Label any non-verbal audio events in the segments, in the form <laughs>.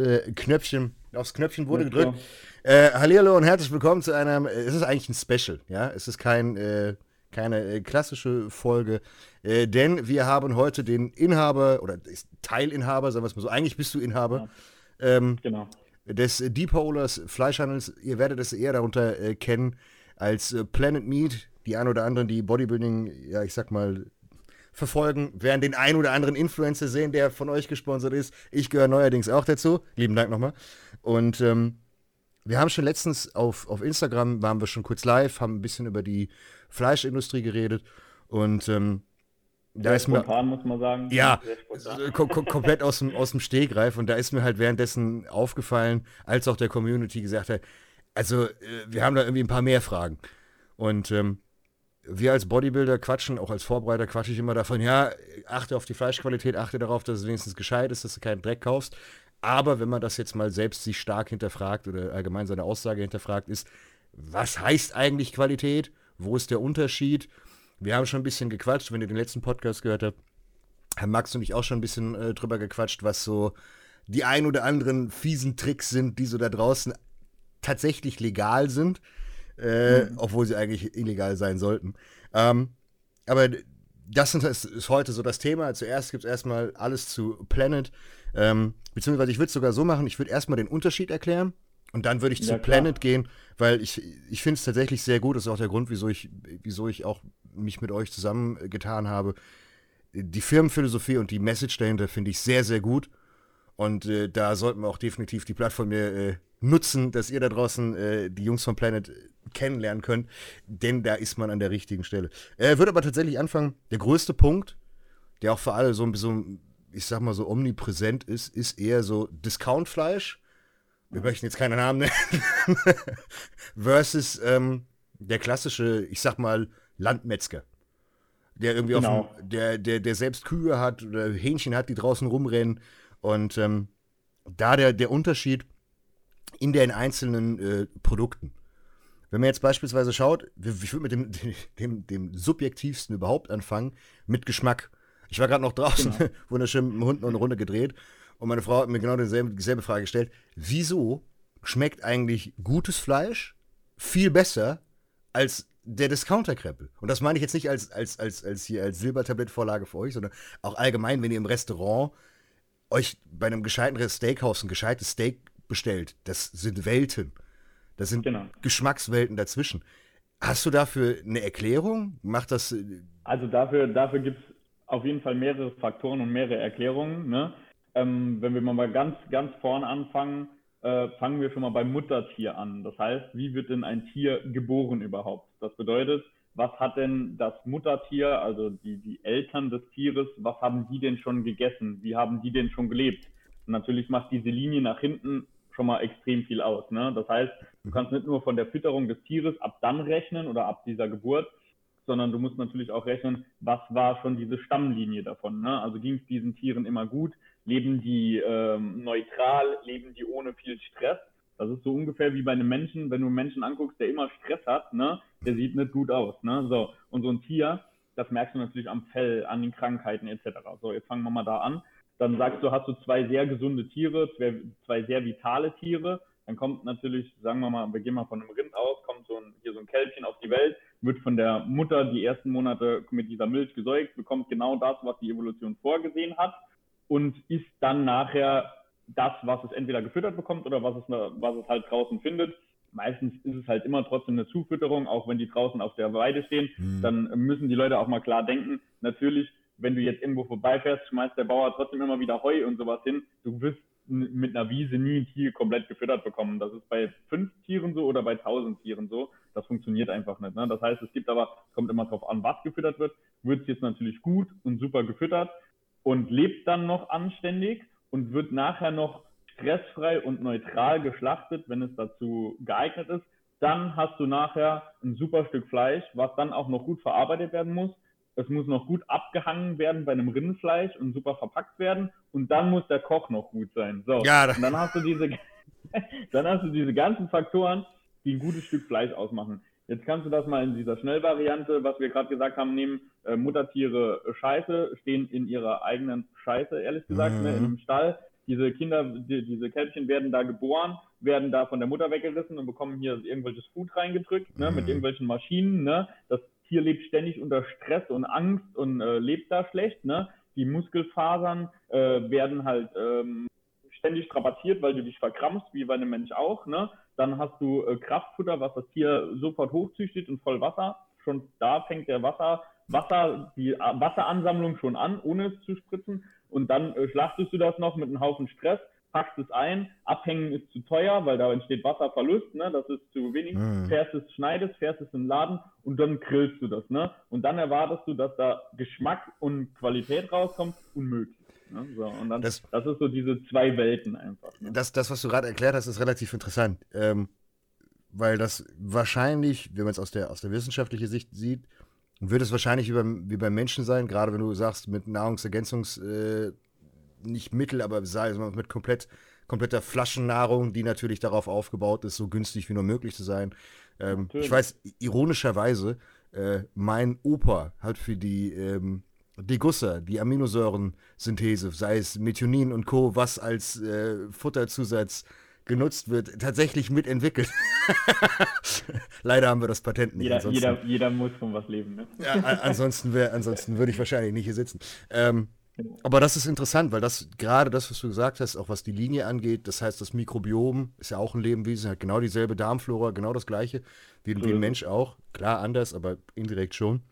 äh, Knöpfchen, aufs Knöpfchen wurde ja, gedrückt. Äh, Hallihallo und herzlich willkommen zu einem, äh, es ist eigentlich ein Special, ja, es ist kein, äh, keine äh, klassische Folge, äh, denn wir haben heute den Inhaber oder Teilinhaber, sagen wir es mal so, eigentlich bist du Inhaber. Ja. Ähm, genau. Des Deep Holers Fleischhandels, ihr werdet es eher darunter äh, kennen als Planet Meat. Die ein oder anderen, die Bodybuilding, ja, ich sag mal, verfolgen, werden den ein oder anderen Influencer sehen, der von euch gesponsert ist. Ich gehöre neuerdings auch dazu. Lieben Dank nochmal. Und ähm, wir haben schon letztens auf, auf Instagram, waren wir schon kurz live, haben ein bisschen über die Fleischindustrie geredet und ähm, da ist mir, muss man sagen. Ja, kom kom komplett aus dem, aus dem Stehgreif. Und da ist mir halt währenddessen aufgefallen, als auch der Community gesagt hat, also äh, wir haben da irgendwie ein paar mehr Fragen. Und ähm, wir als Bodybuilder quatschen, auch als Vorbereiter quatsche ich immer davon, ja, achte auf die Fleischqualität, achte darauf, dass es wenigstens gescheit ist, dass du keinen Dreck kaufst. Aber wenn man das jetzt mal selbst sich stark hinterfragt oder allgemein seine Aussage hinterfragt, ist, was heißt eigentlich Qualität? Wo ist der Unterschied? Wir haben schon ein bisschen gequatscht, wenn ihr den letzten Podcast gehört habt, haben Max und ich auch schon ein bisschen äh, drüber gequatscht, was so die ein oder anderen fiesen Tricks sind, die so da draußen tatsächlich legal sind äh, mhm. obwohl sie eigentlich illegal sein sollten. Ähm, aber das ist heute so das Thema. Zuerst gibt es erstmal alles zu Planet. Ähm, beziehungsweise ich würde es sogar so machen, ich würde erstmal den Unterschied erklären und dann würde ich ja, zu Planet gehen, weil ich, ich finde es tatsächlich sehr gut. Das ist auch der Grund, wieso ich, wieso ich auch mich mit euch zusammengetan habe. Die Firmenphilosophie und die Message dahinter finde ich sehr, sehr gut. Und äh, da sollten wir auch definitiv die Plattform äh, nutzen, dass ihr da draußen äh, die Jungs von Planet kennenlernen könnt, denn da ist man an der richtigen Stelle. Er wird aber tatsächlich anfangen, der größte Punkt, der auch für alle so, so ich sag mal so omnipräsent ist, ist eher so Discount-Fleisch. Wir möchten jetzt keine Namen nennen. <laughs> versus ähm, der klassische, ich sag mal, Landmetzger. Der irgendwie genau. auf dem, der, der, der selbst Kühe hat oder Hähnchen hat, die draußen rumrennen. Und ähm, da der, der Unterschied in den einzelnen äh, Produkten. Wenn man jetzt beispielsweise schaut, ich würde mit <laughs> dem, dem, dem subjektivsten überhaupt anfangen, mit Geschmack. Ich war gerade noch draußen, genau. <laughs> wunderschön mit dem Hund noch eine Runde gedreht und meine Frau hat mir genau dieselbe, dieselbe Frage gestellt. Wieso schmeckt eigentlich gutes Fleisch viel besser als der Discounter-Kreppel? Und das meine ich jetzt nicht als, als, als, als hier als Silbertablettvorlage für euch, sondern auch allgemein, wenn ihr im Restaurant euch bei einem gescheiten Steakhouse ein gescheites Steak bestellt. Das sind Welten. Da sind genau. Geschmackswelten dazwischen. Hast du dafür eine Erklärung? Macht das. Äh, also dafür, dafür gibt es auf jeden Fall mehrere Faktoren und mehrere Erklärungen. Ne? Ähm, wenn wir mal ganz, ganz vorne anfangen, äh, fangen wir schon mal beim Muttertier an. Das heißt, wie wird denn ein Tier geboren überhaupt? Das bedeutet, was hat denn das Muttertier, also die, die Eltern des Tieres, was haben die denn schon gegessen? Wie haben die denn schon gelebt? Und natürlich macht diese Linie nach hinten schon mal extrem viel aus. Ne? Das heißt, du mhm. kannst nicht nur von der Fütterung des Tieres ab dann rechnen oder ab dieser Geburt, sondern du musst natürlich auch rechnen, was war schon diese Stammlinie davon. Ne? Also ging es diesen Tieren immer gut, leben die ähm, neutral, leben die ohne viel Stress. Das ist so ungefähr wie bei einem Menschen, wenn du einen Menschen anguckst, der immer Stress hat, ne? der sieht nicht gut aus. Ne? So. Und so ein Tier, das merkst du natürlich am Fell, an den Krankheiten etc. So, jetzt fangen wir mal da an dann sagst du, hast du zwei sehr gesunde Tiere, zwei, sehr vitale Tiere. Dann kommt natürlich, sagen wir mal, wir gehen mal von einem Rind aus, kommt so ein, hier so ein Kälbchen auf die Welt, wird von der Mutter die ersten Monate mit dieser Milch gesäugt, bekommt genau das, was die Evolution vorgesehen hat und ist dann nachher das, was es entweder gefüttert bekommt oder was es, was es halt draußen findet. Meistens ist es halt immer trotzdem eine Zufütterung, auch wenn die draußen auf der Weide stehen. Mhm. Dann müssen die Leute auch mal klar denken, natürlich wenn du jetzt irgendwo vorbeifährst, schmeißt der Bauer trotzdem immer wieder Heu und sowas hin. Du wirst mit einer Wiese nie ein Tier komplett gefüttert bekommen. Das ist bei fünf Tieren so oder bei tausend Tieren so. Das funktioniert einfach nicht. Ne? Das heißt, es gibt aber, kommt immer darauf an, was gefüttert wird. Wird es jetzt natürlich gut und super gefüttert und lebt dann noch anständig und wird nachher noch stressfrei und neutral geschlachtet, wenn es dazu geeignet ist. Dann hast du nachher ein super Stück Fleisch, was dann auch noch gut verarbeitet werden muss das muss noch gut abgehangen werden bei einem Rindfleisch und super verpackt werden. Und dann muss der Koch noch gut sein. So. Ja, und dann hast du diese, <laughs> dann hast du diese ganzen Faktoren, die ein gutes Stück Fleisch ausmachen. Jetzt kannst du das mal in dieser Schnellvariante, was wir gerade gesagt haben, nehmen. Äh, Muttertiere Scheiße, stehen in ihrer eigenen Scheiße, ehrlich gesagt, mhm. ne, in einem Stall. Diese Kinder, die, diese Kälbchen werden da geboren, werden da von der Mutter weggerissen und bekommen hier irgendwelches Food reingedrückt, ne, mhm. mit irgendwelchen Maschinen. Ne? Das Tier lebt ständig unter Stress und Angst und äh, lebt da schlecht. Ne? Die Muskelfasern äh, werden halt ähm, ständig strapaziert, weil du dich verkrampfst, wie bei einem Mensch auch. Ne? Dann hast du äh, Kraftfutter, was das Tier sofort hochzüchtet und voll Wasser. Schon da fängt der Wasser, Wasser, die Wasseransammlung schon an, ohne es zu spritzen. Und dann äh, schlachtest du das noch mit einem Haufen Stress, packst es ein, abhängen ist zu teuer, weil da entsteht Wasserverlust, ne? das ist zu wenig, mhm. fährst es, schneidest, fährst es im Laden und dann grillst du das. Ne? Und dann erwartest du, dass da Geschmack und Qualität rauskommt, unmöglich. Ne? So, und dann, das, das ist so diese zwei Welten einfach. Ne? Das, das, was du gerade erklärt hast, ist relativ interessant. Ähm, weil das wahrscheinlich, wenn man es aus der, aus der wissenschaftlichen Sicht sieht, wird es wahrscheinlich wie beim, wie beim Menschen sein, gerade wenn du sagst, mit Nahrungsergänzungs, äh, nicht Mittel, aber sei es mal mit komplett, kompletter Flaschennahrung, die natürlich darauf aufgebaut ist, so günstig wie nur möglich zu sein. Ähm, ich weiß, ironischerweise, äh, mein Opa hat für die ähm, Degussa, die Aminosäurensynthese, sei es Methionin und Co., was als äh, Futterzusatz genutzt wird, tatsächlich mitentwickelt. <laughs> Leider haben wir das Patent nicht. Jeder, jeder, jeder, muss von was leben. Ne? ja, ansonsten, wär, ansonsten würde ich wahrscheinlich nicht hier sitzen. Ähm, aber das ist interessant, weil das gerade das, was du gesagt hast, auch was die Linie angeht, das heißt, das Mikrobiom ist ja auch ein Lebewesen, hat genau dieselbe Darmflora, genau das gleiche, wie, wie ein Mensch auch. Klar anders, aber indirekt schon.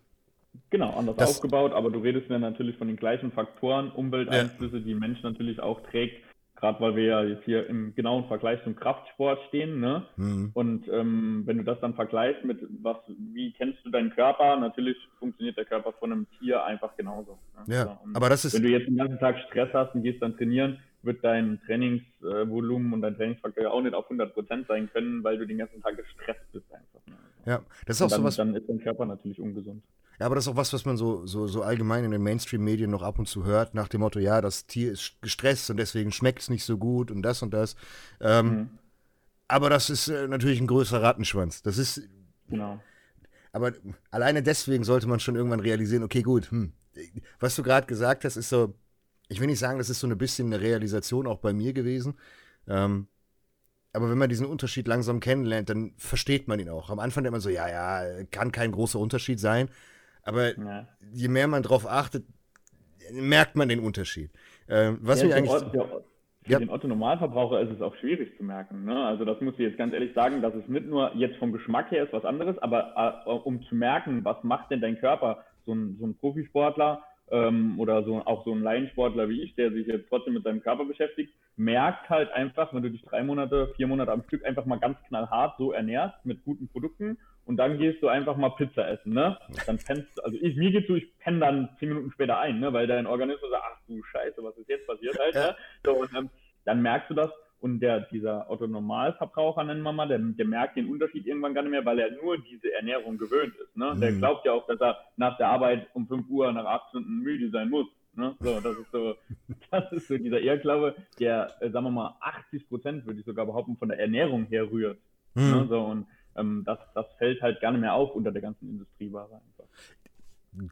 Genau, anders das, aufgebaut, aber du redest ja natürlich von den gleichen Faktoren, Umwelteinflüsse, ja. die Mensch natürlich auch trägt Gerade weil wir ja jetzt hier im genauen Vergleich zum Kraftsport stehen, ne? Mhm. Und ähm, wenn du das dann vergleichst mit was, wie kennst du deinen Körper, natürlich funktioniert der Körper von einem Tier einfach genauso. Ne? Ja, so, aber das ist. Wenn du jetzt den ganzen Tag Stress hast und gehst dann trainieren, wird dein Trainingsvolumen und dein Trainingsfaktor auch nicht auf 100 Prozent sein können, weil du den ganzen Tag gestresst bist einfach. Ne? Ja, das ist auch dann, so was. Dann ist dein Körper natürlich ungesund. Ja, aber das ist auch was, was man so, so, so allgemein in den Mainstream-Medien noch ab und zu hört, nach dem Motto, ja, das Tier ist gestresst und deswegen schmeckt es nicht so gut und das und das. Ähm, mhm. Aber das ist äh, natürlich ein größerer Rattenschwanz. Das ist. Genau. Aber alleine deswegen sollte man schon irgendwann realisieren, okay, gut, hm, was du gerade gesagt hast, ist so, ich will nicht sagen, das ist so ein bisschen eine Realisation auch bei mir gewesen. Ähm, aber wenn man diesen Unterschied langsam kennenlernt, dann versteht man ihn auch. Am Anfang denkt man so, ja, ja, kann kein großer Unterschied sein. Aber ja. je mehr man darauf achtet, merkt man den Unterschied. Ähm, was ja, mich eigentlich. Der, für ja. den Otto-Normalverbraucher ist es auch schwierig zu merken. Ne? Also das muss ich jetzt ganz ehrlich sagen, dass es nicht nur jetzt vom Geschmack her ist was anderes, aber äh, um zu merken, was macht denn dein Körper, so ein, so ein Profisportler ähm, oder so auch so ein Laiensportler wie ich, der sich jetzt trotzdem mit seinem Körper beschäftigt, merkt halt einfach, wenn du dich drei Monate, vier Monate am Stück einfach mal ganz knallhart so ernährst mit guten Produkten und dann gehst du einfach mal Pizza essen, ne? Dann pennst du, also ich, mir geht's so, ich penne dann zehn Minuten später ein, ne? Weil dein Organismus sagt, ach du Scheiße, was ist jetzt passiert halt, ne? So, und ähm, dann merkst du das und der, dieser Otto-Normalverbraucher, nennen wir mal, der, der merkt den Unterschied irgendwann gar nicht mehr, weil er nur diese Ernährung gewöhnt ist. Ne? Der mhm. glaubt ja auch, dass er nach der Arbeit um 5 Uhr nach 8 Stunden müde sein muss. Ne? So, das ist so, <laughs> das ist so dieser Irrglaube, der, äh, sagen wir mal, 80 Prozent, würde ich sogar behaupten, von der Ernährung her rührt. Ne? Mhm. Ne? So, und ähm, das, das fällt halt gar nicht mehr auf unter der ganzen Industrieware einfach.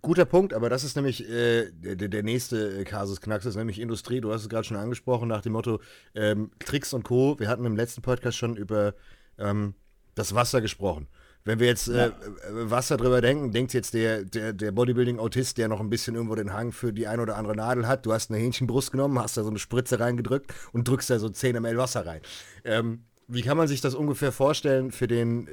Guter Punkt, aber das ist nämlich äh, der, der nächste Kasus Knaxus, nämlich Industrie. Du hast es gerade schon angesprochen, nach dem Motto ähm, Tricks und Co. Wir hatten im letzten Podcast schon über ähm, das Wasser gesprochen. Wenn wir jetzt äh, ja. Wasser drüber denken, denkt jetzt der, der, der Bodybuilding-Autist, der noch ein bisschen irgendwo den Hang für die ein oder andere Nadel hat. Du hast eine Hähnchenbrust genommen, hast da so eine Spritze reingedrückt und drückst da so 10 ml Wasser rein. Ähm, wie kann man sich das ungefähr vorstellen für den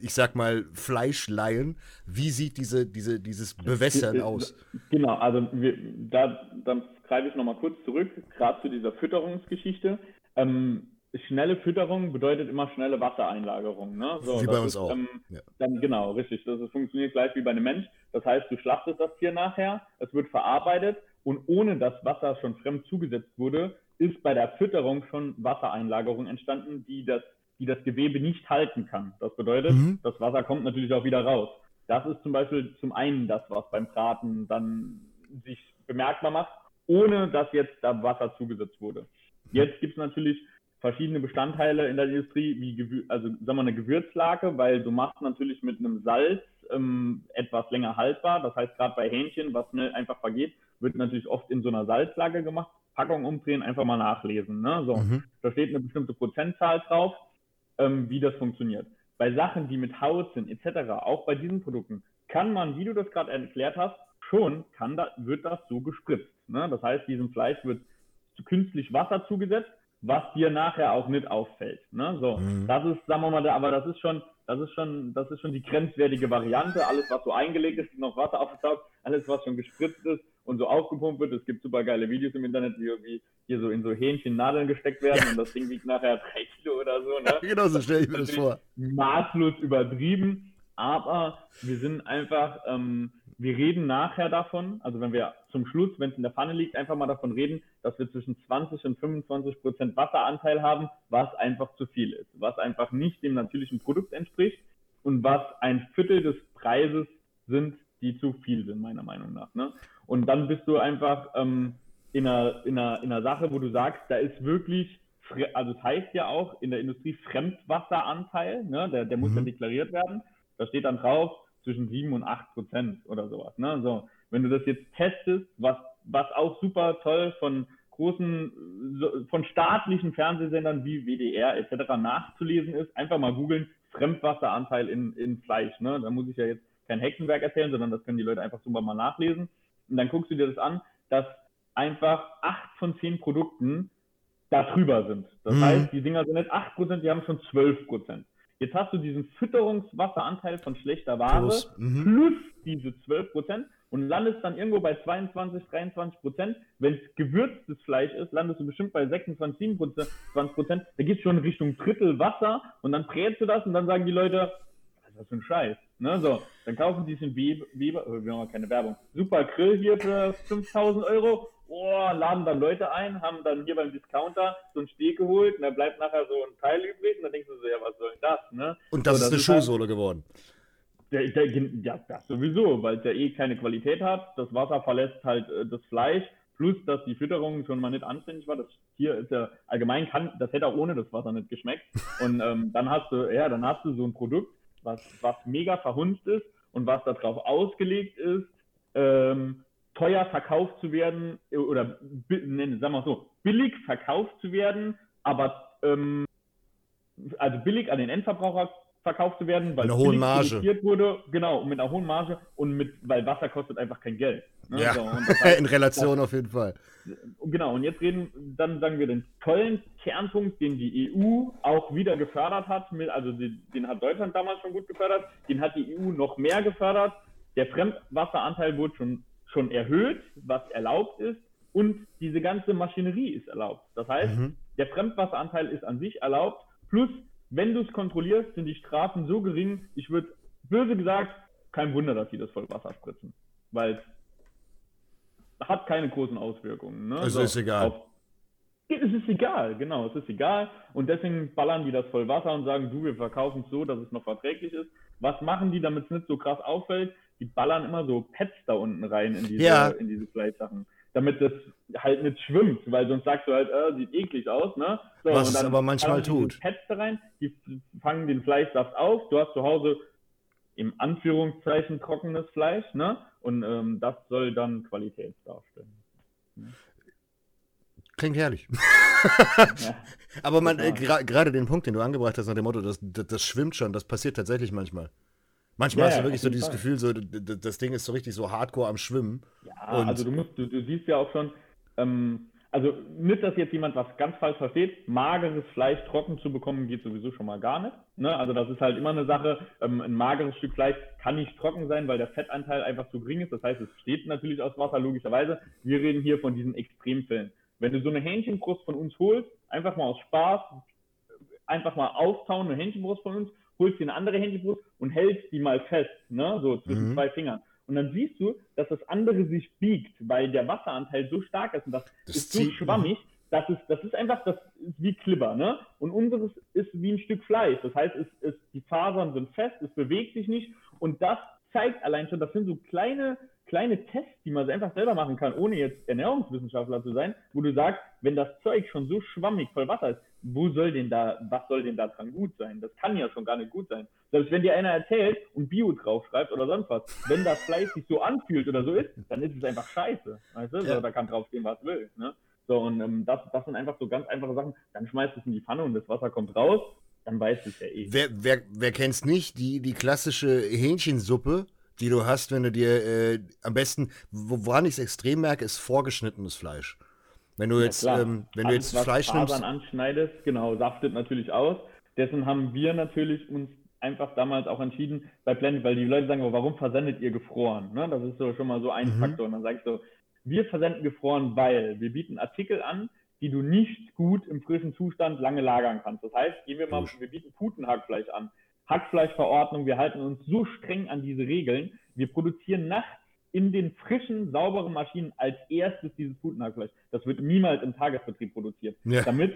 ich sag mal, Fleischleihen. Wie sieht diese, diese, dieses Bewässern aus? Genau, also wir, da, dann greife ich nochmal kurz zurück, gerade zu dieser Fütterungsgeschichte. Ähm, schnelle Fütterung bedeutet immer schnelle Wassereinlagerung. Ne? So, wie bei uns ist, auch. Ähm, ja. Dann genau, richtig. Das, das funktioniert gleich wie bei einem Mensch. Das heißt, du schlachtest das Tier nachher, es wird verarbeitet und ohne dass Wasser schon fremd zugesetzt wurde, ist bei der Fütterung schon Wassereinlagerung entstanden, die das die das Gewebe nicht halten kann. Das bedeutet, mhm. das Wasser kommt natürlich auch wieder raus. Das ist zum Beispiel zum einen das, was beim Braten dann sich bemerkbar macht, ohne dass jetzt da Wasser zugesetzt wurde. Jetzt gibt es natürlich verschiedene Bestandteile in der Industrie, wie Gewür also sagen wir eine Gewürzlake, weil du machst natürlich mit einem Salz ähm, etwas länger haltbar. Das heißt, gerade bei Hähnchen, was schnell einfach vergeht, wird natürlich oft in so einer Salzlage gemacht Packung umdrehen, einfach mal nachlesen. Ne? So, mhm. da steht eine bestimmte Prozentzahl drauf, ähm, wie das funktioniert. Bei Sachen, die mit Haut sind, etc., auch bei diesen Produkten, kann man, wie du das gerade erklärt hast, schon kann da, wird das so gespritzt. Ne? Das heißt, diesem Fleisch wird künstlich Wasser zugesetzt, was dir nachher auch nicht auffällt. Ne? So, mhm. das ist, sagen wir mal, aber das ist schon, das ist schon, das ist schon die grenzwertige Variante. Alles, was so eingelegt ist, noch Wasser aufgetaucht, alles, was schon gespritzt ist und so aufgepumpt wird. Es gibt super geile Videos im Internet, wie, wie hier so in so Hähnchen Nadeln gesteckt werden ja. und das Ding wiegt nachher drei Kilo oder so. Ne? genau so stelle ich mir das vor. Maßlos übertrieben, aber wir sind einfach, ähm, wir reden nachher davon, also wenn wir zum Schluss, wenn es in der Pfanne liegt, einfach mal davon reden, dass wir zwischen 20 und 25 Prozent Wasseranteil haben, was einfach zu viel ist, was einfach nicht dem natürlichen Produkt entspricht und was ein Viertel des Preises sind, die zu viel sind, meiner Meinung nach. Ne? Und dann bist du einfach ähm, in, einer, in, einer, in einer Sache, wo du sagst, da ist wirklich, also es heißt ja auch in der Industrie Fremdwasseranteil, ne? der, der muss mhm. dann deklariert werden. Da steht dann drauf, zwischen 7 und 8 Prozent oder sowas. Ne? So, wenn du das jetzt testest, was, was auch super toll von großen, von staatlichen Fernsehsendern wie WDR etc. nachzulesen ist, einfach mal googeln, Fremdwasseranteil in, in Fleisch. Ne? Da muss ich ja jetzt kein Hexenwerk erzählen, sondern das können die Leute einfach super mal nachlesen. Und dann guckst du dir das an, dass einfach 8 von 10 Produkten da drüber sind. Das mhm. heißt, die Dinger sind nicht 8%, die haben schon 12%. Jetzt hast du diesen Fütterungswasseranteil von schlechter Ware plus, mhm. plus diese 12 Prozent und landest dann irgendwo bei 22, 23 Prozent. Wenn es gewürztes Fleisch ist, landest du bestimmt bei 26, 27 Prozent. Da geht es schon Richtung Drittel Wasser und dann brätst du das und dann sagen die Leute, was ist das für ein Scheiß? Ne, so, dann kaufen die diesen Weber, Weber oh, wir haben keine Werbung, super Grill hier für 5000 Euro oh, laden dann Leute ein, haben dann hier beim Discounter so einen Steg geholt und da bleibt nachher so ein Teil übrig und dann denkst du so, ja, was soll denn das, ne? Und das, so, das ist eine Schuhsohle halt, geworden. Der, der, ja, das sowieso, weil es ja eh keine Qualität hat. Das Wasser verlässt halt äh, das Fleisch, plus dass die Fütterung schon mal nicht anständig war. Das Tier ist ja allgemein kann, das hätte auch ohne das Wasser nicht geschmeckt. <laughs> Und ähm, dann hast du, ja, dann hast du so ein Produkt, was, was mega verhunzt ist und was darauf ausgelegt ist, ähm, teuer verkauft zu werden äh, oder nennen, sagen wir so, billig verkauft zu werden, aber ähm, also billig an den Endverbraucher verkauft zu werden, weil eine hohe Marge wurde, genau, mit einer hohen Marge und mit, weil Wasser kostet einfach kein Geld. Ne? Ja, so, <laughs> heißt, in Relation das, auf jeden Fall. Genau, und jetzt reden, dann sagen wir den tollen Kernpunkt, den die EU auch wieder gefördert hat, mit, also den, den hat Deutschland damals schon gut gefördert, den hat die EU noch mehr gefördert. Der Fremdwasseranteil wurde schon schon erhöht, was erlaubt ist, und diese ganze Maschinerie ist erlaubt. Das heißt, mhm. der Fremdwasseranteil ist an sich erlaubt, plus, wenn du es kontrollierst, sind die Strafen so gering, ich würde, böse gesagt, kein Wunder, dass die das voll Wasser spritzen, weil es hat keine großen Auswirkungen. Ne? Es so, ist egal. Auf, es ist egal, genau, es ist egal. Und deswegen ballern die das voll Wasser und sagen, du, wir verkaufen es so, dass es noch verträglich ist. Was machen die, damit es nicht so krass auffällt? Die ballern immer so Pets da unten rein in diese, ja. in diese Fleischsachen. Damit das halt nicht schwimmt, weil sonst sagst du halt, äh, sieht eklig aus, ne? So, Was es aber manchmal tut. Pets da rein, die fangen den Fleischsaft auf, du hast zu Hause im Anführungszeichen trockenes Fleisch, ne? Und ähm, das soll dann Qualität darstellen. Klingt herrlich. ja. <laughs> Aber man, äh, gerade den Punkt, den du angebracht hast, nach dem Motto, das, das, das schwimmt schon, das passiert tatsächlich manchmal. Manchmal ja, hast du wirklich so dieses Fall. Gefühl, so, das Ding ist so richtig so hardcore am Schwimmen. Ja, und also du musst, du, du siehst ja auch schon, ähm, also nicht, dass jetzt jemand was ganz falsch versteht, mageres Fleisch trocken zu bekommen, geht sowieso schon mal gar nicht. Ne? Also das ist halt immer eine Sache, ähm, ein mageres Stück Fleisch kann nicht trocken sein, weil der Fettanteil einfach zu gering ist. Das heißt, es steht natürlich aus Wasser, logischerweise. Wir reden hier von diesen Extremfällen. Wenn du so eine Hähnchenbrust von uns holst, einfach mal aus Spaß, einfach mal auftauen, eine Hähnchenbrust von uns holst dir eine andere Handybrust und hältst die mal fest, ne, so zwischen mhm. zwei Fingern. Und dann siehst du, dass das andere sich biegt, weil der Wasseranteil so stark ist und das, das ist so schwammig. Das ist, das ist einfach, das ist wie Klibber, ne? Und unseres ist wie ein Stück Fleisch. Das heißt, es, es, die Fasern sind fest, es bewegt sich nicht. Und das zeigt allein schon, das sind so kleine, kleine Tests, die man einfach selber machen kann, ohne jetzt Ernährungswissenschaftler zu sein, wo du sagst, wenn das Zeug schon so schwammig voll Wasser ist, wo soll denn da, was soll denn da dran gut sein? Das kann ja schon gar nicht gut sein. Selbst wenn dir einer erzählt und Bio draufschreibt oder sonst was, wenn das Fleisch sich so anfühlt oder so ist, dann ist es einfach scheiße. Weißt du? Ja. So, da kann draufstehen, was will. Ne? So, und ähm, das, das sind einfach so ganz einfache Sachen. Dann schmeißt es in die Pfanne und das Wasser kommt raus, dann weißt du es ja eh. Wer, wer, wer kennt's nicht? Die, die klassische Hähnchensuppe, die du hast, wenn du dir äh, am besten, woran ich es extrem merke, ist vorgeschnittenes Fleisch. Wenn du jetzt, klar. ähm, wenn du jetzt was Fleisch Fasern nimmst. anschneidest, genau, saftet natürlich aus. Dessen haben wir natürlich uns einfach damals auch entschieden bei Blended, weil die Leute sagen, warum versendet ihr gefroren? Ne? Das ist so schon mal so ein Mhm. Faktor. Und dann sage ich so, wir versenden gefroren, weil wir bieten Artikel an, die du nicht gut im frischen Zustand lange lagern kannst. Das heißt, gehen wir mal, wir bieten Putenhackfleisch an. Hackfleischverordnung, wir halten uns so streng an diese Regeln. Wir produzieren nachts in den frischen, sauberen Maschinen als erstes dieses Putenhackfleisch. Das wird niemals im Tagesbetrieb produziert. Ja. Damit,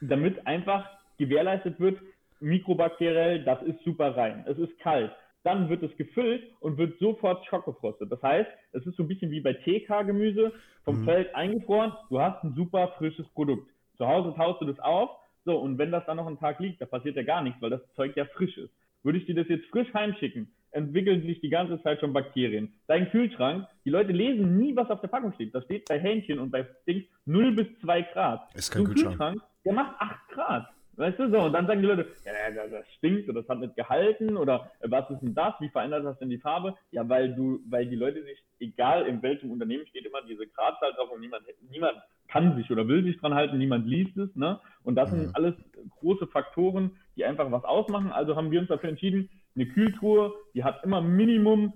damit einfach gewährleistet wird, mikrobakteriell, das ist super rein. Es ist kalt. Dann wird es gefüllt und wird sofort schockgefrostet. Das heißt, es ist so ein bisschen wie bei TK-Gemüse, vom Mhm. Feld eingefroren. Du hast ein super frisches Produkt. Zu Hause taust du das auf. So, und wenn das dann noch einen Tag liegt, da passiert ja gar nichts, weil das Zeug ja frisch ist. Würde ich dir das jetzt frisch heimschicken, entwickeln sich die ganze Zeit schon Bakterien. Dein Kühlschrank, die Leute lesen nie, was auf der Packung steht. Da steht bei Hähnchen und bei Dings 0 bis 2 Grad. Ist kein So ein Kühlschrank. der macht 8 Grad. Weißt du so? Und dann sagen die Leute, ja, das stinkt oder das hat nicht gehalten oder äh, was ist denn das? Wie verändert das denn die Farbe? Ja, weil du, weil die Leute sich, egal in welchem Unternehmen steht immer diese Gradzahl drauf und niemand, niemand kann sich oder will sich dran halten, niemand liest es, ne? Und das Mhm. sind alles große Faktoren, die einfach was ausmachen. Also haben wir uns dafür entschieden, eine Kühltruhe, die hat immer Minimum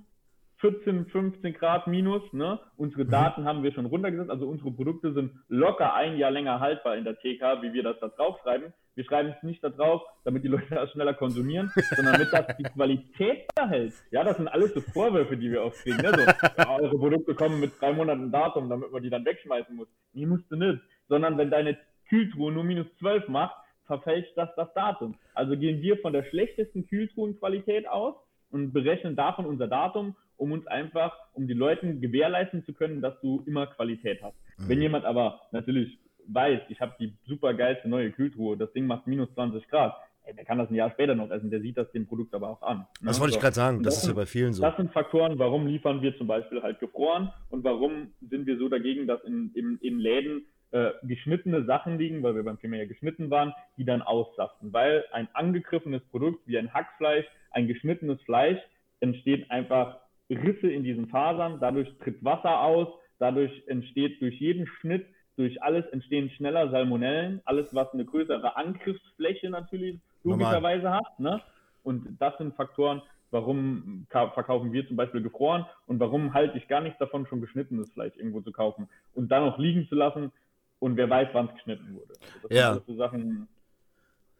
14, 15 Grad minus. Ne? Unsere Mhm. Daten haben wir schon runtergesetzt. Also unsere Produkte sind locker ein Jahr länger haltbar in der TK, wie wir das da draufschreiben. Wir schreiben es nicht da drauf, damit die Leute das schneller konsumieren, sondern damit das die Qualität behält. Ja, das sind alles so Vorwürfe, die wir oft kriegen. Ne? So, ja, eure Produkte kommen mit drei Monaten Datum, damit man die dann wegschmeißen muss. Nee, musst du nicht. Sondern wenn deine Kühltruhe nur minus 12 macht, verfälscht das das Datum. Also gehen wir von der schlechtesten Kühltruhenqualität aus und berechnen davon unser Datum, um uns einfach, um die Leuten gewährleisten zu können, dass du immer Qualität hast. Mhm. Wenn jemand aber natürlich weiß, ich habe die super geilste neue Kühltruhe, das Ding macht minus 20 Grad, ey, der kann das ein Jahr später noch essen, der sieht das dem Produkt aber auch an. Das ne? wollte ich gerade sagen. Das das ist ja bei vielen so. Das sind Faktoren, warum liefern wir zum Beispiel halt gefroren und warum sind wir so dagegen, dass in, in, in Läden äh, geschnittene Sachen liegen, weil wir beim Thema ja geschnitten waren, die dann aussaften. Weil ein angegriffenes Produkt wie ein Hackfleisch, ein geschnittenes Fleisch, entsteht einfach Risse in diesen Fasern, dadurch tritt Wasser aus, dadurch entsteht durch jeden Schnitt, durch alles entstehen schneller Salmonellen, alles was eine größere Angriffsfläche natürlich Normal. logischerweise hat. Ne? Und das sind Faktoren, warum ka- verkaufen wir zum Beispiel gefroren und warum halte ich gar nichts davon, schon geschnittenes Fleisch irgendwo zu kaufen und dann noch liegen zu lassen und wer weiß, wann es geschnitten wurde. Also das Ja. sind so Sachen,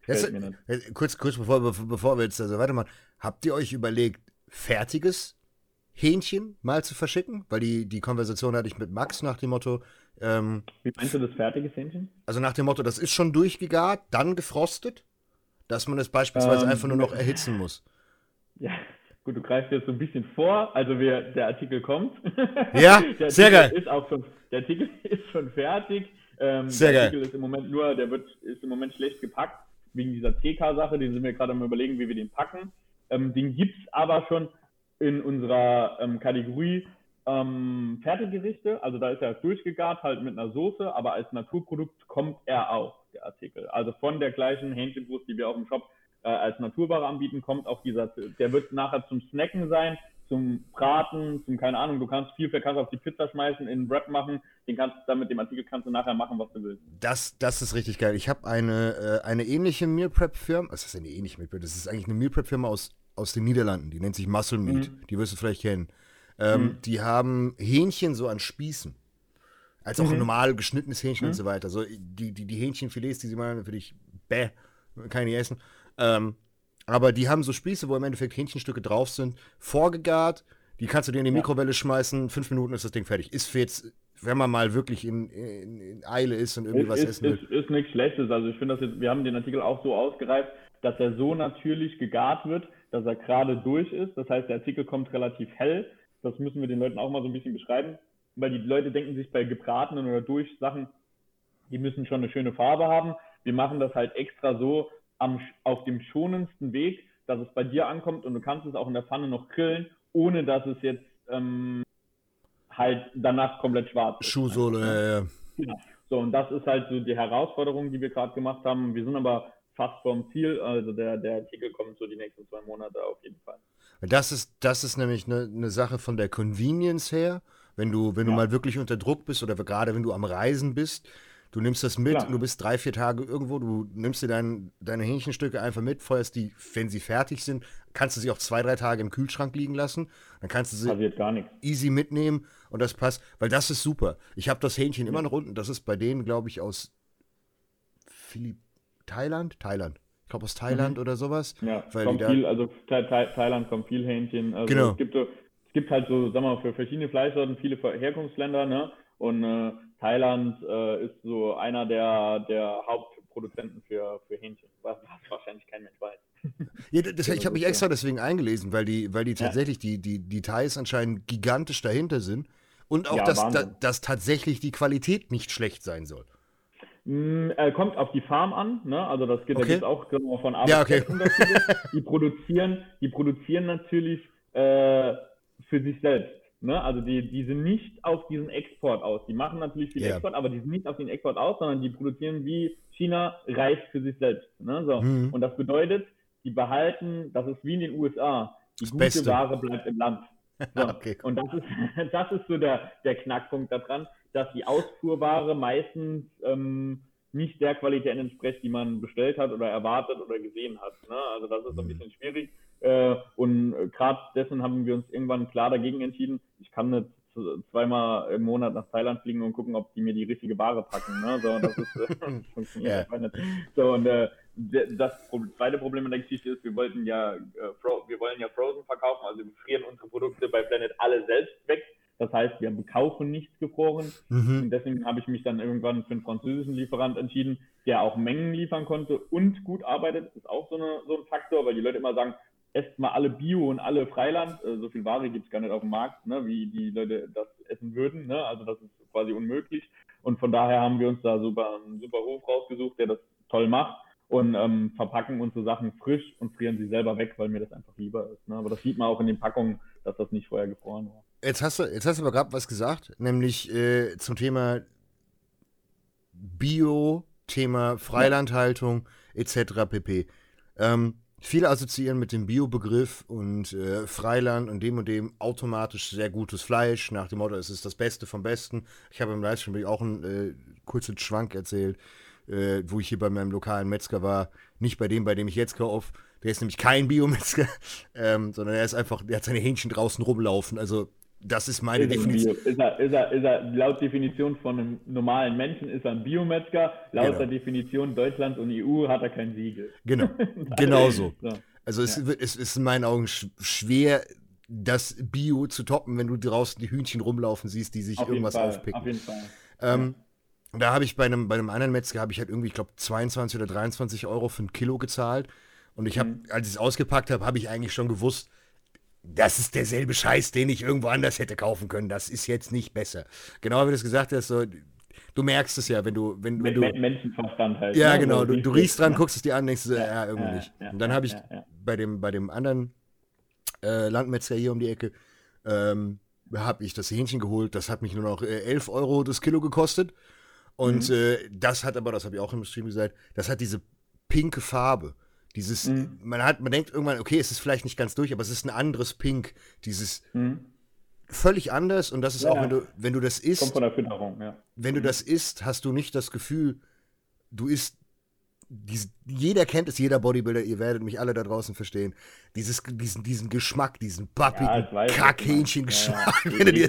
Jetzt, kurz, kurz bevor, bevor bevor wir jetzt also weitermachen, habt ihr euch überlegt, fertiges Hähnchen mal zu verschicken? Weil die, die Konversation hatte ich mit Max nach dem Motto, ähm, Wie meinst du das fertige Hähnchen? also nach dem Motto, das ist schon durchgegart, dann gefrostet, dass man es beispielsweise Ähm, einfach nur noch erhitzen muss. Ja, gut, du greifst jetzt so ein bisschen vor. Also wir, der Artikel kommt. <laughs> Ja, der sehr Artikel geil. Ist auch schon, der Artikel <laughs> ist schon fertig. Ähm, Sehr der geil. Artikel ist im Moment nur, der wird, ist im Moment schlecht gepackt, wegen dieser TK-Sache. Den sind wir gerade am überlegen, wie wir den packen. Ähm, den gibt's aber schon in unserer ähm, Kategorie ähm, Fertiggerichte. Also da ist er durchgegart, halt mit einer Soße, aber als Naturprodukt kommt er auch, der Artikel. Also von der gleichen Hähnchenbrust, die wir auf dem Shop äh, als Naturware anbieten, kommt auch dieser, der wird nachher zum Snacken sein, zum Braten, zum, keine Ahnung, du kannst viel, kannst auf die Pizza schmeißen, in einen Wrap machen, den kannst dann mit dem Artikel kannst du nachher machen, was du willst. Das, das ist richtig geil. Ich habe eine, äh, eine ähnliche Meal Prep Firma, was ist eine ähnliche Meal Prep? Das ist eigentlich eine Meal Prep Firma aus, aus den Niederlanden, die nennt sich Muscle Meat. Die wirst du vielleicht kennen. Ähm, Mhm. Die haben Hähnchen so an Spießen. Als auch Mhm. normal geschnittenes Hähnchen Mhm. und so weiter. So die, die, die Hähnchenfilets, die sie machen, für dich, bäh, kann ich nicht essen. Ähm, aber die haben so Spieße, wo im Endeffekt Hähnchenstücke drauf sind, vorgegart. Die kannst du dir in die. Mikrowelle schmeißen, fünf Minuten ist das Ding fertig. Ist für jetzt, wenn man mal wirklich in, in, in Eile ist und irgendwie Ist, was ist, essen will. ist, ist nichts Schlechtes. Also ich finde das jetzt, wir haben den Artikel auch so ausgereift, dass er so natürlich gegart wird, dass er gerade durch ist. Das heißt, der Artikel kommt relativ hell. Das müssen wir den Leuten auch mal so ein bisschen beschreiben, weil die Leute denken sich bei gebratenen oder durch Sachen, die müssen schon eine schöne Farbe haben. Wir machen das halt extra so am, auf dem schonendsten Weg, dass es bei dir ankommt und du kannst es auch in der Pfanne noch grillen, ohne dass es jetzt ähm, halt danach komplett schwarz ist. Schuhsohle, ja, ja. Genau. So, und das ist halt so die Herausforderung, die wir gerade gemacht haben. Wir sind aber fast vorm Ziel. Also der, der Artikel kommt so die nächsten zwei Monate auf jeden Fall. Das ist, das ist nämlich eine, eine Sache von der Convenience her. Wenn du, wenn ja. du mal wirklich unter Druck bist oder gerade wenn du am Reisen bist, du nimmst das mit, Klar. du bist drei, vier Tage irgendwo, du nimmst dir dein, deine Hähnchenstücke einfach mit, feuerst die, wenn sie fertig sind, kannst du sie auch zwei, drei Tage im Kühlschrank liegen lassen. Dann kannst du sie easy mitnehmen und das passt, weil das ist super. Ich habe das Hähnchen ja. immer noch unten, das ist bei denen, glaube ich, aus Philipp Thailand? Thailand. Ich glaube aus Thailand mhm. oder sowas. Ja, weil kommt viel, also Thailand kommt viel Hähnchen. Also genau. Es gibt, es gibt halt so, sagen wir mal, für verschiedene Fleischsorten viele Herkunftsländer, ne? Und äh, Thailand äh, ist so einer der, der Hauptproduzenten für, für Hähnchen, was, was wahrscheinlich kein Mensch weiß. <laughs> Ja, das, ich habe mich extra deswegen eingelesen, weil die, weil die tatsächlich, ja. die, die, die Thais anscheinend gigantisch dahinter sind und auch, ja, dass, da, dass tatsächlich die Qualität nicht schlecht sein soll. Mm, äh, kommt auf die Farm an, ne? Also das geht okay. auch genau von Arbeit ja, okay. Die produzieren, die produzieren natürlich äh, für sich selbst. Ne? Also die, die sind nicht auf diesen Export aus. Die machen natürlich viel yeah. Export, aber die sind nicht auf den Export aus, sondern die produzieren wie China Reis für sich selbst. Ne? So. Mhm. Und das bedeutet, die behalten, das ist wie in den USA, die das gute Beste. Ware bleibt im Land. So. <laughs> okay. Und das ist, <laughs> das ist so der, der Knackpunkt daran, dass die Ausfuhrware meistens ähm, nicht der Qualität entspricht, die man bestellt hat oder erwartet oder gesehen hat. Ne? Also das ist ein mhm. bisschen schwierig. Äh, und gerade dessen haben wir uns irgendwann klar dagegen entschieden. Ich kann nicht zweimal im Monat nach Thailand fliegen und gucken, ob die mir die richtige Ware packen. Ne? So, das ist, äh, <laughs> funktioniert yeah. nicht. So, und äh, das zweite Problem in der Geschichte ist, wir wollten ja, äh, wir wollen ja Frozen verkaufen, also wir frieren unsere Produkte bei Planet alle selbst weg. Das heißt, wir kaufen nichts gefroren. Mhm. Und deswegen habe ich mich dann irgendwann für einen französischen Lieferant entschieden, der auch Mengen liefern konnte und gut arbeitet. Das ist auch so, eine, so ein Faktor, weil die Leute immer sagen, esst mal alle Bio und alle Freiland. Äh, so viel Ware gibt es gar nicht auf dem Markt, ne, wie die Leute das essen würden. Ne? Also das ist quasi unmöglich. Und von daher haben wir uns da super, einen super Hof rausgesucht, der das toll macht und ähm, verpacken unsere Sachen frisch und frieren sie selber weg, weil mir das einfach lieber ist. Ne? Aber das sieht man auch in den Packungen, dass das nicht vorher gefroren war. Jetzt hast du, jetzt hast du aber gerade was gesagt, nämlich äh, zum Thema Bio, Thema Freilandhaltung etc. pp. Ähm, Viele assoziieren mit dem Bio-Begriff und äh, Freiland und dem und dem automatisch sehr gutes Fleisch, nach dem Motto, es ist das Beste vom Besten. Ich habe im Livestream auch einen äh, kurzen Schwank erzählt, äh, wo ich hier bei meinem lokalen Metzger war. Nicht bei dem, bei dem ich jetzt kaufe. Der ist nämlich kein Biometzger, <laughs> ähm, sondern er ist einfach, der hat seine Hähnchen draußen rumlaufen. Also das ist meine ist Definition. Ist er, ist, er, ist er, laut Definition von einem normalen Menschen ist er ein Biometzger. Laut genau. der Definition Deutschland und EU hat er kein Siegel. Genau, <laughs> genau so. so. Also es, ja. es ist in meinen Augen schwer, das Bio zu toppen, wenn du draußen die Hühnchen rumlaufen siehst, die sich auf irgendwas aufpicken. Auf jeden Fall. Ähm, da habe ich bei einem, bei einem anderen Metzger, habe ich halt irgendwie, ich glaube, 22 oder 23 Euro für ein Kilo gezahlt. Und ich habe, mhm. als ich es ausgepackt habe, habe ich eigentlich schon gewusst, das ist derselbe Scheiß, den ich irgendwo anders hätte kaufen können. Das ist jetzt nicht besser. Genau wie du es gesagt hast, so, du merkst es ja, wenn du, wenn, wenn du. Menschenverstand halt. Ja, ne? genau. Du, du riechst dran, guckst es dir an, denkst du, ja, ja irgendwie ja, nicht. Ja, und dann habe ich bei dem, bei dem anderen äh, Landmetzger hier um die Ecke, ähm, habe ich das Hähnchen geholt. Das hat mich nur noch äh, 11 Euro das Kilo gekostet. Und mhm. äh, das hat aber, das habe ich auch im Stream gesagt, das hat diese pinke Farbe. Dieses, mhm. man hat, man denkt irgendwann, okay, es ist vielleicht nicht ganz durch, aber es ist ein anderes Pink. Dieses mhm. völlig anders und das ist ja, auch, wenn du, wenn du das isst. Kommt von der Fütterung, ja. Wenn du mhm. das isst, hast du nicht das Gefühl, du isst dies, jeder kennt es, jeder Bodybuilder, ihr werdet mich alle da draußen verstehen. Dieses, diesen, diesen Geschmack, diesen bappigen ja, Kackhähnchen-Geschmack, ja, ja. <laughs> wenn du dir,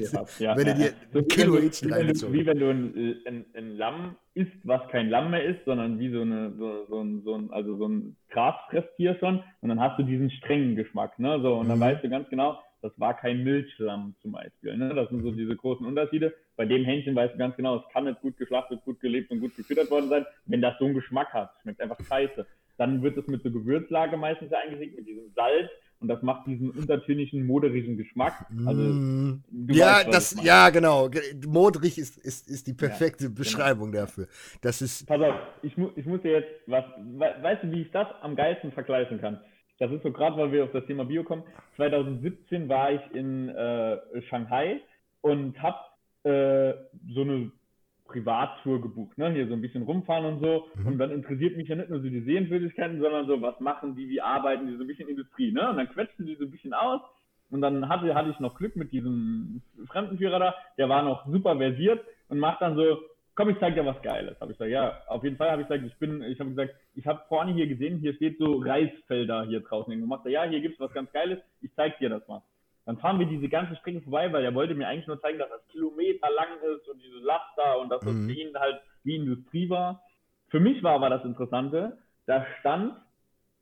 wenn du dir so ein Kilo Hähnchen reingezogen Wie wenn du ein, ein, ein, Lamm isst, was kein Lamm mehr ist, sondern wie so, eine, so, so, ein, so ein, also so ein Grasfresstier schon. Und dann hast du diesen strengen Geschmack. Ne? So, und dann mhm. weißt du ganz genau, das war kein Milchlamm zum Beispiel. Ne? Das sind so diese großen Unterschiede. Bei dem Hähnchen weißt du ganz genau, es kann nicht gut geschlachtet, gut gelebt und gut gefüttert worden sein. Wenn das so einen Geschmack hat, schmeckt einfach scheiße. Dann wird es mit so Gewürzlage meistens eingesickt, mit diesem Salz. Und das macht diesen untertönigen, moderigen Geschmack. Also, ja, weißt, das, ja, genau. Moderig ist, ist, ist die perfekte ja, genau. Beschreibung genau. dafür. Das ist. Pass auf, ich, mu ich muss dir jetzt was, weißt du, wie ich das am geilsten vergleichen kann? Das ist so gerade, weil wir auf das Thema Bio kommen. 2017 war ich in äh, Shanghai und habe äh, so eine Privattour gebucht, ne? Hier so ein bisschen rumfahren und so. Mhm. Und dann interessiert mich ja nicht nur so die Sehenswürdigkeiten, sondern so, was machen die, wie arbeiten die, so ein bisschen Industrie, ne? Und dann quetschen die so ein bisschen aus. Und dann hatte, hatte ich noch Glück mit diesem Fremdenführer da, der war noch super versiert und macht dann so, komm, ich zeig dir was Geiles. Habe ich gesagt, ja, auf jeden Fall habe ich gesagt, ich bin, ich habe gesagt, ich habe vorne hier gesehen, hier steht so Reisfelder hier draußen. Und macht er, ja, hier gibt's was ganz Geiles, ich zeig dir das mal. Dann fahren wir diese ganze Strecke vorbei, weil er wollte mir eigentlich nur zeigen, dass das Kilometer lang ist und diese Laster und dass das mhm. für ihn halt wie Industrie war. Für mich war aber das Interessante, da stand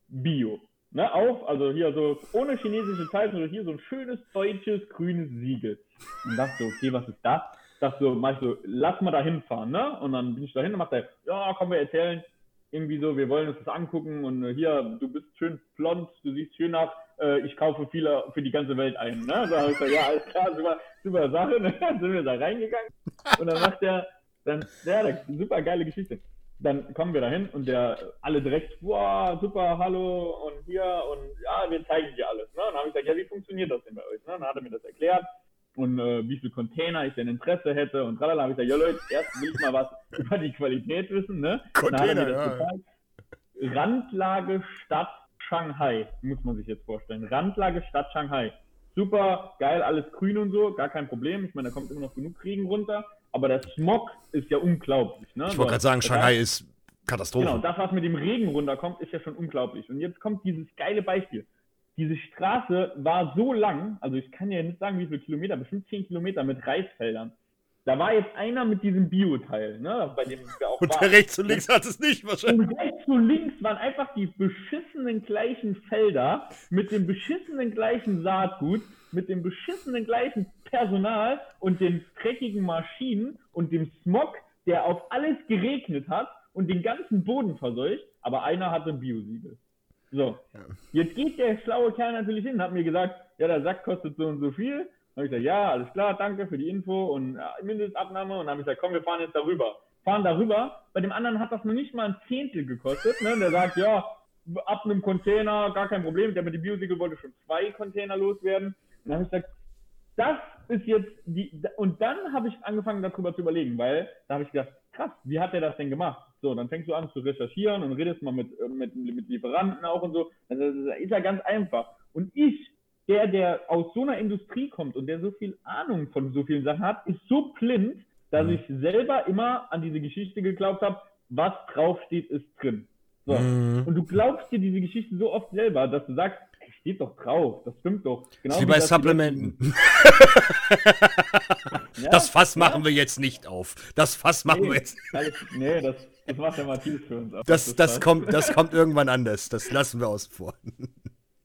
Bio. Ne, auf, also hier so ohne chinesische Zeichen, sondern hier so ein schönes deutsches grünes Siegel. Und dachte so, okay, was ist das? Dachte so, mach ich so, lass mal da hinfahren, ne? Und dann bin ich da hin und macht er, ja, komm, wir erzählen, irgendwie so, wir wollen uns das angucken und äh, hier, du bist schön blond, du siehst schön nach, äh, ich kaufe viele für die ganze Welt ein. Ne? Da habe ich gesagt, ja, alles klar, super, super Sache. Ne? Dann <laughs> sind wir da reingegangen und dann macht der, dann, ja, super geile Geschichte. Dann kommen wir da hin und der alle direkt, wow, super, hallo und hier und ja, wir zeigen dir alles. Ne? Und dann habe ich gesagt, ja, wie funktioniert das denn bei euch? Ne? Dann hat er mir das erklärt und äh, wie viele Container ich denn Interesse hätte und tralala. habe ich gesagt, ja Leute, erst will ich mal was <laughs> über die Qualität wissen. Ne? Container, ja. Randlage Stadt Shanghai, muss man sich jetzt vorstellen. Randlage Stadt Shanghai. Super, geil, alles grün und so, gar kein Problem. Ich meine, da kommt immer noch genug Regen runter. Aber der Smog ist ja unglaublich. Ne? Ich wollte gerade sagen, Shanghai ist Katastrophe. Genau, das, was mit dem Regen runterkommt, ist ja schon unglaublich. Und jetzt kommt dieses geile Beispiel. Diese Straße war so lang, also ich kann ja nicht sagen, wie viele Kilometer, bestimmt 10 Kilometer mit Reisfeldern. Da war jetzt einer mit diesem Bio-Teil, ne, bei dem wir auch Und waren. rechts und links hat es nicht wahrscheinlich. Und rechts und links waren einfach die beschissenen gleichen Felder mit dem beschissenen gleichen Saatgut, mit dem beschissenen gleichen Personal und den dreckigen Maschinen und dem Smog, der auf alles geregnet hat und den ganzen Boden verseucht, aber einer hatte ein Biosiegel. So, jetzt geht der schlaue Kerl natürlich hin und hat mir gesagt, ja, der Sack kostet so und so viel dann habe ich gesagt, ja, alles klar, danke für die Info und ja, Mindestabnahme. Und dann habe ich gesagt, komm, wir fahren jetzt darüber. Fahren darüber. Bei dem anderen hat das noch nicht mal ein Zehntel gekostet. Ne? Der sagt, ja, ab einem Container, gar kein Problem. Der mit dem Biosiegel wollte schon zwei Container loswerden. Und dann habe ich gesagt, das ist jetzt die, und dann habe ich angefangen darüber zu überlegen, weil da habe ich gedacht, krass, wie hat der das denn gemacht? So, dann fängst du an zu recherchieren und redest mal mit, mit, mit Lieferanten auch und so. Das ist ja ganz einfach. Und ich der, der aus so einer Industrie kommt und der so viel Ahnung von so vielen Sachen hat, ist so blind, dass mhm. ich selber immer an diese Geschichte geglaubt habe, was draufsteht, ist drin. So. Mhm. Und du glaubst dir diese Geschichte so oft selber, dass du sagst, steht doch drauf, das stimmt doch. Genau wie bei Supplementen. <laughs> ja, das Fass machen ja. wir jetzt nicht auf. Das Fass machen nee, wir jetzt. nee, das, das macht der Matthias für uns. Das, das, das, kommt, das kommt irgendwann anders. Das lassen wir außen vor.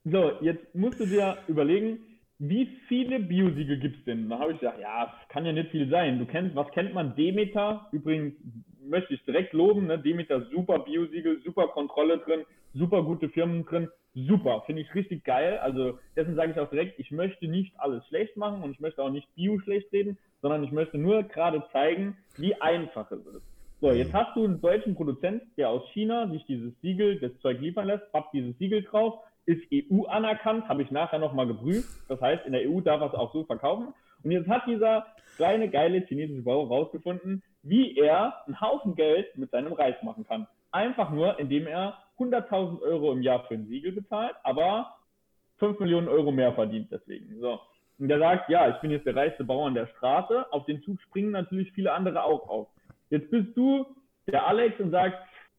So, jetzt musst du dir überlegen, wie viele Biosiegel gibt es denn? Da habe ich gesagt, ja, kann ja nicht viel sein. Du kennst, was kennt man? Demeter, übrigens möchte ich direkt loben, ne? Demeter super Biosiegel, super Kontrolle drin, super gute Firmen drin, super, finde ich richtig geil. Also dessen sage ich auch direkt, ich möchte nicht alles schlecht machen und ich möchte auch nicht Bio schlecht reden, sondern ich möchte nur gerade zeigen, wie einfach es ist. So, jetzt hast du einen deutschen Produzent, der aus China sich dieses Siegel, das Zeug liefern lässt, pappt dieses Siegel drauf ist EU anerkannt, habe ich nachher nochmal geprüft. Das heißt, in der EU darf er es auch so verkaufen. Und jetzt hat dieser kleine, geile chinesische Bauer rausgefunden, wie er einen Haufen Geld mit seinem Reis machen kann. Einfach nur, indem er 100.000 Euro im Jahr für ein Siegel bezahlt, aber 5 Millionen Euro mehr verdient deswegen. So. Und der sagt, ja, ich bin jetzt der reichste Bauer an der Straße. Auf den Zug springen natürlich viele andere auch auf. Jetzt bist du der Alex und sagst,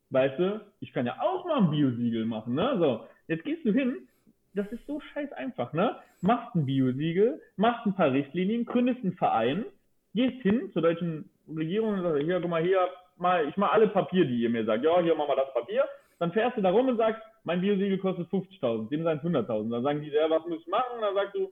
weißt du, ich kann ja auch mal ein Biosiegel machen, ne? So. Jetzt gehst du hin, das ist so scheiß einfach, ne? Machst ein Biosiegel, machst ein paar Richtlinien, gründest einen Verein, gehst hin zur deutschen Regierung und sagst, hier, guck mal, hier, mal, ich mach alle Papier, die ihr mir sagt, ja, hier, mach mal das Papier. Dann fährst du da rum und sagst, mein Biosiegel kostet 50.000, dem seien 100.000. Dann sagen die, ja, was muss ich machen? Dann sagst du,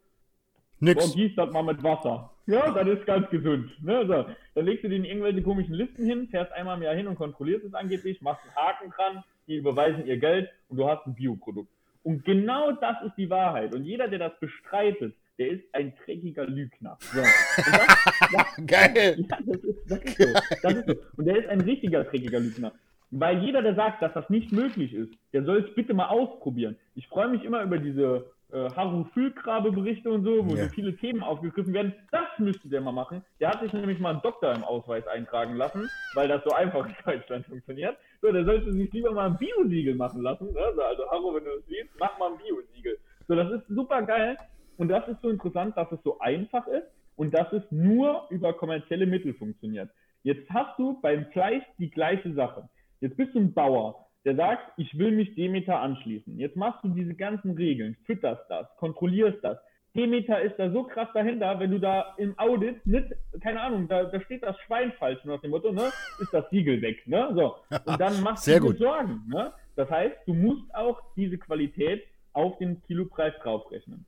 Nix. Boah, gieß das mal mit Wasser. Ja, das ist ganz gesund. Ne? So. Dann legst du denen irgendwelche komischen Listen hin, fährst einmal im Jahr hin und kontrollierst es angeblich, machst einen Haken dran, die überweisen ihr Geld und du hast ein Bioprodukt. Und genau das ist die Wahrheit. Und jeder, der das bestreitet, der ist ein dreckiger Lügner. So. Das, <laughs> das, Geil! Ja, das ist, das, ist so. das ist so. Und der ist ein richtiger dreckiger Lügner. Weil jeder, der sagt, dass das nicht möglich ist, der soll es bitte mal ausprobieren. Ich freue mich immer über diese äh, Haru Füllgrabe-Berichte und so, wo Ja. so viele Themen aufgegriffen werden. Das müsste der mal machen. Der hat sich nämlich mal einen Doktor im Ausweis eintragen lassen, weil das so einfach in Deutschland funktioniert. So, der sollte sich lieber mal ein Biosiegel machen lassen. Ne? So, Also, Haru, wenn du das siehst, mach mal ein Biosiegel. So, das ist super geil. Und das ist so interessant, dass es so einfach ist und dass es nur über kommerzielle Mittel funktioniert. Jetzt hast du beim Fleisch die gleiche Sache. Jetzt bist du ein Bauer, der sagt, ich will mich Demeter anschließen. Jetzt machst du diese ganzen Regeln, fütterst das, kontrollierst das. Demeter ist da so krass dahinter, wenn du da im Audit nicht, keine Ahnung, da, da steht das Schwein falsch nach dem Motto, ne, ist das Siegel weg, ne, so. Und dann <laughs> machst Sehr du dir. Sorgen, ne. Das heißt, du musst auch diese Qualität auf den Kilopreis draufrechnen.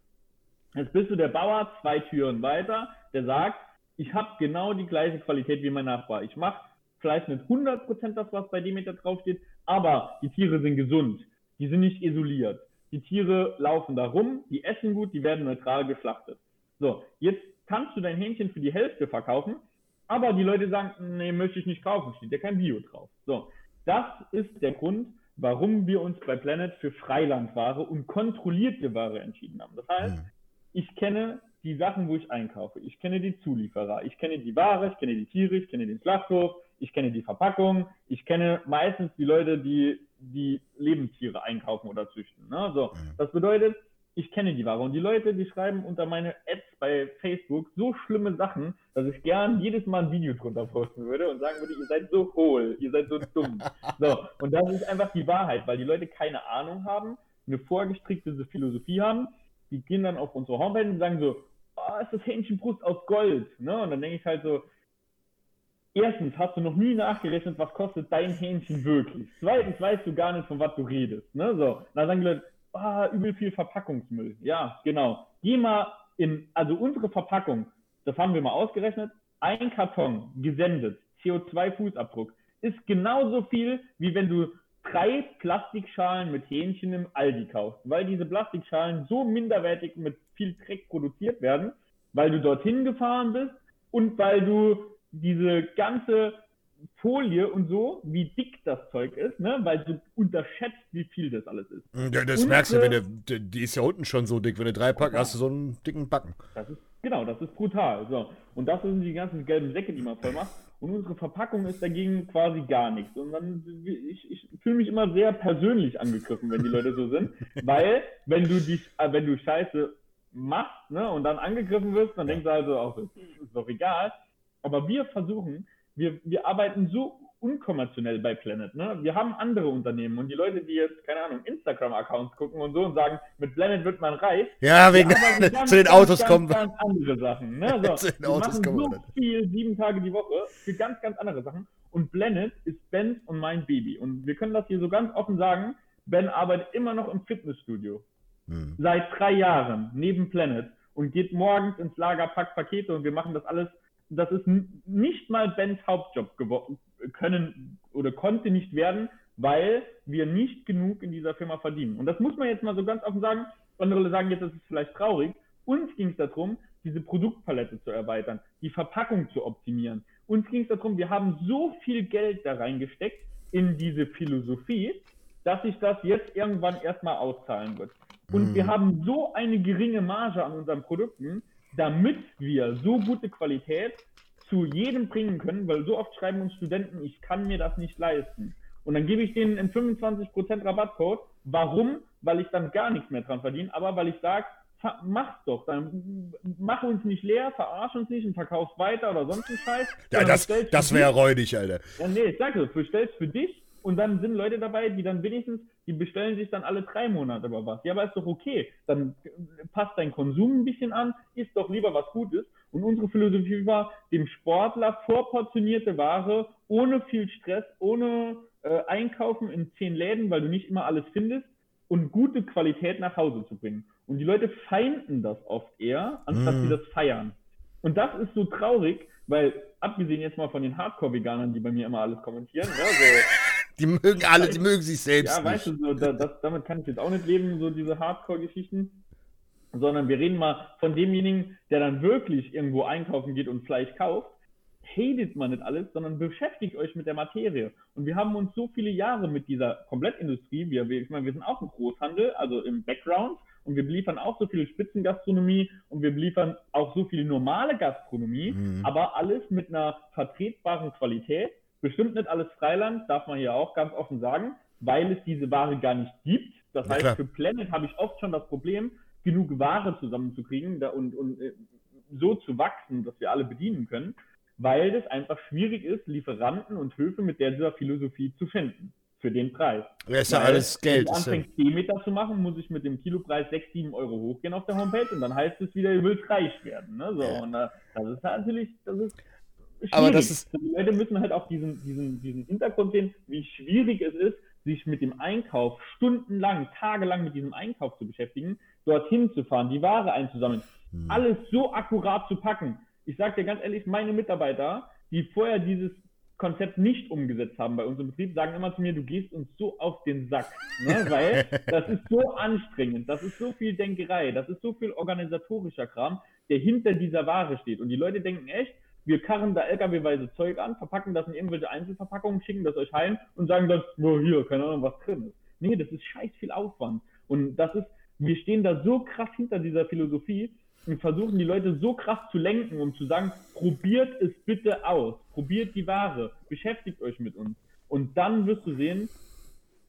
Jetzt bist du der Bauer zwei Türen weiter, der sagt, ich habe genau die gleiche Qualität wie mein Nachbar. Ich mache vielleicht nicht 100% das, was bei Demeter draufsteht, aber die Tiere sind gesund. Die sind nicht isoliert. Die Tiere laufen da rum, die essen gut, die werden neutral geschlachtet. So, jetzt kannst du dein Hähnchen für die Hälfte verkaufen, aber die Leute sagen, nee, möchte ich nicht kaufen, steht ja kein Bio drauf. So, das ist der Grund, warum wir uns bei Planet für Freilandware und kontrollierte Ware entschieden haben. Das heißt, ich kenne die Sachen, wo ich einkaufe. Ich kenne die Zulieferer. Ich kenne die Ware, ich kenne die Tiere, ich kenne den Schlachthof, ich kenne die Verpackung. Ich kenne meistens die Leute, die die Lebendtiere einkaufen oder züchten. Ne? So, das bedeutet, ich kenne die Ware. Und die Leute, die schreiben unter meine Ads bei Facebook so schlimme Sachen, dass ich gern jedes Mal ein Video drunter posten würde und sagen würde, ihr seid so hohl, ihr seid so dumm. <laughs> So, und das ist einfach die Wahrheit, weil die Leute keine Ahnung haben, eine vorgestrickte Philosophie haben. Die gehen dann auf unsere Homepage und sagen so, oh, ist das Hähnchenbrust aus Gold? Ne? Und dann denke ich halt so, erstens hast du noch nie nachgerechnet, was kostet dein Hähnchen wirklich. Zweitens weißt du gar nicht, von was du redest. Ne? So, dann sagen die Leute, ah, übel viel Verpackungsmüll. Ja, genau. Geh mal in, also unsere Verpackung, das haben wir mal ausgerechnet, ein Karton gesendet, CO2-Fußabdruck, ist genauso viel, wie wenn du drei Plastikschalen mit Hähnchen im Aldi kaufst, weil diese Plastikschalen so minderwertig mit viel Dreck produziert werden, weil du dorthin gefahren bist und weil du diese ganze Folie und so, wie dick das Zeug ist, ne? weil du unterschätzt, wie viel das alles ist. Ja, das Und, merkst du, äh, wenn du, die- ist ja unten schon so dick. Wenn du drei packst, hast du so einen dicken Backen. Das ist, genau, das ist brutal. So. Und das sind die ganzen gelben Säcke, die man voll macht. Und unsere Verpackung ist dagegen quasi gar nichts. Und dann, ich, ich fühle mich immer sehr persönlich angegriffen, wenn die Leute so sind. <laughs> Weil, wenn du dich, äh, wenn du Scheiße machst, ne, und dann angegriffen wirst, dann denkst du also auch so, "Pff, ist doch egal. Aber wir versuchen, wir, wir arbeiten so unkommerziell bei Planet. Ne? Wir haben andere Unternehmen und die Leute, die jetzt, keine Ahnung, Instagram-Accounts gucken und so und sagen, mit Planet wird man reich, Ja, wegen ganz, <laughs> zu den ganz, Autos ganz, kommen wir. Ganz andere Sachen. Ne? So, <laughs> Zu den wir Autos machen kommen wir so viel, sieben Tage die Woche, für ganz, ganz andere Sachen. Und Blended ist Bens und mein Baby. Und wir können das hier so ganz offen sagen. Ben arbeitet immer noch im Fitnessstudio. Hm. Seit drei Jahren neben Planet und geht morgens ins Lager, packt Pakete und wir machen das alles. Das ist nicht mal Bens Hauptjob geworden, können oder konnte nicht werden, weil wir nicht genug in dieser Firma verdienen. Und das muss man jetzt mal so ganz offen sagen. Andere sagen jetzt, das ist vielleicht traurig. Uns ging es darum, diese Produktpalette zu erweitern, die Verpackung zu optimieren. Uns ging es darum, wir haben so viel Geld da reingesteckt in diese Philosophie, dass sich das jetzt irgendwann erstmal auszahlen wird. Und Mhm. wir haben so eine geringe Marge an unseren Produkten, damit wir so gute Qualität zu jedem bringen können, weil so oft schreiben uns Studenten, ich kann mir das nicht leisten. Und dann gebe ich denen einen 25% Rabattcode. Warum? Weil ich dann gar nichts mehr dran verdiene, aber weil ich sage, mach's doch, dann mach uns nicht leer, verarsch uns nicht und verkauf's weiter oder sonst einen Scheiß. Ja, das, das wäre räudig, Alter. Ja, nee, ich sag du bestellst für dich und dann sind Leute dabei, die dann wenigstens, die bestellen sich dann alle drei Monate aber was. Ja, aber ist doch okay. Dann passt dein Konsum ein bisschen an, isst doch lieber was Gutes. Und unsere Philosophie war, dem Sportler vorportionierte Ware, ohne viel Stress, ohne äh, Einkaufen in zehn Läden, weil du nicht immer alles findest und gute Qualität nach Hause zu bringen. Und die Leute feinden das oft eher, anstatt Mm. sie das feiern. Und das ist so traurig, weil abgesehen jetzt mal von den Hardcore-Veganern, die bei mir immer alles kommentieren, ne, so, Die mögen alle, die mögen sich selbst ja, weißt du, so, da, das, damit kann ich jetzt auch nicht leben, so diese Hardcore-Geschichten. Sondern wir reden mal von demjenigen, der dann wirklich irgendwo einkaufen geht und Fleisch kauft. Hatet man nicht alles, sondern beschäftigt euch mit der Materie. Und wir haben uns so viele Jahre mit dieser Komplettindustrie, wir, ich meine, wir sind auch im Großhandel, also im Background, und wir beliefern auch so viel Spitzengastronomie und wir beliefern auch so viel normale Gastronomie, mhm. aber alles mit einer vertretbaren Qualität. Bestimmt nicht alles Freiland, darf man hier auch ganz offen sagen, weil es diese Ware gar nicht gibt. Das heißt, klar. für Planet habe ich oft schon das Problem, genug Ware zusammenzukriegen und, und äh, so zu wachsen, dass wir alle bedienen können, weil es einfach schwierig ist, Lieferanten und Höfe mit dieser Philosophie zu finden für den Preis. Ja, ist ja alles Geld. Wenn ich anfängt, ja... 10 Meter zu machen, muss ich mit dem Kilopreis 6, 7 Euro hochgehen auf der Homepage und dann heißt es wieder, ihr wollt reich werden. Ne? So, ja. Und äh, das ist natürlich, das ist. Aber das ist... Die Leute müssen halt auch diesen, diesen, diesen Hintergrund sehen, wie schwierig es ist, sich mit dem Einkauf stundenlang, tagelang mit diesem Einkauf zu beschäftigen, dorthin zu fahren, die Ware einzusammeln, hm. alles so akkurat zu packen. Ich sage dir ganz ehrlich, meine Mitarbeiter, die vorher dieses Konzept nicht umgesetzt haben bei uns im Betrieb, sagen immer zu mir, du gehst uns so auf den Sack, ne? <laughs> weil das ist so anstrengend, das ist so viel Denkerei, das ist so viel organisatorischer Kram, der hinter dieser Ware steht. Und die Leute denken echt, wir karren da LKW-weise Zeug an, verpacken das in irgendwelche Einzelverpackungen, schicken das euch heim und sagen dann, oh, hier, keine Ahnung, was drin ist. Nee, das ist scheiß viel Aufwand. Und das ist, wir stehen da so krass hinter dieser Philosophie, und versuchen die Leute so krass zu lenken, um zu sagen, probiert es bitte aus, probiert die Ware, beschäftigt euch mit uns. Und dann wirst du sehen,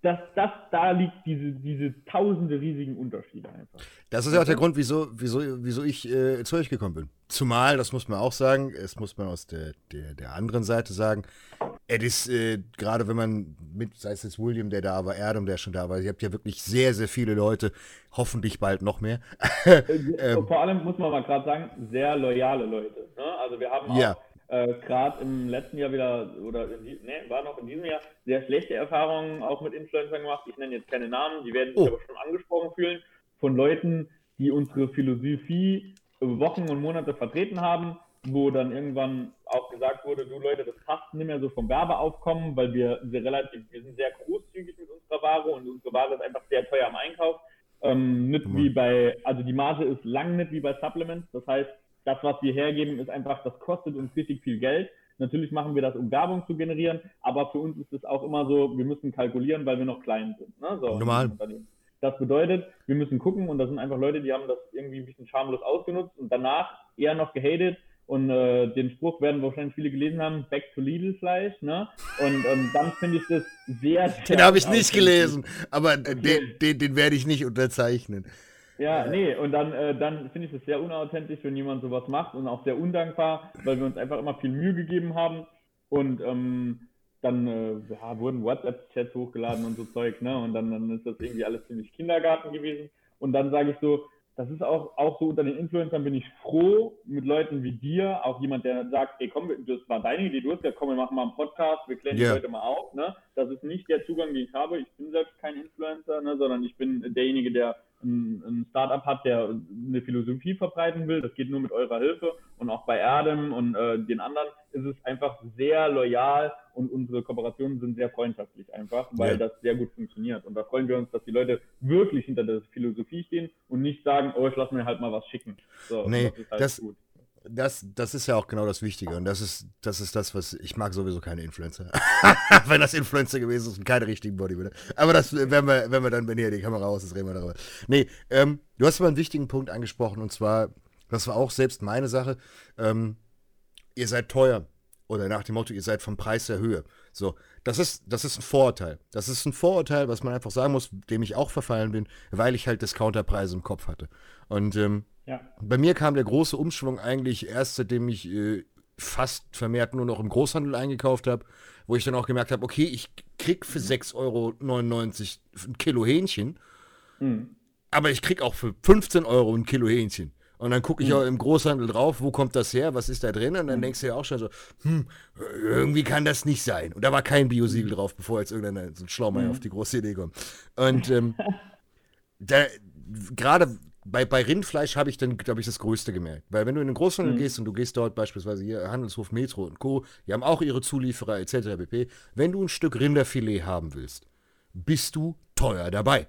dass das da liegt, diese, diese tausende riesigen Unterschiede einfach. Das ist ja auch der Grund, wieso, wieso, wieso ich äh, zu euch gekommen bin. Zumal, das muss man auch sagen, es muss man aus der, der, der anderen Seite sagen, es ist, äh, gerade wenn man mit, sei es jetzt William, der da war, Erdem, der schon da war, ihr habt ja wirklich sehr, sehr viele Leute, hoffentlich bald noch mehr. Äh, ähm, <laughs> Vor allem muss man mal gerade sagen, sehr loyale Leute. Ne? Also wir haben auch ja äh, gerade im letzten Jahr wieder, oder in, nee, war noch in diesem Jahr, sehr schlechte Erfahrungen auch mit Influencern gemacht. Ich nenne jetzt keine Namen, die werden sich oh. aber schon angesprochen fühlen, von Leuten, die unsere Philosophie Wochen und Monate vertreten haben, wo dann irgendwann auch gesagt wurde, du Leute, das passt nicht mehr so vom Werbeaufkommen, weil wir sehr relativ, wir sind sehr großzügig mit unserer Ware und unsere Ware ist einfach sehr teuer am Einkauf. Ähm, nicht mhm. wie bei, also die Marge ist lang nicht wie bei Supplements. Das heißt, das, was wir hergeben, ist einfach, das kostet uns richtig viel Geld. Natürlich machen wir das, um Werbung zu generieren, aber für uns ist es auch immer so, wir müssen kalkulieren, weil wir noch klein sind. Ne? So, Normal. Das bedeutet, wir müssen gucken und da sind einfach Leute, die haben das irgendwie ein bisschen schamlos ausgenutzt und danach eher noch gehatet und äh, den Spruch werden wahrscheinlich viele gelesen haben, Back to Lidl Fleisch, ne? Und ähm, dann finde ich das sehr, sehr Den habe ich nicht gelesen, aber okay. den, den, den werde ich nicht unterzeichnen. Ja, nee, und dann, äh, dann finde ich es sehr unauthentisch, wenn jemand sowas macht und auch sehr undankbar, weil wir uns einfach immer viel Mühe gegeben haben und ähm, dann äh, ja, wurden WhatsApp-Chats hochgeladen und so Zeug, ne? Und dann, dann ist das irgendwie alles ziemlich Kindergarten gewesen. Und dann sage ich so, das ist auch, auch so unter den Influencern bin ich froh mit Leuten wie dir, auch jemand, der sagt, ey komm, das war deine Idee, du hast gesagt, komm, wir machen mal einen Podcast, wir klären yeah. die Leute mal auf, ne? Das ist nicht der Zugang, den ich habe. Ich bin selbst kein Influencer, ne, sondern ich bin derjenige, der ein, ein Startup hat, der eine Philosophie verbreiten will. Das geht nur mit eurer Hilfe. Und auch bei Erdem und äh, den anderen ist es einfach sehr loyal und unsere Kooperationen sind sehr freundschaftlich einfach, weil ja. das sehr gut funktioniert. Und da freuen wir uns, dass die Leute wirklich hinter der Philosophie stehen und nicht sagen, oh, ich lasse mir halt mal was schicken. So, nee, das ist halt das, gut das, das ist ja auch genau das Wichtige. Und das ist, das ist das, was ich mag sowieso keine Influencer. <laughs> wenn das Influencer gewesen ist und keine richtigen Bodybuilder. Aber das werden wir, wenn wir dann, wenn hier die Kamera aus ist, reden wir darüber. Nee, ähm, du hast aber einen wichtigen Punkt angesprochen und zwar, das war auch selbst meine Sache. Ähm, ihr seid teuer. Oder nach dem Motto, ihr seid vom Preis der Höhe. So, das ist, das ist ein Vorurteil. Das ist ein Vorurteil, was man einfach sagen muss, dem ich auch verfallen bin, weil ich halt Discounterpreise im Kopf hatte. Und ähm, ja. Bei mir kam der große Umschwung eigentlich erst, seitdem ich äh, fast vermehrt nur noch im Großhandel eingekauft habe, wo ich dann auch gemerkt habe, okay, ich krieg für 6,99 Euro ein Kilo Hähnchen, mhm. aber ich krieg auch für 15 Euro ein Kilo Hähnchen. Und dann gucke ich mhm. auch im Großhandel drauf, wo kommt das her, was ist da drin? Und dann mhm. denkst du ja auch schon so, hm, irgendwie kann das nicht sein. Und da war kein Biosiegel hm. drauf, bevor jetzt irgendein so ein Schlaumeier mhm. auf die große Idee kommt. Und ähm, <laughs> gerade bei, bei Rindfleisch habe ich dann, glaube ich, das Größte gemerkt. Weil wenn du in den Großhandel mhm. gehst und du gehst dort beispielsweise hier Handelshof Metro und Co., die haben auch ihre Zulieferer etc. pp. Wenn du ein Stück Rinderfilet haben willst, bist du teuer dabei.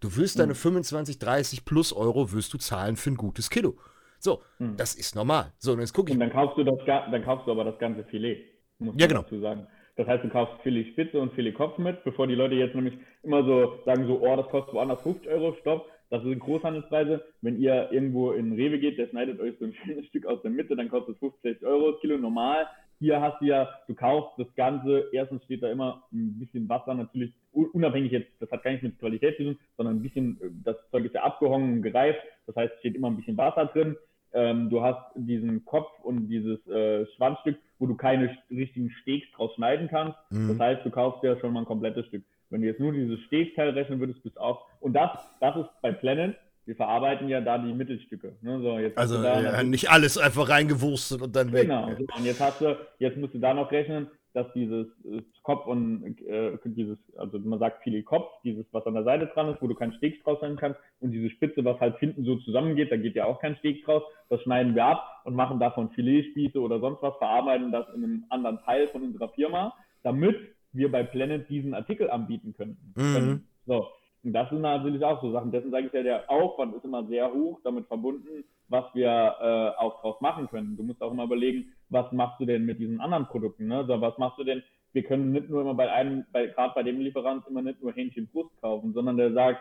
Du wirst mhm. deine 25, 30 plus Euro wirst du zahlen für ein gutes Kilo. So, mhm. das ist normal. So, und jetzt gucke ich. Und dann kaufst du das, dann kaufst du aber das ganze Filet. Muss ja, genau. Dazu sagen. Das heißt, du kaufst Filet Spitze und Filet Kopf mit, bevor die Leute jetzt nämlich immer so sagen so, oh, das kostet woanders 50 Euro, stopp. Das sind Großhandelspreise. Wenn ihr irgendwo in Rewe geht, der schneidet euch so ein <laughs> schönes Stück aus der Mitte, dann kostet es 50 Euro das Kilo normal. Hier hast du ja, du kaufst das Ganze, erstens steht da immer ein bisschen Wasser, natürlich unabhängig jetzt, das hat gar nichts mit Qualität zu tun, sondern ein bisschen, äh, das Zeug ist ja abgehongen und gereift, das heißt, steht immer ein bisschen Wasser drin. Ähm, du hast diesen Kopf und dieses äh, Schwanzstück, wo du keine richtigen Steaks draus schneiden kannst. Mhm. Das heißt, du kaufst ja schon mal ein komplettes Stück. Wenn du jetzt nur dieses Steakteil rechnen würdest, bist auch. Und das, das ist bei Planet, wir verarbeiten ja da die Mittelstücke. Ne? So, also ja, nicht alles einfach reingewurstet und dann weg. Genau. Und jetzt hast du, jetzt musst du da noch rechnen, dass dieses äh, Kopf und äh, dieses, also man sagt Filet Kopf, dieses, was an der Seite dran ist, wo du keinen Steak draus sein kannst, und diese Spitze, was halt hinten so zusammengeht, da geht ja auch kein Steak draus, das schneiden wir ab und machen davon Filetspieße oder sonst was, verarbeiten das in einem anderen Teil von unserer Firma, damit wir bei Planet diesen Artikel anbieten könnten. Mhm. So. Und das sind natürlich auch so Sachen. Dessen sage ich ja, der Aufwand ist immer sehr hoch, damit verbunden, was wir äh, auch draus machen können. Du musst auch immer überlegen, was machst du denn mit diesen anderen Produkten? Ne? Also was machst du denn? Wir können nicht nur immer bei einem, bei, gerade bei dem Lieferant immer nicht nur Hähnchenbrust kaufen, sondern der sagt,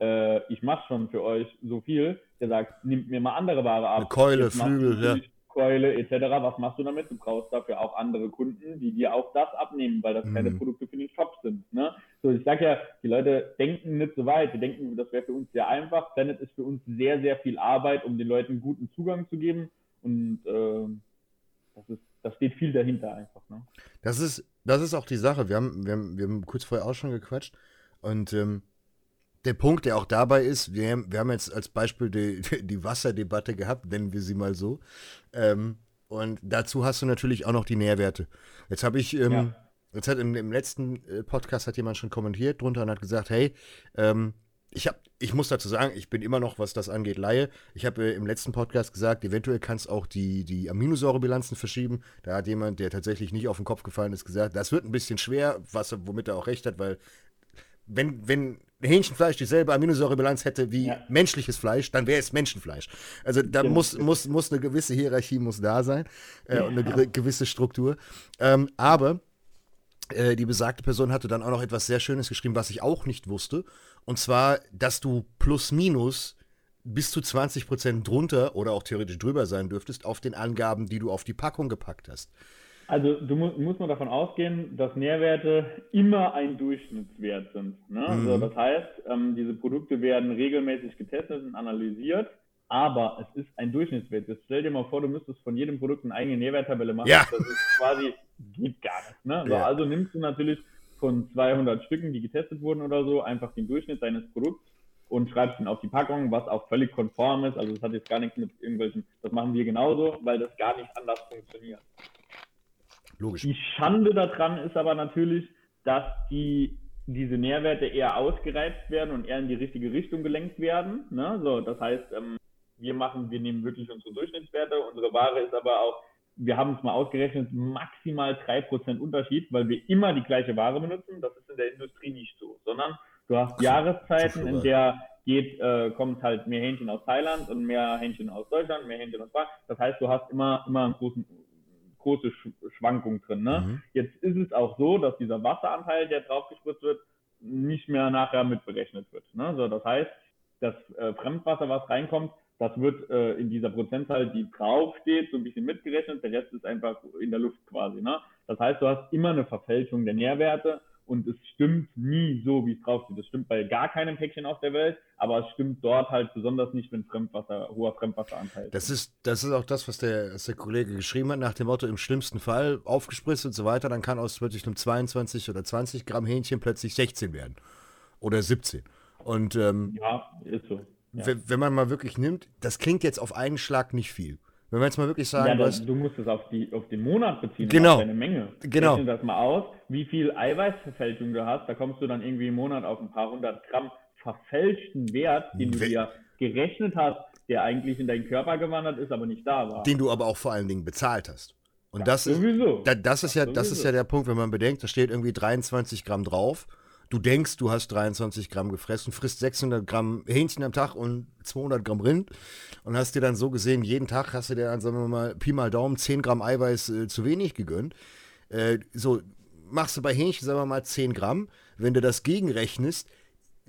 äh, ich mache schon für euch so viel. Der sagt, nimmt mir mal andere Ware ab. Eine Keule, Flügel, ja. Keule etc. Was machst du damit? Du brauchst dafür auch andere Kunden, die dir auch das abnehmen, weil das mhm. keine Produkte für den Shop sind. Ne? So, ich sage ja, die Leute denken nicht so weit. Die denken, das wäre für uns sehr einfach. Planet ist für uns sehr, sehr viel Arbeit, um den Leuten guten Zugang zu geben. Und äh, das ist, da steht viel dahinter einfach. Ne? Das ist, das ist auch die Sache. Wir haben, wir haben, wir haben kurz vorher auch schon gequatscht. Und ähm, der Punkt, der auch dabei ist, wir, haben, wir haben jetzt als Beispiel die, die Wasserdebatte gehabt, nennen wir sie mal so. Ähm, und dazu hast du natürlich auch noch die Nährwerte. Jetzt habe ich, ähm, ja. jetzt hat im, im letzten äh, Podcast hat jemand schon kommentiert drunter und hat gesagt, hey, ähm, ich habe, ich muss dazu sagen, ich bin immer noch, was das angeht, Laie. Ich habe äh, im letzten Podcast gesagt, eventuell kannst du auch die, die Aminosäurebilanzen verschieben. Da hat jemand, der tatsächlich nicht auf den Kopf gefallen ist, gesagt, das wird ein bisschen schwer, was, womit er auch recht hat, weil wenn, wenn Hähnchenfleisch dieselbe Aminosäurebilanz hätte wie ja. menschliches Fleisch, dann wäre es Menschenfleisch. Also da ja. muss, muss, muss eine gewisse Hierarchie muss da sein äh, und eine gewisse Struktur. Ähm, aber äh, die besagte Person hatte dann auch noch etwas sehr Schönes geschrieben, was ich auch nicht wusste. Und zwar, dass du plus minus bis zu 20 Prozent drunter oder auch theoretisch drüber sein dürftest auf den Angaben, die du auf die Packung gepackt hast. Also du mu muss man davon ausgehen, dass Nährwerte immer ein Durchschnittswert sind. Ne? Mhm. Also das heißt, ähm, diese Produkte werden regelmäßig getestet und analysiert, aber es ist ein Durchschnittswert. Jetzt stell dir mal vor, du müsstest von jedem Produkt eine eigene Nährwerttabelle machen. Ja. Das ist quasi, geht gar nicht. Ne? Ja. also nimmst du natürlich von 200 Stücken, die getestet wurden oder so, einfach den Durchschnitt deines Produkts und schreibst ihn auf die Packung, was auch völlig konform ist. Also das hat jetzt gar nichts mit irgendwelchen, das machen wir genauso, weil das gar nicht anders funktioniert. Logisch. Die Schande daran ist aber natürlich, dass die, diese Nährwerte eher ausgereizt werden und eher in die richtige Richtung gelenkt werden. Ne? So, das heißt, ähm, wir machen, wir nehmen wirklich unsere Durchschnittswerte. Unsere Ware ist aber auch, wir haben es mal ausgerechnet, maximal 3% Unterschied, weil wir immer die gleiche Ware benutzen. Das ist in der Industrie nicht so, sondern du hast Ach, Jahreszeiten, in der geht, äh, kommt halt mehr Hähnchen aus Thailand und mehr Hähnchen aus Deutschland, mehr Hähnchen aus Frankreich. Das heißt, du hast immer, immer einen großen große Schwankung drin. Ne? Mhm. Jetzt ist es auch so, dass dieser Wasseranteil, der draufgespritzt wird, nicht mehr nachher mitberechnet wird. Ne? So, das heißt, das äh, Fremdwasser, was reinkommt, das wird äh, in dieser Prozentzahl, die draufsteht, so ein bisschen mitgerechnet. Der Rest ist einfach in der Luft quasi. Ne? Das heißt, du hast immer eine Verfälschung der Nährwerte und es stimmt nie so, wie es draufsteht. Das stimmt bei gar keinem Päckchen auf der Welt, aber es stimmt dort halt besonders nicht, wenn Fremdwasser, hoher Fremdwasseranteil das ist. Das ist auch das, was der, was der Kollege geschrieben hat, nach dem Motto, im schlimmsten Fall aufgespritzt und so weiter, dann kann aus wirklich einem 22 oder 20 Gramm Hähnchen plötzlich 16 werden. Oder 17. Und ähm, ja, ist so. Ja. Wenn man mal wirklich nimmt, das klingt jetzt auf einen Schlag nicht viel. Wenn wir jetzt mal wirklich sagen, ja, das, du musst es auf, die, auf den Monat beziehen, genau. auf deine Menge. Genau. Rechne das mal aus, wie viel Eiweißverfälschung du hast, da kommst du dann irgendwie im Monat auf ein paar hundert Gramm verfälschten Wert, den du dir gerechnet hast, der eigentlich in deinen Körper gewandert ist, aber nicht da war. Den du aber auch vor allen Dingen bezahlt hast. Und das, das ist, da, das ist ja, das ist ja der Punkt, wenn man bedenkt, da steht irgendwie 23 Gramm drauf du denkst, du hast 23 Gramm gefressen, frisst 600 Gramm Hähnchen am Tag und 200 Gramm Rind und hast dir dann so gesehen, jeden Tag hast du dir dann, sagen wir mal, Pi mal Daumen, 10 Gramm Eiweiß äh, zu wenig gegönnt. Äh, so, machst du bei Hähnchen, sagen wir mal, 10 Gramm. Wenn du das gegenrechnest,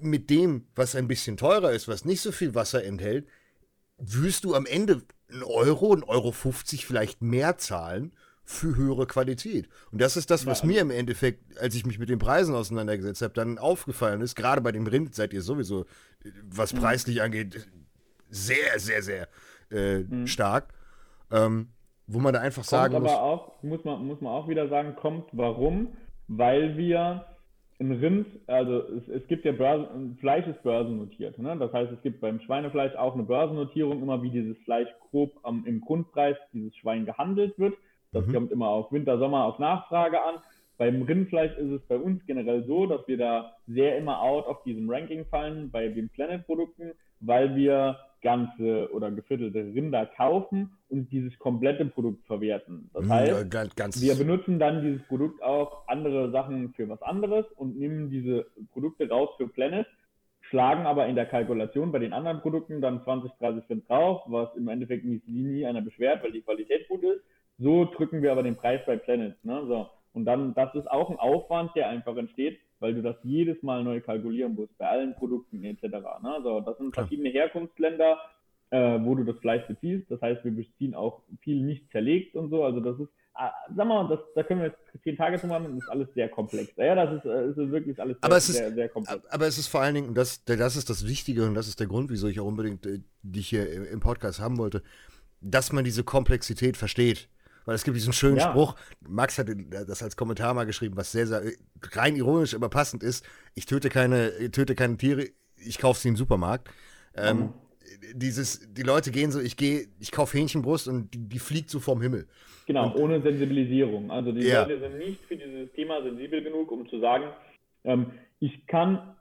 mit dem, was ein bisschen teurer ist, was nicht so viel Wasser enthält, wirst du am Ende einen Euro, einen Euro 50 vielleicht mehr zahlen für höhere Qualität. Und das ist das, was ja. mir im Endeffekt, als ich mich mit den Preisen auseinandergesetzt habe, dann aufgefallen ist. Gerade bei dem Rind seid ihr sowieso, was mhm. preislich angeht, sehr, sehr, sehr äh, mhm. stark. Ähm, wo man da einfach kommt sagen muss. Aber auch, muss man, muss man auch wieder sagen, kommt warum? Weil wir ein Rind, also es, es gibt ja Börsen, Fleisch ist börsennotiert. Ne? Das heißt, es gibt beim Schweinefleisch auch eine Börsennotierung, immer wie dieses Fleisch grob am, im Grundpreis dieses Schwein gehandelt wird. Das mhm. kommt immer auf Winter, Sommer auf Nachfrage an. Beim Rindfleisch ist es bei uns generell so, dass wir da sehr immer out auf diesem Ranking fallen bei den Planet-Produkten, weil wir ganze oder geviertelte Rinder kaufen und dieses komplette Produkt verwerten. Das mhm, heißt, ja, ganz, wir benutzen dann dieses Produkt auch andere Sachen für was anderes und nehmen diese Produkte raus für Planet, schlagen aber in der Kalkulation bei den anderen Produkten dann 20, 30 Cent drauf, was im Endeffekt nie, nie einer beschwert, weil die Qualität gut ist. So drücken wir aber den Preis bei Planet. Ne? So. Und dann, das ist auch ein Aufwand, der einfach entsteht, weil du das jedes Mal neu kalkulieren musst, bei allen Produkten etc. Ne? Also das sind verschiedene Herkunftsländer, äh, wo du das Fleisch beziehst. Das heißt, wir beziehen auch viel nicht zerlegt und so. Also das ist, äh, sag mal, das, da können wir jetzt zehn Tage zu machen und das ist alles sehr komplex. Ja, das ist, äh, ist wirklich alles aber sehr, sehr, sehr, komplex. Aber es ist vor allen Dingen, das, das ist das Wichtige und das ist der Grund, wieso ich auch unbedingt äh, dich hier im Podcast haben wollte, dass man diese Komplexität versteht. Weil es gibt diesen schönen ja. Spruch, Max hat das als Kommentar mal geschrieben, was sehr, sehr rein ironisch, aber passend ist. Ich töte keine, töte keine Tiere, ich kaufe sie im Supermarkt. Ähm, mhm. dieses, die Leute gehen so, ich gehe, ich kaufe Hähnchenbrust und die, die, fliegt so vom Himmel. Genau, und, ohne Sensibilisierung. Also die ja. Leute sind nicht für dieses Thema sensibel genug, um zu sagen, ähm, ich kann,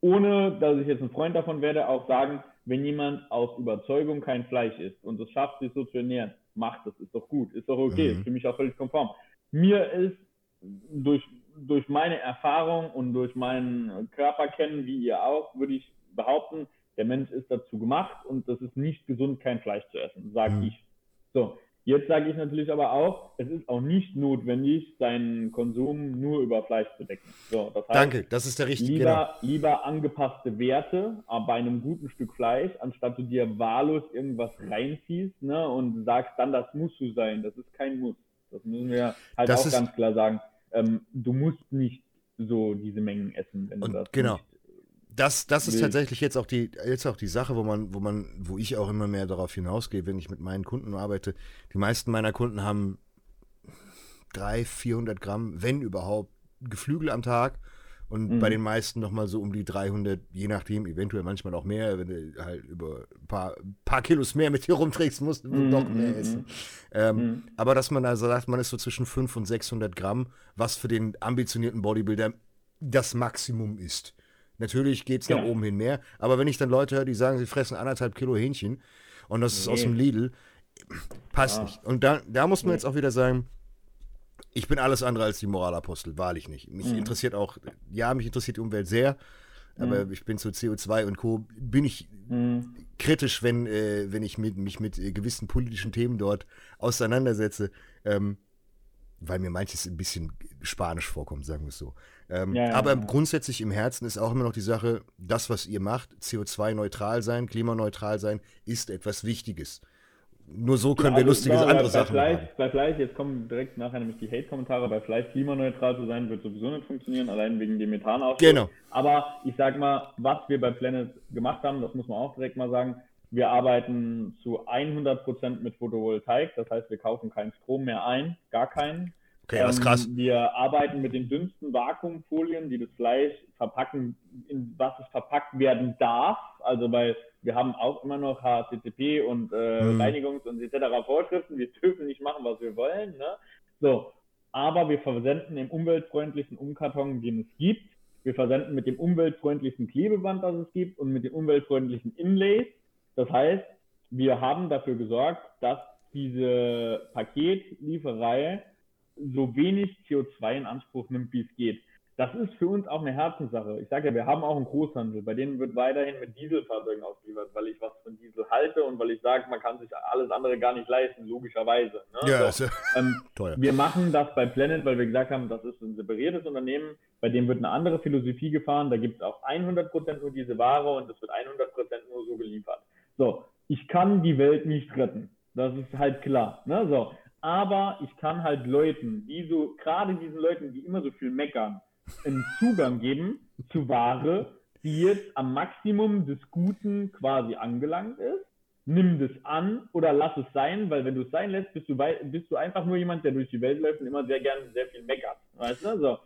ohne dass ich jetzt ein Freund davon werde, auch sagen, wenn jemand aus Überzeugung kein Fleisch isst und es schafft, sich so zu ernähren, macht das, ist doch gut, ist doch okay, mhm. ist für mich auch völlig konform. Mir ist durch, durch meine Erfahrung und durch meinen Körper kennen, wie ihr auch, würde ich behaupten, der Mensch ist dazu gemacht und das ist nicht gesund, kein Fleisch zu essen, sage mhm. ich. So, Jetzt sage ich natürlich aber auch, es ist auch nicht notwendig, seinen Konsum nur über Fleisch zu decken. So, das heißt, Danke, das ist der richtige. Lieber, genau. lieber angepasste Werte bei einem guten Stück Fleisch, anstatt du dir wahllos irgendwas reinziehst ne, und sagst dann, das muss so sein. Das ist kein Muss. Das müssen wir halt das auch ganz klar sagen. Ähm, du musst nicht so diese Mengen essen, wenn du das genau. nicht das, das ist tatsächlich jetzt auch die, jetzt auch die Sache, wo man, wo man, wo ich auch immer mehr darauf hinausgehe, wenn ich mit meinen Kunden arbeite. Die meisten meiner Kunden haben 300, 400 Gramm, wenn überhaupt, Geflügel am Tag. Und mhm. bei den meisten nochmal so um die 300, je nachdem, eventuell manchmal auch mehr, wenn du halt über ein paar, paar Kilos mehr mit dir rumträgst, musst du mhm. doch mehr mhm, essen. Mhm. Ähm, mhm. Aber dass man also sagt, man ist so zwischen 500 und 600 Gramm, was für den ambitionierten Bodybuilder das Maximum ist. Natürlich geht es nach oben hin mehr. Aber wenn ich dann Leute höre, die sagen, sie fressen anderthalb Kilo Hähnchen und das nee. ist aus dem Lidl, passt ja. nicht. Und da, da muss man nee. jetzt auch wieder sagen, ich bin alles andere als die Moralapostel, wahrlich nicht. Mich mhm. interessiert auch, ja, mich interessiert die Umwelt sehr, aber mhm. ich bin zu CO2 und Co. bin ich mhm. kritisch, wenn, äh, wenn ich mit, mich mit äh, gewissen politischen Themen dort auseinandersetze. Ähm, weil mir manches ein bisschen spanisch vorkommt, sagen wir es so. Ähm, ja, ja, aber ja. grundsätzlich im Herzen ist auch immer noch die Sache, das, was ihr macht, CO2-neutral sein, klimaneutral sein, ist etwas Wichtiges. Nur so können wir also, lustige andere bei Sachen Fleisch, machen. Bei Fleisch, jetzt kommen direkt nachher nämlich die Hate-Kommentare, bei Fleisch klimaneutral zu sein, wird sowieso nicht funktionieren, allein wegen dem Methanausstoß. Genau. Aber ich sag mal, was wir bei Planet gemacht haben, das muss man auch direkt mal sagen, wir arbeiten zu 100% mit Photovoltaik, das heißt, wir kaufen keinen Strom mehr ein, gar keinen. Okay, das ist krass. Ähm, wir arbeiten mit den dünnsten Vakuumfolien, die das Fleisch verpacken, in was es verpackt werden darf. Also weil wir haben auch immer noch HCCP und äh, hm. Reinigungs- und etc. Vorschriften. Wir dürfen nicht machen, was wir wollen. Ne? So, aber wir versenden im umweltfreundlichen Umkarton, den es gibt. Wir versenden mit dem umweltfreundlichen Klebeband, das es gibt, und mit den umweltfreundlichen Inlays. Das heißt, wir haben dafür gesorgt, dass diese Paketlieferei so wenig CO2 in Anspruch nimmt, wie es geht. das ist für uns auch eine Herzenssache. Ich sage ja, wir haben auch einen Großhandel, bei denen wird weiterhin mit Dieselfahrzeugen ausgeliefert, weil ich was von Diesel halte und weil ich sage, man kann sich alles andere gar nicht leisten, logischerweise. Ne? Ja, so, ähm, <laughs> teuer. Wir machen das bei Planet, weil wir gesagt haben, das ist ein separiertes Unternehmen, bei dem wird eine andere Philosophie gefahren, da gibt es auch 100% nur diese Ware und es wird 100% nur so geliefert. So, ich kann die Welt nicht retten. Das ist halt klar. Ne? So, aber ich kann halt Leuten, die so, gerade diesen Leuten, die immer so viel meckern, einen Zugang geben zu Ware, die jetzt am Maximum des Guten quasi angelangt ist. Nimm das an oder lass es sein, weil wenn du es sein lässt, bist du, bist du einfach nur jemand, der durch die Welt läuft und immer sehr gerne sehr viel meckert. Weißt du? So.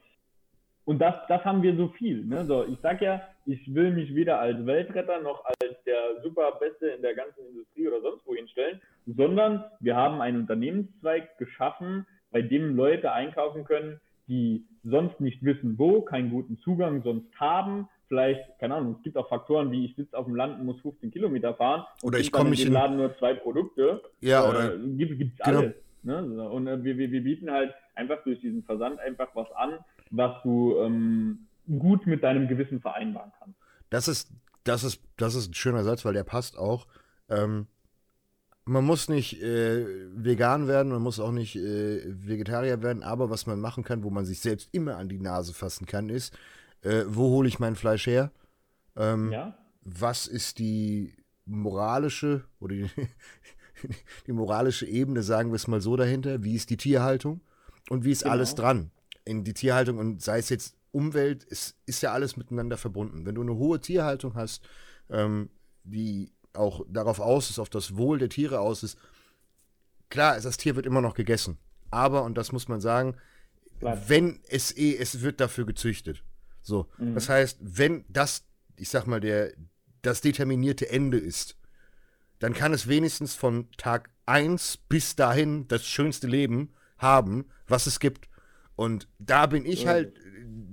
Und das, das haben wir so viel. Ne? So, ich sag ja, ich will mich weder als Weltretter noch als der super Beste in der ganzen Industrie oder sonst wo hinstellen, sondern wir haben einen Unternehmenszweig geschaffen, bei dem Leute einkaufen können, die sonst nicht wissen, wo, keinen guten Zugang sonst haben. Vielleicht, keine Ahnung, es gibt auch Faktoren wie ich sitze auf dem Land und muss 15 Kilometer fahren. Oder ich komme nicht in Laden nur zwei Produkte. Ja, oder? Äh, gibt es genau. alles. Ne? Und äh, wir, wir, wir bieten halt einfach durch diesen Versand einfach was an, was du ähm, gut mit deinem Gewissen vereinbaren kannst. Das ist, das ist, das ist ein schöner Satz, weil der passt auch. Ähm, man muss nicht äh, vegan werden, man muss auch nicht äh, Vegetarier werden, aber was man machen kann, wo man sich selbst immer an die Nase fassen kann, ist, äh, wo hole ich mein Fleisch her? Ähm, ja. Was ist die moralische oder die, <laughs> die, moralische Ebene, sagen wir es mal so dahinter? Wie ist die Tierhaltung? Und wie ist genau. alles dran in die Tierhaltung? Und sei es jetzt Umwelt, es ist ja alles miteinander verbunden. Wenn du eine hohe Tierhaltung hast, ähm, die auch darauf aus ist, auf das Wohl der Tiere aus ist. Klar, das Tier wird immer noch gegessen. Aber, und das muss man sagen, Klar. wenn es eh, es wird dafür gezüchtet. So. Mhm. Das heißt, wenn das, ich sag mal, der, das determinierte Ende ist, dann kann es wenigstens von Tag 1 bis dahin das schönste Leben haben, was es gibt. Und da bin ich halt,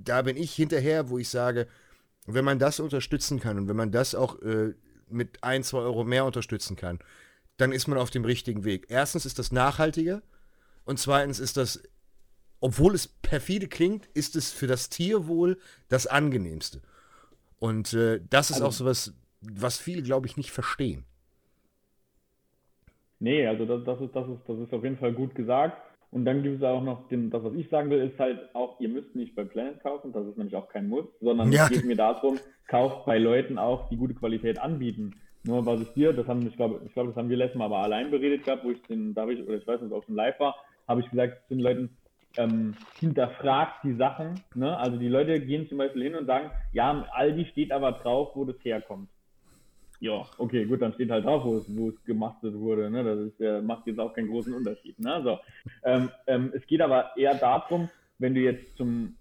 da bin ich hinterher, wo ich sage, wenn man das unterstützen kann und wenn man das auch äh, mit ein, zwei Euro mehr unterstützen kann, dann ist man auf dem richtigen Weg. Erstens ist das nachhaltiger und zweitens ist das, obwohl es perfide klingt, ist es für das Tierwohl das angenehmste. Und äh, das ist also, auch so was, was viele, glaube ich, nicht verstehen. Nee, also das, das, ist, das, ist, das ist auf jeden Fall gut gesagt. Und dann gibt es auch noch, den, das, was ich sagen will, ist halt auch, ihr müsst nicht bei Planet kaufen, das ist nämlich auch kein Muss, sondern ja. es geht mir darum, kauft bei Leuten auch, die gute Qualität anbieten. Nur was ich dir, das haben, ich glaube, ich glaube, das haben wir letztes Mal aber allein beredet gehabt, wo ich den, da ich, oder ich weiß nicht, ob es ein Live war, habe ich gesagt zu den Leuten, ähm, hinterfragt die Sachen. Ne? Also die Leute gehen zum Beispiel hin und sagen, ja, Aldi steht aber drauf, wo das herkommt. Ja, okay, gut, dann steht halt drauf, wo es, wo es gemastet wurde. Ne? Das ist, äh, macht jetzt auch keinen großen Unterschied. Ne? So, ähm, ähm, es geht aber eher darum, wenn du jetzt zum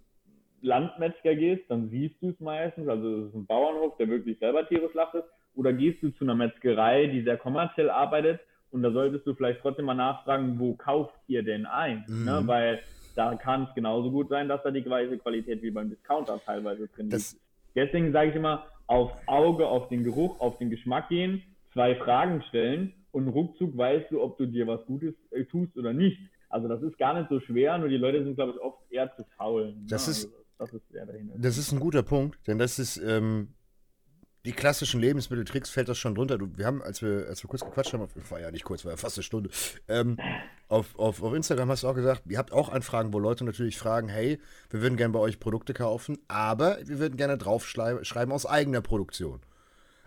Landmetzger gehst, dann siehst du es meistens, also es ist ein Bauernhof, der wirklich selber Tiere schlachtet, oder gehst du zu einer Metzgerei, die sehr kommerziell arbeitet, und da solltest du vielleicht trotzdem mal nachfragen, wo kauft ihr denn ein? Mhm. Ne? Weil da kann es genauso gut sein, dass da die gleiche Qualität wie beim Discounter teilweise drin ist. Deswegen sage ich immer, auf Auge, auf den Geruch, auf den Geschmack gehen, zwei Fragen stellen und ruckzuck weißt du, ob du dir was Gutes äh, tust oder nicht. Also das ist gar nicht so schwer, nur die Leute sind, glaube ich, oft eher zu faul. Ne? Das, ja, ist, also das, ist das ist ein guter Punkt, denn das ist ähm, die klassischen Lebensmitteltricks fällt das schon drunter. Du, wir haben, als wir, als wir kurz gequatscht haben, war ja nicht kurz, war ja fast eine Stunde, ähm, auf, auf, auf Instagram hast du auch gesagt, ihr habt auch Anfragen, wo Leute natürlich fragen, hey, wir würden gerne bei euch Produkte kaufen, aber wir würden gerne draufschreiben aus eigener Produktion.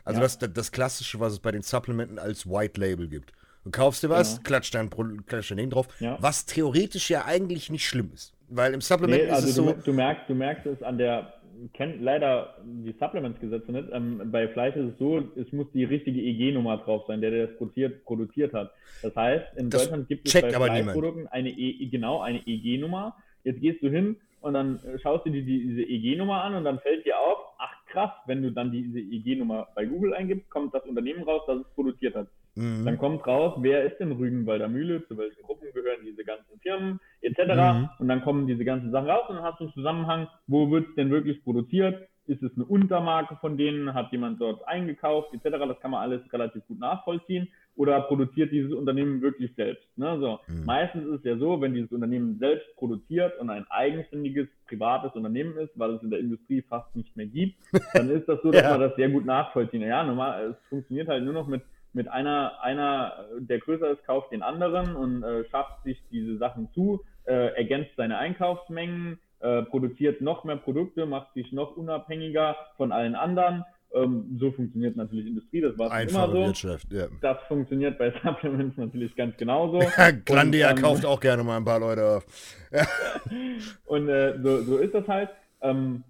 Also ja. das, das Klassische, was es bei den Supplementen als White Label gibt. Du kaufst dir was, ja. klatscht dein, klatscht dein Ding drauf, ja. was theoretisch ja eigentlich nicht schlimm ist. Weil im Supplement nee, also ist es du, so. Du merkst, du merkst es an der kennt leider die Supplements-Gesetze nicht. Ähm, bei Fleisch ist es so, es muss die richtige EG-Nummer drauf sein, der, der das produziert, produziert hat. Das heißt, in das Deutschland gibt es bei Fleischprodukten eine e, genau eine EG-Nummer. Jetzt gehst du hin und dann schaust du dir die, diese EG-Nummer an und dann fällt dir auf, ach krass, wenn du dann diese EG-Nummer bei Google eingibst, kommt das Unternehmen raus, das es produziert hat. Mhm. Dann kommt raus, wer ist in Rügenwalder Mühle, zu welchen Gruppen gehören diese ganzen Firmen, etc. Mhm. Und dann kommen diese ganzen Sachen raus und dann hast du einen Zusammenhang, wo wird es denn wirklich produziert ist es eine Untermarke von denen, hat jemand dort eingekauft, etc. Das kann man alles relativ gut nachvollziehen. Oder produziert dieses Unternehmen wirklich selbst? Ne? So. Mhm. Meistens ist es ja so, wenn dieses Unternehmen selbst produziert und ein eigenständiges privates Unternehmen ist, weil es in der Industrie fast nicht mehr gibt, <laughs> dann ist das so, dass ja. man das sehr gut nachvollziehen. Ja, normal, es funktioniert halt nur noch mit mit einer, einer, der größer ist, kauft den anderen und äh, schafft sich diese Sachen zu, äh, ergänzt seine Einkaufsmengen, äh, produziert noch mehr Produkte, macht sich noch unabhängiger von allen anderen. Ähm, so funktioniert natürlich Industrie, das war immer so. Wirtschaft, ja. Das funktioniert bei <laughs> Supplements natürlich ganz genauso. <laughs> Glandia ähm, kauft auch gerne mal ein paar Leute auf. <laughs> und äh, so, so ist das halt. Ähm,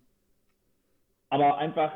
aber einfach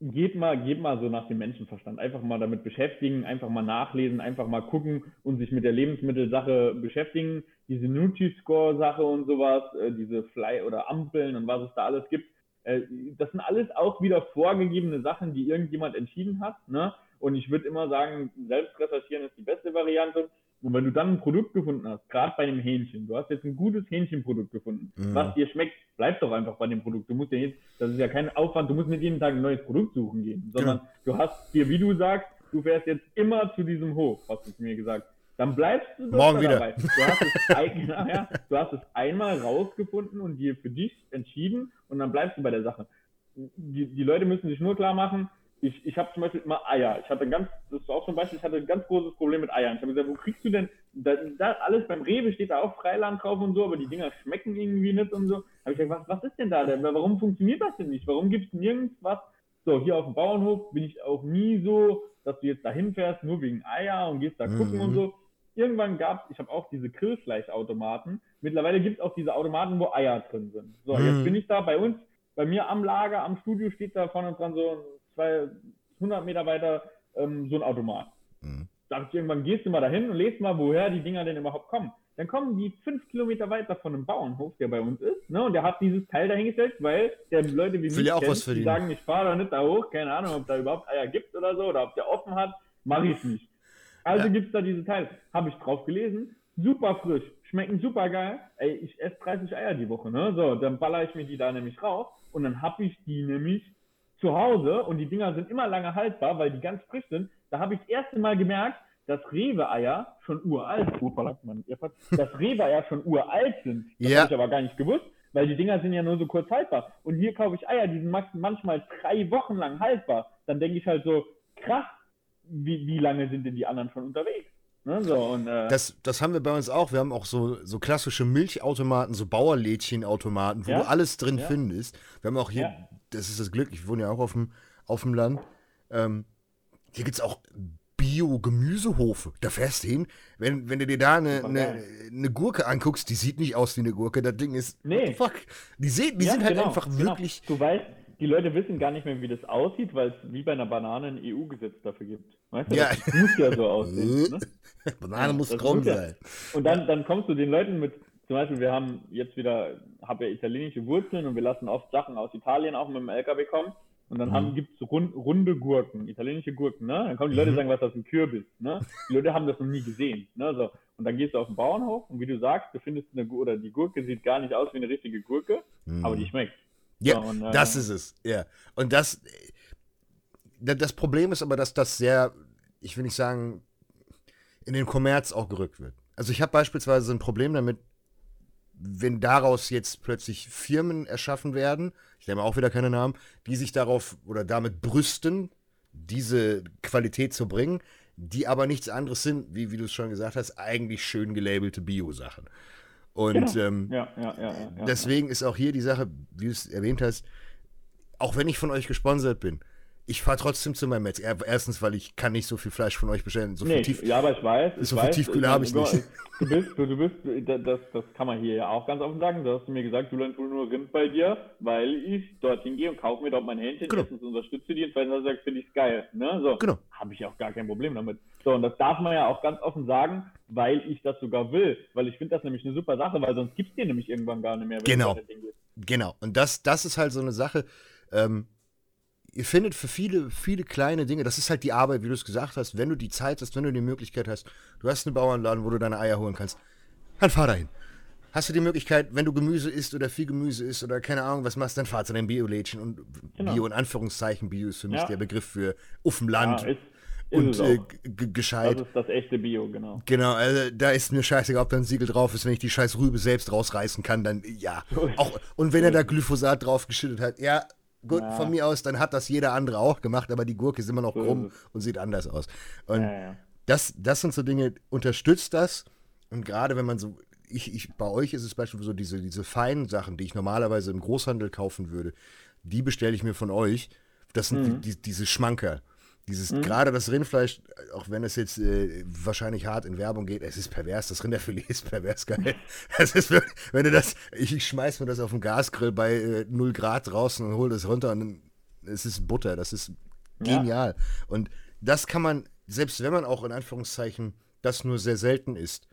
geht mal, geht mal so nach dem Menschenverstand. Einfach mal damit beschäftigen, einfach mal nachlesen, einfach mal gucken und sich mit der Lebensmittelsache beschäftigen. Diese Nutri-Score-Sache und sowas, äh, diese Fly- oder Ampeln und was es da alles gibt. Äh, das sind alles auch wieder vorgegebene Sachen, die irgendjemand entschieden hat. Ne? Und ich würde immer sagen, selbst recherchieren ist die beste Variante. Und wenn du dann ein Produkt gefunden hast, gerade bei einem Hähnchen, du hast jetzt ein gutes Hähnchenprodukt gefunden, mhm. was dir schmeckt, bleib doch einfach bei dem Produkt. Du musst ja jetzt, das ist ja kein Aufwand, du musst nicht jeden Tag ein neues Produkt suchen gehen, sondern genau. du hast dir, wie du sagst, du fährst jetzt immer zu diesem Hof, hast du mir gesagt. Dann bleibst du doch Morgen wieder. dabei. Du hast, es ein, <laughs> ja, du hast es einmal rausgefunden und dir für dich entschieden und dann bleibst du bei der Sache. Die, die Leute müssen sich nur klar machen, ich, ich habe zum Beispiel immer Eier. Ich hatte ein ganz, das ist auch zum Beispiel, ich hatte ein ganz großes Problem mit Eiern. Ich habe gesagt, wo kriegst du denn, da, da, alles beim Rewe steht da auch Freiland drauf und so, aber die Dinger schmecken irgendwie nicht und so. Habe ich gesagt, was, was ist denn da denn? Warum funktioniert das denn nicht? Warum gibt es nirgends was? So, hier auf dem Bauernhof bin ich auch nie so, dass du jetzt da hinfährst, nur wegen Eier und gehst da gucken mhm. und so. Irgendwann gab es, ich habe auch diese Grillfleischautomaten. Mittlerweile gibt es auch diese Automaten, wo Eier drin sind. So, mhm. jetzt bin ich da bei uns, bei mir am Lager, am Studio steht da vorne dran so ein 200 Meter weiter ähm, so ein Automat. Mhm. Da ich irgendwann gehst du mal dahin und lest mal, woher die Dinger denn überhaupt kommen. Dann kommen die fünf Kilometer weiter von einem Bauernhof, der bei uns ist, ne? Und der hat dieses Teil dahingestellt, weil der Leute wie mich kennt, die sagen, ich fahre da nicht da hoch, keine Ahnung, ob da überhaupt Eier gibt oder so, oder ob der offen hat, mache ich nicht. Also ja. gibt es da diese Teile. Habe ich drauf gelesen, super frisch, schmecken super geil. Ey, ich esse 30 Eier die Woche, ne? So, dann baller ich mir die da nämlich raus und dann habe ich die nämlich zu Hause und die Dinger sind immer lange haltbar, weil die ganz frisch sind. Da habe ich das erste Mal gemerkt, dass Rewe-Eier schon uralt, dass Rewe-Eier schon uralt sind. Das ja. habe ich aber gar nicht gewusst, weil die Dinger sind ja nur so kurz haltbar. Und hier kaufe ich Eier, die sind manchmal drei Wochen lang haltbar. Dann denke ich halt so, krass, wie, wie lange sind denn die anderen schon unterwegs? Ne, so, und, äh, das, das haben wir bei uns auch. Wir haben auch so, so klassische Milchautomaten, so Bauerlädchenautomaten, wo ja? du alles drin ja? findest. Wir haben auch hier. Das ist das Glück, ich wohne ja auch auf dem, auf dem Land. Ähm, hier gibt es auch Bio-Gemüsehofe. Da fährst du hin. Wenn, wenn du dir da eine, eine, eine, Gurke anguckst, die sieht nicht aus wie eine Gurke. Das Ding ist. Nee. Fuck. Die, sehen, die sind halt genau, einfach genau. wirklich. Du weißt, die Leute wissen gar nicht mehr, wie das aussieht, weil es wie bei einer Banane ein EU-Gesetz dafür gibt. Weißt du, ja. Das muss ja so aussehen. Ne? <laughs> Banane muss krumm sein. Und dann, dann kommst du den Leuten mit, zum Beispiel, wir haben jetzt wieder, habe ja italienische Wurzeln und wir lassen oft Sachen aus Italien auch mit dem LKW kommen. Und dann mhm. gibt es rund, runde Gurken, italienische Gurken, ne? Dann kommen die Leute und mhm. sagen, was das ein Kürbis, ne? Die Leute haben das noch nie gesehen, ne? So. Und dann gehst du auf den Bauernhof und wie du sagst, du findest eine Gurke, oder die Gurke sieht gar nicht aus wie eine richtige Gurke, mhm. aber die schmeckt. Ja, und, äh, das ist es, ja. Und das, das Problem ist aber, dass das sehr, ich will nicht sagen, in den Kommerz auch gerückt wird. Also ich habe beispielsweise ein Problem damit, wenn daraus jetzt plötzlich Firmen erschaffen werden, ich nehme auch wieder keine Namen, die sich darauf oder damit brüsten, diese Qualität zu bringen, die aber nichts anderes sind, wie, wie du es schon gesagt hast, eigentlich schön gelabelte Bio-Sachen. Und genau. ähm, ja, ja, ja, deswegen ist auch hier die Sache, wie du es erwähnt hast, auch wenn ich von euch gesponsert bin, ich fahre trotzdem zu meinem Metzger. Erstens, weil ich kann nicht so viel Fleisch von euch bestellen. So nee, viel Tief ja, aber ich weiß. So viel Tiefkühler habe ich nicht. Du bist, du, du bist, das, das kann man hier ja auch ganz offen sagen. Du hast mir gesagt, du lernst wohl nur Rind bei dir, weil ich dorthin gehe und kaufe mir dort mein Hähnchen. Genau. Erstens unterstütze die und zweitens sagst, finde ich es geil. Ne? So, genau. Habe ich auch gar kein Problem damit. So, und das darf man ja auch ganz offen sagen, weil ich das sogar will. Weil ich finde das nämlich eine super Sache, weil sonst gibt es dir nämlich irgendwann gar nicht mehr. genau. Genau. Und das, das ist halt so eine Sache. Ähm, ihr findet für viele, viele kleine Dinge, das ist halt die Arbeit, wie du es gesagt hast, wenn du die Zeit hast, wenn du die Möglichkeit hast, du hast einen Bauernladen, wo du deine Eier holen kannst, dann fahr dahin. hast du die Möglichkeit, wenn du Gemüse isst oder viel Gemüse isst oder keine Ahnung, was machst, dann fahr zu deinem Bio-Lädchen und genau. Bio in Anführungszeichen, Bio ist für mich ja. der Begriff für Uffenland. Ja, ist, und äh, gescheit. Das ist das echte Bio, genau. Genau, also da ist mir scheißegal, ob da ein Siegel drauf ist, wenn ich die scheiß Rübe selbst rausreißen kann, dann ja. Auch, und wenn er da Glyphosat drauf geschüttet hat, ja, gut, ja. von mir aus, dann hat das jeder andere auch gemacht, aber die Gurke ist immer noch krumm und sieht anders aus. Und ja, ja. Das, das sind so Dinge, unterstützt das. Und gerade wenn man so, ich, ich, bei euch ist es beispielsweise so diese, diese feinen Sachen, die ich normalerweise im Großhandel kaufen würde, die bestelle ich mir von euch. Das sind mhm. die, die, diese Schmanker. Dieses, mhm. gerade das Rindfleisch, auch wenn es jetzt äh, wahrscheinlich hart in Werbung geht, es ist pervers, das Rinderfilet <laughs> ist pervers geil. Es ist wirklich, wenn du das, ich, ich schmeiß mir das auf den Gasgrill bei äh, 0 Grad draußen und hole das runter und es ist Butter, das ist genial. Ja. Und das kann man, selbst wenn man auch in Anführungszeichen das nur sehr selten isst,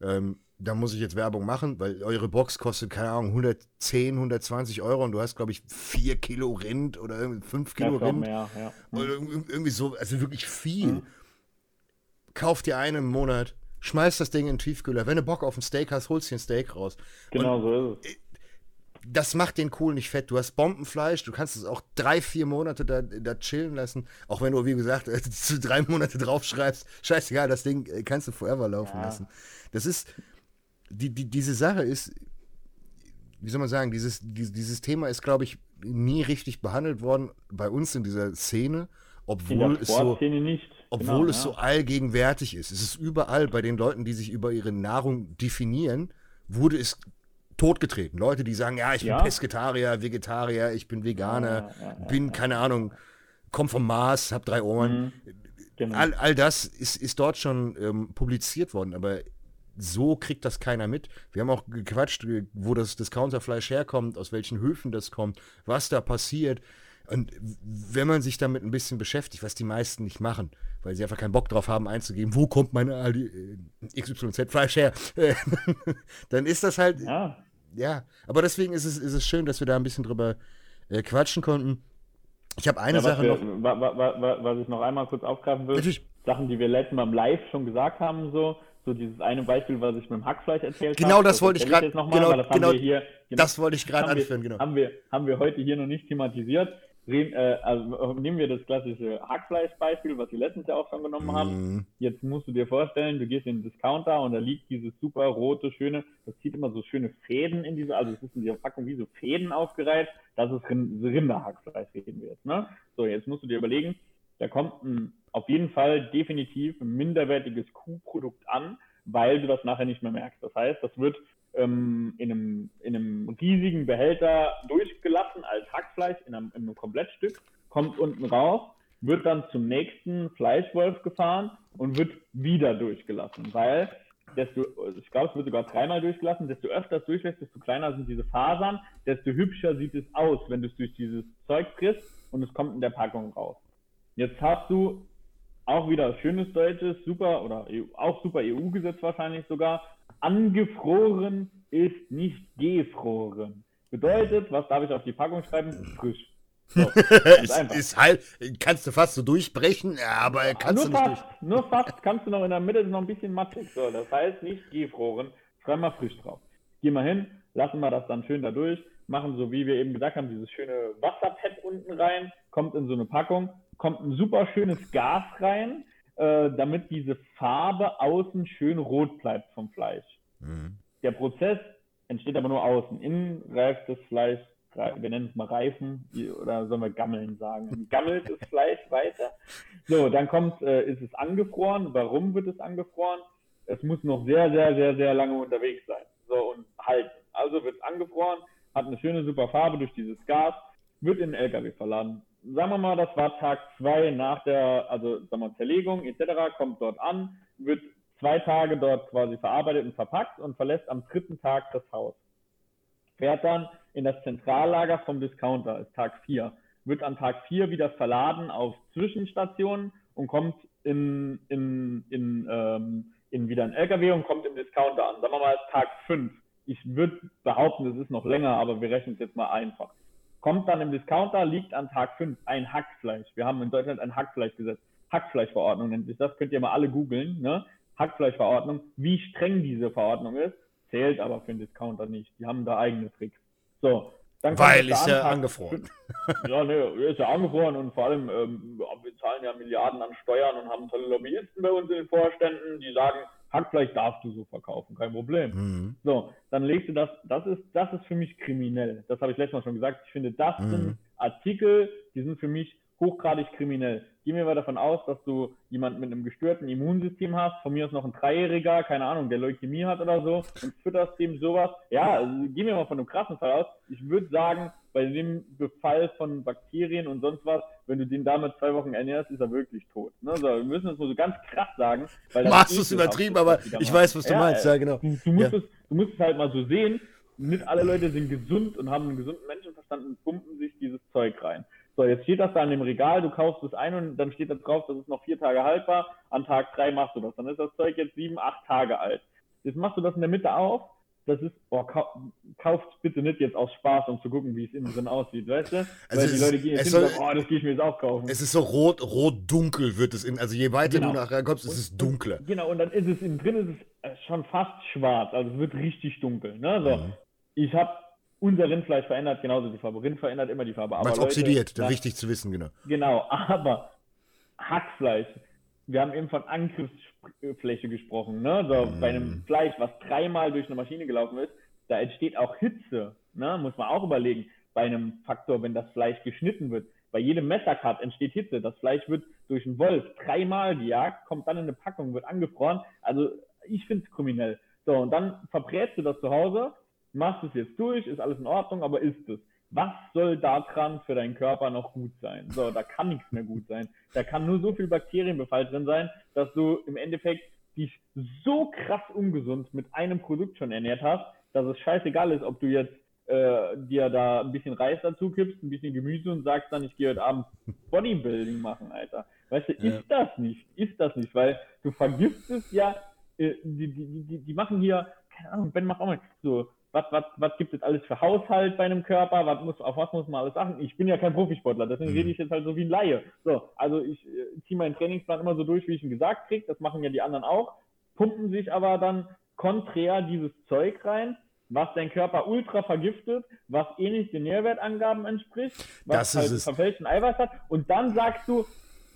ähm, da muss ich jetzt Werbung machen, weil eure Box kostet, keine Ahnung, 110, 120 Euro und du hast, glaube ich, 4 Kilo Rind oder 5 Kilo ja, Rind. Mehr, ja. Oder irgendwie so, also wirklich viel. Mhm. Kauf dir einen im Monat, schmeiß das Ding in den Tiefkühler. Wenn du Bock auf ein Steak hast, holst dir ein Steak raus. Genau und so ist es. Das macht den Kohl nicht fett. Du hast Bombenfleisch, du kannst es auch drei, vier Monate da, da chillen lassen. Auch wenn du, wie gesagt, <laughs> zu drei Monate draufschreibst. Scheißegal, das Ding äh, kannst du forever laufen ja. lassen. Das ist, die, die, diese Sache ist, wie soll man sagen, dieses, dieses Thema ist, glaube ich, nie richtig behandelt worden bei uns in dieser Szene, obwohl es so, nicht. obwohl genau, es ja. so allgegenwärtig ist. Es ist überall bei den Leuten, die sich über ihre Nahrung definieren, wurde es totgetreten. Leute, die sagen, ja, ich bin ja. Pesketarier, Vegetarier, ich bin Veganer, ja, bin, keine Ahnung, komm vom Mars, hab drei Ohren. Mhm. Genau. All, all das ist, ist dort schon ähm, publiziert worden, aber so kriegt das keiner mit. Wir haben auch gequatscht, wo das Discounterfleisch herkommt, aus welchen Höfen das kommt, was da passiert. Und wenn man sich damit ein bisschen beschäftigt, was die meisten nicht machen, weil sie einfach keinen Bock drauf haben einzugeben, wo kommt meine äh, XYZ-Fleisch her, <laughs> dann ist das halt. Ja. ja. Aber deswegen ist es, ist es schön, dass wir da ein bisschen drüber äh, quatschen konnten. Ich habe eine ja, Sache wir, noch. Wa, wa, wa, was ich noch einmal kurz aufgreifen will. Natürlich. Sachen, die wir letztes Mal im Live schon gesagt haben, so so dieses eine Beispiel, was ich mit dem Hackfleisch erzählt genau habe. Das das wollte ich gerade genau, das genau, hier, genau, das wollte ich gerade anführen, genau. Haben wir, haben wir heute hier noch nicht thematisiert. Reden, äh, also nehmen wir das klassische Hackfleisch-Beispiel, was wir letztens ja auch schon genommen mm. haben. Mhm. Jetzt musst du dir vorstellen, du gehst in den Discounter und da liegt dieses super rote, schöne, das zieht immer so schöne Fäden in diese, also es ist in dieser Packung wie so Fäden aufgereiht, dass es Rinderhackfleisch reden wird. Ne? So, jetzt musst du dir überlegen, da kommt ein, auf jeden Fall definitiv ein minderwertiges Kuhprodukt an, weil du das nachher nicht mehr merkst. Das heißt, das wird ähm, in, einem, in einem riesigen Behälter durchgelassen als Hackfleisch in einem, in einem Komplettstück, kommt unten raus, wird dann zum nächsten Fleischwolf gefahren und wird wieder durchgelassen, weil desto, ich glaube, es wird sogar dreimal durchgelassen, desto öfter es durchlässt, desto kleiner sind diese Fasern, desto hübscher sieht es aus, wenn du es durch dieses Zeug frisst und es kommt in der Packung raus. Jetzt hast du auch wieder schönes deutsches, super oder EU, auch super EU-Gesetz wahrscheinlich sogar. Angefroren ist nicht gefroren. Bedeutet, was darf ich auf die Packung schreiben? Frisch. So, <laughs> ist, ist, halt, kannst du fast so durchbrechen, aber ja, kannst nur du nicht fast, durch. Nur fast kannst du noch in der Mitte noch ein bisschen matschig. So, das heißt nicht gefroren, schreib mal frisch drauf. Geh mal hin, lassen wir das dann schön da durch, machen so wie wir eben gesagt haben, dieses schöne Wasserpad unten rein, kommt in so eine Packung, kommt ein super schönes Gas rein, äh, damit diese Farbe außen schön rot bleibt vom Fleisch. Mhm. Der Prozess entsteht aber nur außen. Innen reift das Fleisch, wir nennen es mal Reifen, oder sollen wir Gammeln sagen? Gammelt das Fleisch weiter. So, dann kommt, äh, ist es angefroren. Warum wird es angefroren? Es muss noch sehr, sehr, sehr, sehr lange unterwegs sein. So, und halten. Also wird es angefroren, hat eine schöne, super Farbe durch dieses Gas, wird in den LKW verladen sagen wir mal, das war Tag zwei nach der, also sagen wir, Zerlegung etc., kommt dort an, wird zwei Tage dort quasi verarbeitet und verpackt und verlässt am dritten Tag das Haus. Fährt dann in das Zentrallager vom Discounter, ist Tag vier. Wird an Tag vier wieder verladen auf Zwischenstationen und kommt in, in, in, ähm, in wieder ein LKW und kommt im Discounter an. Sagen wir mal, Tag fünf. Ich würde behaupten, es ist noch länger, aber wir rechnen es jetzt mal einfach kommt dann im Discounter, liegt an Tag 5 ein Hackfleisch. Wir haben in Deutschland ein Hackfleischgesetz. Hackfleischverordnung nennt sich das, könnt ihr mal alle googeln. Ne? Hackfleischverordnung, wie streng diese Verordnung ist. zählt aber für den Discounter nicht. Die haben da eigene Tricks. So, Weil ist ja angefroren. <laughs> Ja, ne, ist ja angefroren und vor allem, ähm, wir zahlen ja Milliarden an Steuern und haben tolle Lobbyisten bei uns in den Vorständen, die sagen, Hackfleisch darfst du so verkaufen, kein Problem. Mhm. So, dann legst du das, das ist, das ist für mich kriminell. Das habe ich letztes Mal schon gesagt. Ich finde, das mhm. sind Artikel, die sind für mich hochgradig kriminell. Gehen wir mal davon aus, dass du jemanden mit einem gestörten Immunsystem hast, von mir aus noch ein Dreijähriger, keine Ahnung, der Leukämie hat oder so, und fütterst dem sowas. Ja, also gehen wir mal von einem krassen Fall aus. Ich würde sagen, bei dem Befall von Bakterien und sonst was, wenn du den damit zwei Wochen ernährst, ist er wirklich tot. Ne? Also, wir müssen das mal so ganz krass sagen. Weil Machst du es übertrieben, aber ich weiß, was du ja, meinst. Ja, genau. Du, du, musst ja. es, du musst es halt mal so sehen. Nicht alle Leute sind gesund und haben einen gesunden Menschenverstand und pumpen sich dieses Zeug rein. So, jetzt steht das da in dem Regal, du kaufst es ein und dann steht da drauf, das ist noch vier Tage haltbar. An Tag drei machst du das. Dann ist das Zeug jetzt sieben, acht Tage alt. Jetzt machst du das in der Mitte auf. Das ist, boah, kauft bitte nicht jetzt aus Spaß, um zu gucken, wie es innen drin aussieht, weißt du? Also Weil die Leute gehen jetzt hin und sagen, oh, das gehe ich mir jetzt auch kaufen. Es ist so rot, rot-dunkel wird es in, also je weiter genau. du nachher kommst, ist es dunkler. Genau, und dann ist es innen drin, ist es äh, schon fast schwarz, also es wird richtig dunkel, ne? So. Mhm. Ich habe unser Rindfleisch verändert genauso die Farbe. Rind verändert immer die Farbe. Aber Leute, oxidiert, nach, wichtig zu wissen, genau. Genau, aber Hackfleisch, wir haben eben von Angriffsfläche gesprochen, ne? So, mm. Bei einem Fleisch, was dreimal durch eine Maschine gelaufen ist, da entsteht auch Hitze, ne? Muss man auch überlegen. Bei einem Faktor, wenn das Fleisch geschnitten wird, bei jedem Messercut entsteht Hitze. Das Fleisch wird durch einen Wolf dreimal gejagt, kommt dann in eine Packung, wird angefroren. Also ich finde es kriminell. So, und dann verbrätst du das zu Hause machst es jetzt durch, ist alles in Ordnung, aber ist es. Was soll daran für deinen Körper noch gut sein? So, da kann nichts mehr gut sein. Da kann nur so viel Bakterienbefall drin sein, dass du im Endeffekt dich so krass ungesund mit einem Produkt schon ernährt hast, dass es scheißegal ist, ob du jetzt äh, dir da ein bisschen Reis dazu kippst, ein bisschen Gemüse und sagst dann, ich gehe heute Abend Bodybuilding machen, Alter. Weißt du, ja. ist das nicht, ist das nicht, weil du vergiftest ja, äh, die, die, die, die machen hier, keine Ahnung, Ben macht auch mal so was, was, was gibt es alles für Haushalt bei einem Körper, was muss, auf was muss man alles achten. Ich bin ja kein Profisportler, deswegen mhm. rede ich jetzt halt so wie ein Laie. So, also ich äh, ziehe meinen Trainingsplan immer so durch, wie ich ihn gesagt kriege, das machen ja die anderen auch, pumpen sich aber dann konträr dieses Zeug rein, was dein Körper ultra vergiftet, was eh nicht den Nährwertangaben entspricht, was das halt verfälschten Eiweiß hat und dann sagst du,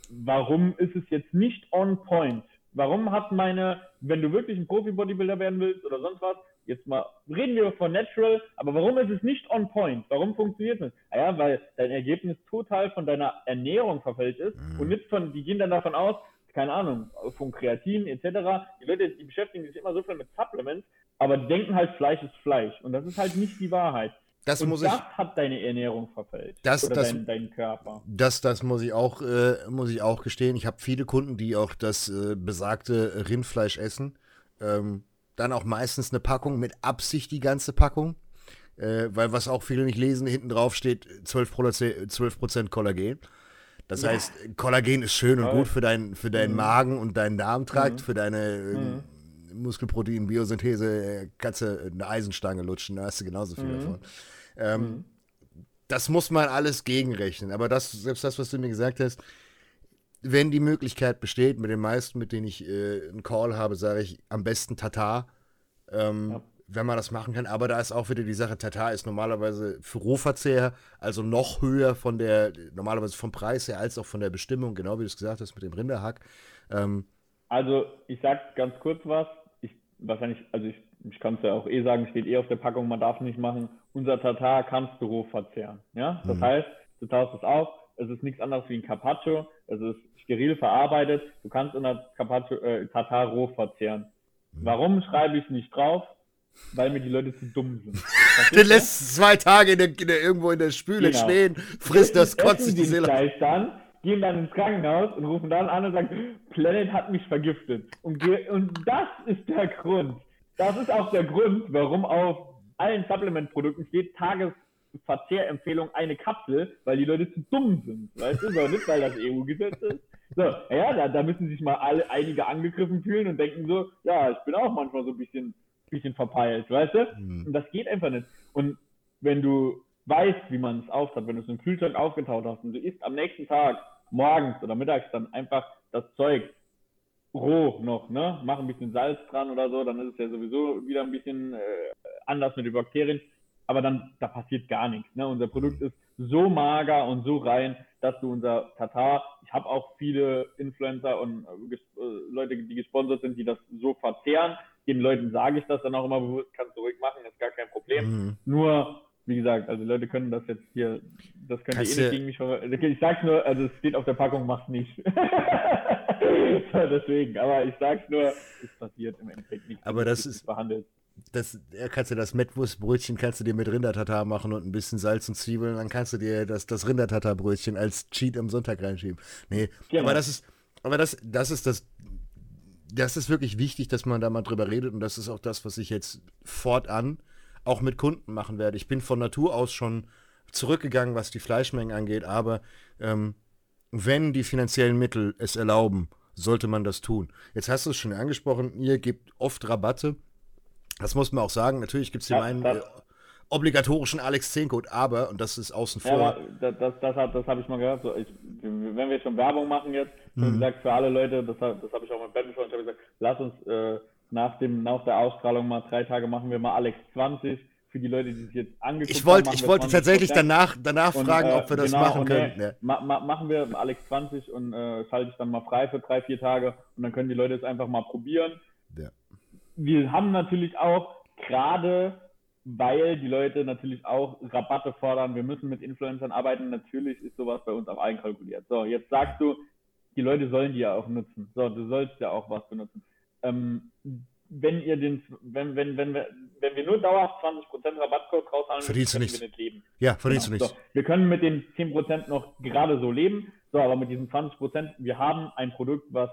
warum ist es jetzt nicht on point? Warum hat meine, wenn du wirklich ein Profi-Bodybuilder werden willst oder sonst was, jetzt mal reden wir von Natural, aber warum ist es nicht on point? Warum funktioniert es? Naja, ah weil dein Ergebnis total von deiner Ernährung verfällt ist mhm. und nicht von, die gehen dann davon aus, keine Ahnung, von Kreatin etc. Die Leute, die beschäftigen sich immer so viel mit Supplements, aber die denken halt, Fleisch ist Fleisch und das ist halt nicht die Wahrheit. Das und muss das ich, hat deine Ernährung verfällt. Das, oder das, dein, dein Körper. Das, das muss ich auch, äh, muss ich auch gestehen. Ich habe viele Kunden, die auch das äh, besagte Rindfleisch essen. Ähm, dann auch meistens eine Packung, mit Absicht die ganze Packung. Äh, weil was auch viele nicht lesen, hinten drauf steht 12%, 12 Kollagen. Das ja. heißt, Kollagen ist schön und gut für, dein, für deinen mhm. Magen und deinen Darmtrakt, mhm. für deine äh, mhm. Muskelprotein, Biosynthese, kannst du eine Eisenstange lutschen, da hast du genauso viel mhm. davon. Ähm, mhm. das muss man alles gegenrechnen. Aber das, selbst das, was du mir gesagt hast, wenn die Möglichkeit besteht, mit den meisten, mit denen ich äh, einen Call habe, sage ich am besten Tatar. Ähm, ja. Wenn man das machen kann, aber da ist auch wieder die Sache, Tatar ist normalerweise für Rohverzehr, also noch höher von der, normalerweise vom Preis her als auch von der Bestimmung, genau wie du es gesagt hast mit dem Rinderhack. Ähm, also ich sag ganz kurz was, ich wahrscheinlich, also ich, ich kann es ja auch eh sagen, steht eh auf der Packung, man darf nicht machen, unser Tatar kannst du roh verzehren. Ja? Das mhm. heißt, du tauschst es auf, es ist nichts anderes wie ein Carpaccio, es ist steril verarbeitet. Du kannst in der Carpaccio, äh, Tatar roh verzehren. Warum schreibe ich nicht drauf? Weil mir die Leute zu dumm sind. Den lässt zwei Tage in der, in der, irgendwo in der Spüle genau. stehen, frisst das, kotzt sich die Seele. dann, gehen dann ins Krankenhaus und rufen dann an und sagen, Planet hat mich vergiftet. Und, und das ist der Grund. Das ist auch der Grund, warum auf allen Supplement-Produkten steht Tages Verzehrempfehlung eine Kapsel, weil die Leute zu dumm sind. Weißt du, so nicht, weil das EU-Gesetz ist. So, ja, da, da müssen sich mal alle, einige angegriffen fühlen und denken so, ja, ich bin auch manchmal so ein bisschen, bisschen verpeilt, weißt du? Mhm. Und das geht einfach nicht. Und wenn du weißt, wie man es auftat, wenn du es im Kühlschrank aufgetaut hast und du isst am nächsten Tag, morgens oder mittags dann einfach das Zeug roh noch, ne? Mach ein bisschen Salz dran oder so, dann ist es ja sowieso wieder ein bisschen äh, anders mit den Bakterien. Aber dann, da passiert gar nichts. Ne? Unser Produkt ist so mager und so rein, dass du unser Tatar, ich habe auch viele Influencer und äh, äh, Leute, die gesponsert sind, die das so verzehren. Den Leuten sage ich das dann auch immer bewusst, kannst du ruhig machen, ist gar kein Problem. Mhm. Nur, wie gesagt, also Leute können das jetzt hier, das können die eh nicht gegen mich verwenden. Ich sag's nur, also es steht auf der Packung, mach's nicht. <laughs> Deswegen, aber ich sag's nur, es passiert im Endeffekt nicht. Aber das ist behandelt das, kannst du das Mettwurstbrötchen kannst du dir mit Rindertatar machen und ein bisschen Salz und Zwiebeln, dann kannst du dir das, das Rindertatar-Brötchen als Cheat am Sonntag reinschieben. Nee, genau. aber das ist, aber das, das ist das, das ist wirklich wichtig, dass man da mal drüber redet und das ist auch das, was ich jetzt fortan auch mit Kunden machen werde. Ich bin von Natur aus schon zurückgegangen, was die Fleischmengen angeht, aber ähm, wenn die finanziellen Mittel es erlauben, sollte man das tun. Jetzt hast du es schon angesprochen, ihr gebt oft Rabatte das muss man auch sagen. Natürlich gibt es hier ja, einen äh, obligatorischen Alex 10-Code, aber, und das ist außen vor. Ja, das, das, das, das habe ich mal gehört. So, ich, wenn wir schon Werbung machen jetzt, mhm. gesagt, für alle Leute, das, das habe ich auch mit Ben schon, ich habe gesagt, lass uns äh, nach, dem, nach der Ausstrahlung mal drei Tage machen wir mal Alex 20 für die Leute, die sich jetzt angeguckt ich wollt, haben. Ich wollte tatsächlich danach, danach und, fragen, äh, ob wir das genau, machen können. Ja. Ma ma machen wir Alex 20 und äh, schalte ich dann mal frei für drei, vier Tage und dann können die Leute es einfach mal probieren. Wir haben natürlich auch gerade, weil die Leute natürlich auch Rabatte fordern, wir müssen mit Influencern arbeiten, natürlich ist sowas bei uns auch einkalkuliert. So, jetzt sagst du, die Leute sollen die ja auch nutzen. So, du sollst ja auch was benutzen. Ähm, wenn ihr den, wenn, wenn, wenn, wir, wenn wir nur dauerhaft 20% Rabattcode raushauen, verdienst du nichts. nicht leben. Ja, verdienst genau. du nichts. So, wir können mit den 10% noch gerade so leben, so, aber mit diesen 20%, wir haben ein Produkt, was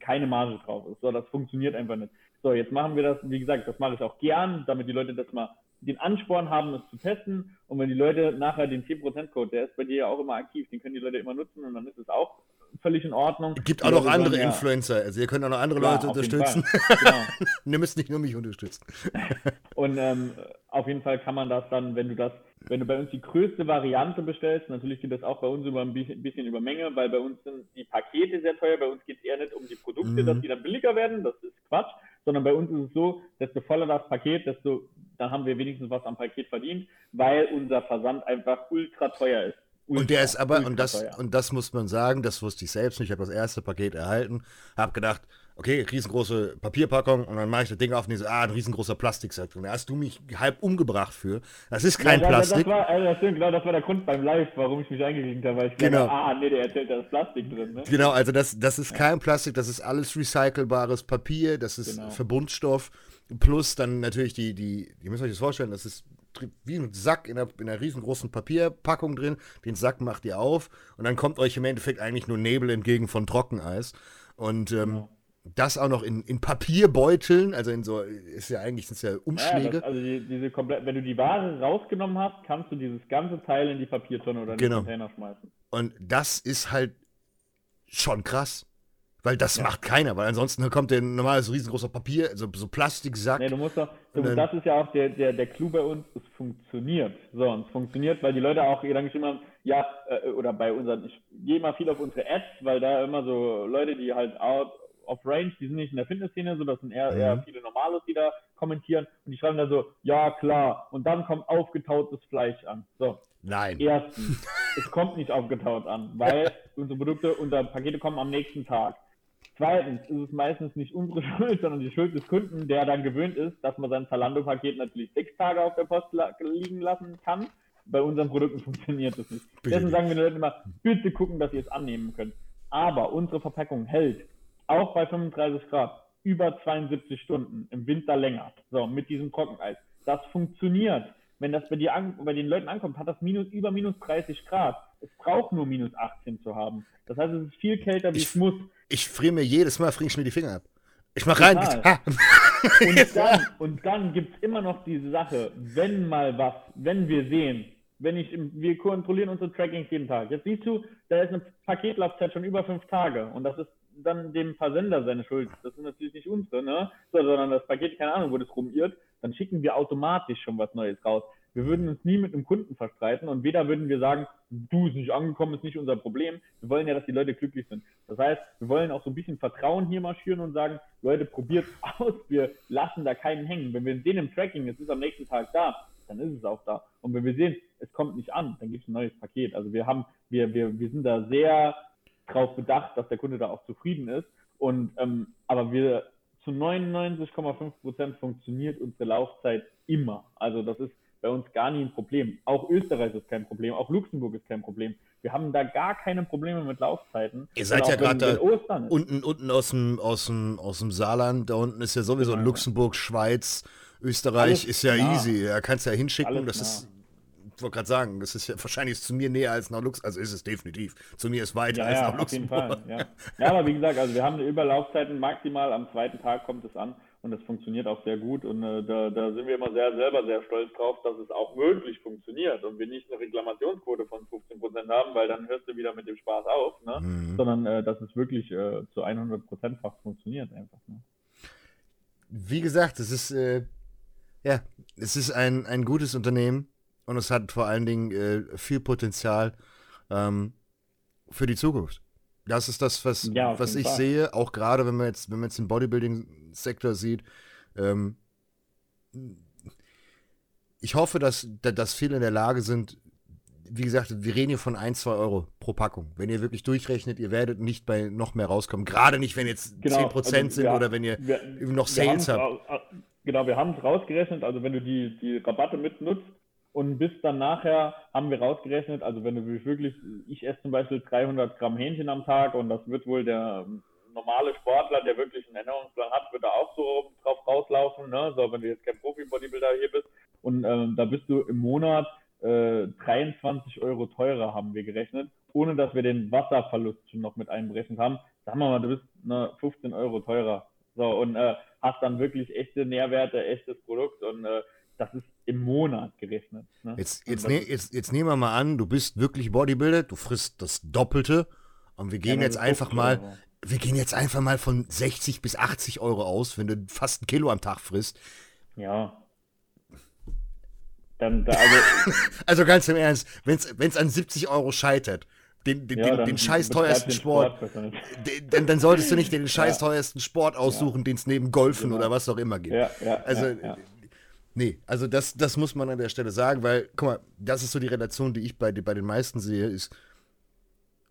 keine Marge drauf ist. So, das funktioniert einfach nicht. So, jetzt machen wir das, wie gesagt, das mache ich auch gern, damit die Leute das mal den Ansporn haben, es zu testen. Und wenn die Leute nachher den 10%-Code, der ist bei dir ja auch immer aktiv, den können die Leute immer nutzen und dann ist es auch völlig in Ordnung. Es gibt auch noch andere sagen, Influencer, also ihr könnt auch noch andere ja, Leute unterstützen. genau. <laughs> ihr müsst nicht nur mich unterstützen. <laughs> und ähm, auf jeden Fall kann man das dann, wenn du das, wenn du bei uns die größte Variante bestellst, natürlich geht das auch bei uns über ein bisschen über Menge, weil bei uns sind die Pakete sehr teuer, bei uns geht es eher nicht um die Produkte, mhm. dass die dann billiger werden, das ist Quatsch, sondern bei uns ist es so, desto voller das Paket, desto, dann haben wir wenigstens was am Paket verdient, weil unser Versand einfach ultra teuer ist. Ultra, und der ist aber, und das, und das muss man sagen, das wusste ich selbst nicht, ich habe das erste Paket erhalten, habe gedacht, okay, riesengroße Papierpackung und dann mache ich das Ding auf und die so, ah, ein riesengroßer Plastiksack drin. Da hast du mich halb umgebracht für. Das ist kein ja, Plastik. Das war, also das stimmt, genau, das war der Grund beim Live, warum ich mich eingeklinkt habe, weil ich genau. Dachte, ah, nee, der erzählt, da ist Plastik drin. Ne? Genau, also das, das ist kein Plastik, das ist alles recycelbares Papier, das ist genau. Verbundstoff, plus dann natürlich die, die, ihr müsst euch das vorstellen, das ist wie ein Sack in einer, in einer riesengroßen Papierpackung drin. Den Sack macht ihr auf und dann kommt euch im Endeffekt eigentlich nur Nebel entgegen von Trockeneis. Und ähm, genau das auch noch in, in Papierbeuteln, also in so, ist ja eigentlich sind ja Umschläge. Ja, das, also die, diese komplett, wenn du die Ware rausgenommen hast, kannst du dieses ganze Teil in die Papiertonne oder in genau. den Container schmeißen. Und das ist halt schon krass. Weil das ja. macht keiner, weil ansonsten kommt der normales riesengroßer Papier, so, so Plastiksack. Nee, du musst doch, du, dann, das ist ja auch der, der, der Clou bei uns, es funktioniert. So, und es funktioniert, weil die Leute auch dann geschrieben haben, ja, äh, oder bei unseren, ich gehe mal viel auf unsere Ads, weil da immer so Leute, die halt out, of Range, die sind nicht in der Fitnessszene, so das sind eher, mhm. eher viele Normales, die da kommentieren und die schreiben da so, ja klar, und dann kommt aufgetautes Fleisch an. So. Nein. Erstens, <laughs> es kommt nicht aufgetaut an, weil unsere Produkte, unsere Pakete kommen am nächsten Tag. Zweitens ist es meistens nicht unsere <laughs> Schuld, sondern die Schuld des Kunden, der dann gewöhnt ist, dass man sein Zalando-Paket natürlich sechs Tage auf der Post liegen lassen kann. Bei unseren Produkten funktioniert das nicht. Deswegen sagen wir den Leuten immer, bitte gucken, dass ihr es annehmen könnt. Aber unsere Verpackung hält auch bei 35 Grad, über 72 Stunden, im Winter länger. So, mit diesem Trockeneis. Das funktioniert. Wenn das bei dir an, bei den Leuten ankommt, hat das minus, über minus 30 Grad. Es braucht nur minus 18 zu haben. Das heißt, es ist viel kälter, wie ich, es muss. Ich friere mir jedes Mal, friere ich mir die Finger ab. Ich mach rein. <laughs> und dann, und dann gibt es immer noch diese Sache, wenn mal was, wenn wir sehen, wenn ich, wir kontrollieren unsere Trackings jeden Tag. Jetzt siehst du, da ist eine Paketlaufzeit schon über fünf Tage und das ist dann dem Versender seine Schuld. Das ist natürlich nicht unsere, ne? So, sondern das Paket, keine Ahnung, wo das rumirrt, dann schicken wir automatisch schon was Neues raus. Wir würden uns nie mit einem Kunden verstreiten und weder würden wir sagen, du ist nicht angekommen, ist nicht unser Problem. Wir wollen ja, dass die Leute glücklich sind. Das heißt, wir wollen auch so ein bisschen Vertrauen hier marschieren und sagen, Leute, probiert <laughs> aus, wir lassen da keinen hängen. Wenn wir sehen im Tracking, es ist am nächsten Tag da, dann ist es auch da. Und wenn wir sehen, es kommt nicht an, dann gibt es ein neues Paket. Also wir haben, wir, wir, wir sind da sehr darauf bedacht, dass der Kunde da auch zufrieden ist. Und ähm, aber wir zu 99,5 Prozent funktioniert unsere Laufzeit immer. Also das ist bei uns gar nie ein Problem. Auch Österreich ist kein Problem, auch Luxemburg ist kein Problem. Wir haben da gar keine Probleme mit Laufzeiten. Ihr seid ja gerade unten, unten aus dem, aus, dem, aus dem Saarland, da unten ist ja sowieso ja. Luxemburg, Schweiz, Österreich Alles ist ja klar. easy. Da kannst du ja hinschicken. Alles das klar. ist ich wollte gerade sagen, das ist ja wahrscheinlich zu mir näher als nach Luxemburg. Also ist es definitiv. Zu mir ist weiter ja, als ja, nach Luxemburg. Auf jeden Fall, ja. <laughs> ja, aber wie gesagt, also wir haben Überlaufzeiten maximal am zweiten Tag kommt es an und das funktioniert auch sehr gut und äh, da, da, sind wir immer sehr selber sehr stolz drauf, dass es auch wirklich funktioniert und wir nicht eine Reklamationsquote von 15 Prozent haben, weil dann hörst du wieder mit dem Spaß auf, ne? Mhm. sondern äh, dass es wirklich äh, zu 100 Prozent fast funktioniert einfach. Ne? Wie gesagt, es ist äh, ja, es ist ein, ein gutes Unternehmen und es hat vor allen Dingen äh, viel Potenzial ähm, für die Zukunft. Das ist das, was, ja, was ich Fall. sehe, auch gerade wenn man jetzt, wenn man jetzt den Bodybuilding-Sektor sieht. Ähm, ich hoffe, dass, dass viele in der Lage sind, wie gesagt, wir reden hier von 1, 2 Euro pro Packung. Wenn ihr wirklich durchrechnet, ihr werdet nicht bei noch mehr rauskommen. Gerade nicht, wenn jetzt genau, 10% also sind wir, oder wenn ihr wir, noch Sales habt. Genau, wir haben es rausgerechnet. Also wenn du die, die Rabatte mitnutzt, und bis dann nachher haben wir rausgerechnet, also wenn du wirklich, ich esse zum Beispiel 300 Gramm Hähnchen am Tag und das wird wohl der normale Sportler, der wirklich einen Ernährungsplan hat, wird da auch so drauf rauslaufen, ne? So, wenn du jetzt kein Profi-Bodybuilder hier bist. Und ähm, da bist du im Monat äh, 23 Euro teurer, haben wir gerechnet, ohne dass wir den Wasserverlust schon noch mit einberechnet haben. Sagen wir mal, du bist ne, 15 Euro teurer. So, und äh, hast dann wirklich echte Nährwerte, echtes Produkt und äh, das ist im Monat gerechnet. Ne? Jetzt, jetzt, ne, jetzt, jetzt nehmen wir mal an, du bist wirklich Bodybuilder, du frisst das Doppelte und wir gehen ja, jetzt einfach mal, Euro. wir gehen jetzt einfach mal von 60 bis 80 Euro aus, wenn du fast ein Kilo am Tag frisst. Ja. Dann, da, also, <laughs> also ganz im Ernst, wenn es an 70 Euro scheitert, den, den, ja, den, den scheiß teuersten Sport, Sport <laughs> den, dann solltest du nicht den scheiß teuersten Sport aussuchen, ja. den es neben Golfen genau. oder was auch immer gibt. Ja, ja, also Nee, also das, das muss man an der Stelle sagen, weil, guck mal, das ist so die Relation, die ich bei, bei den meisten sehe, ist,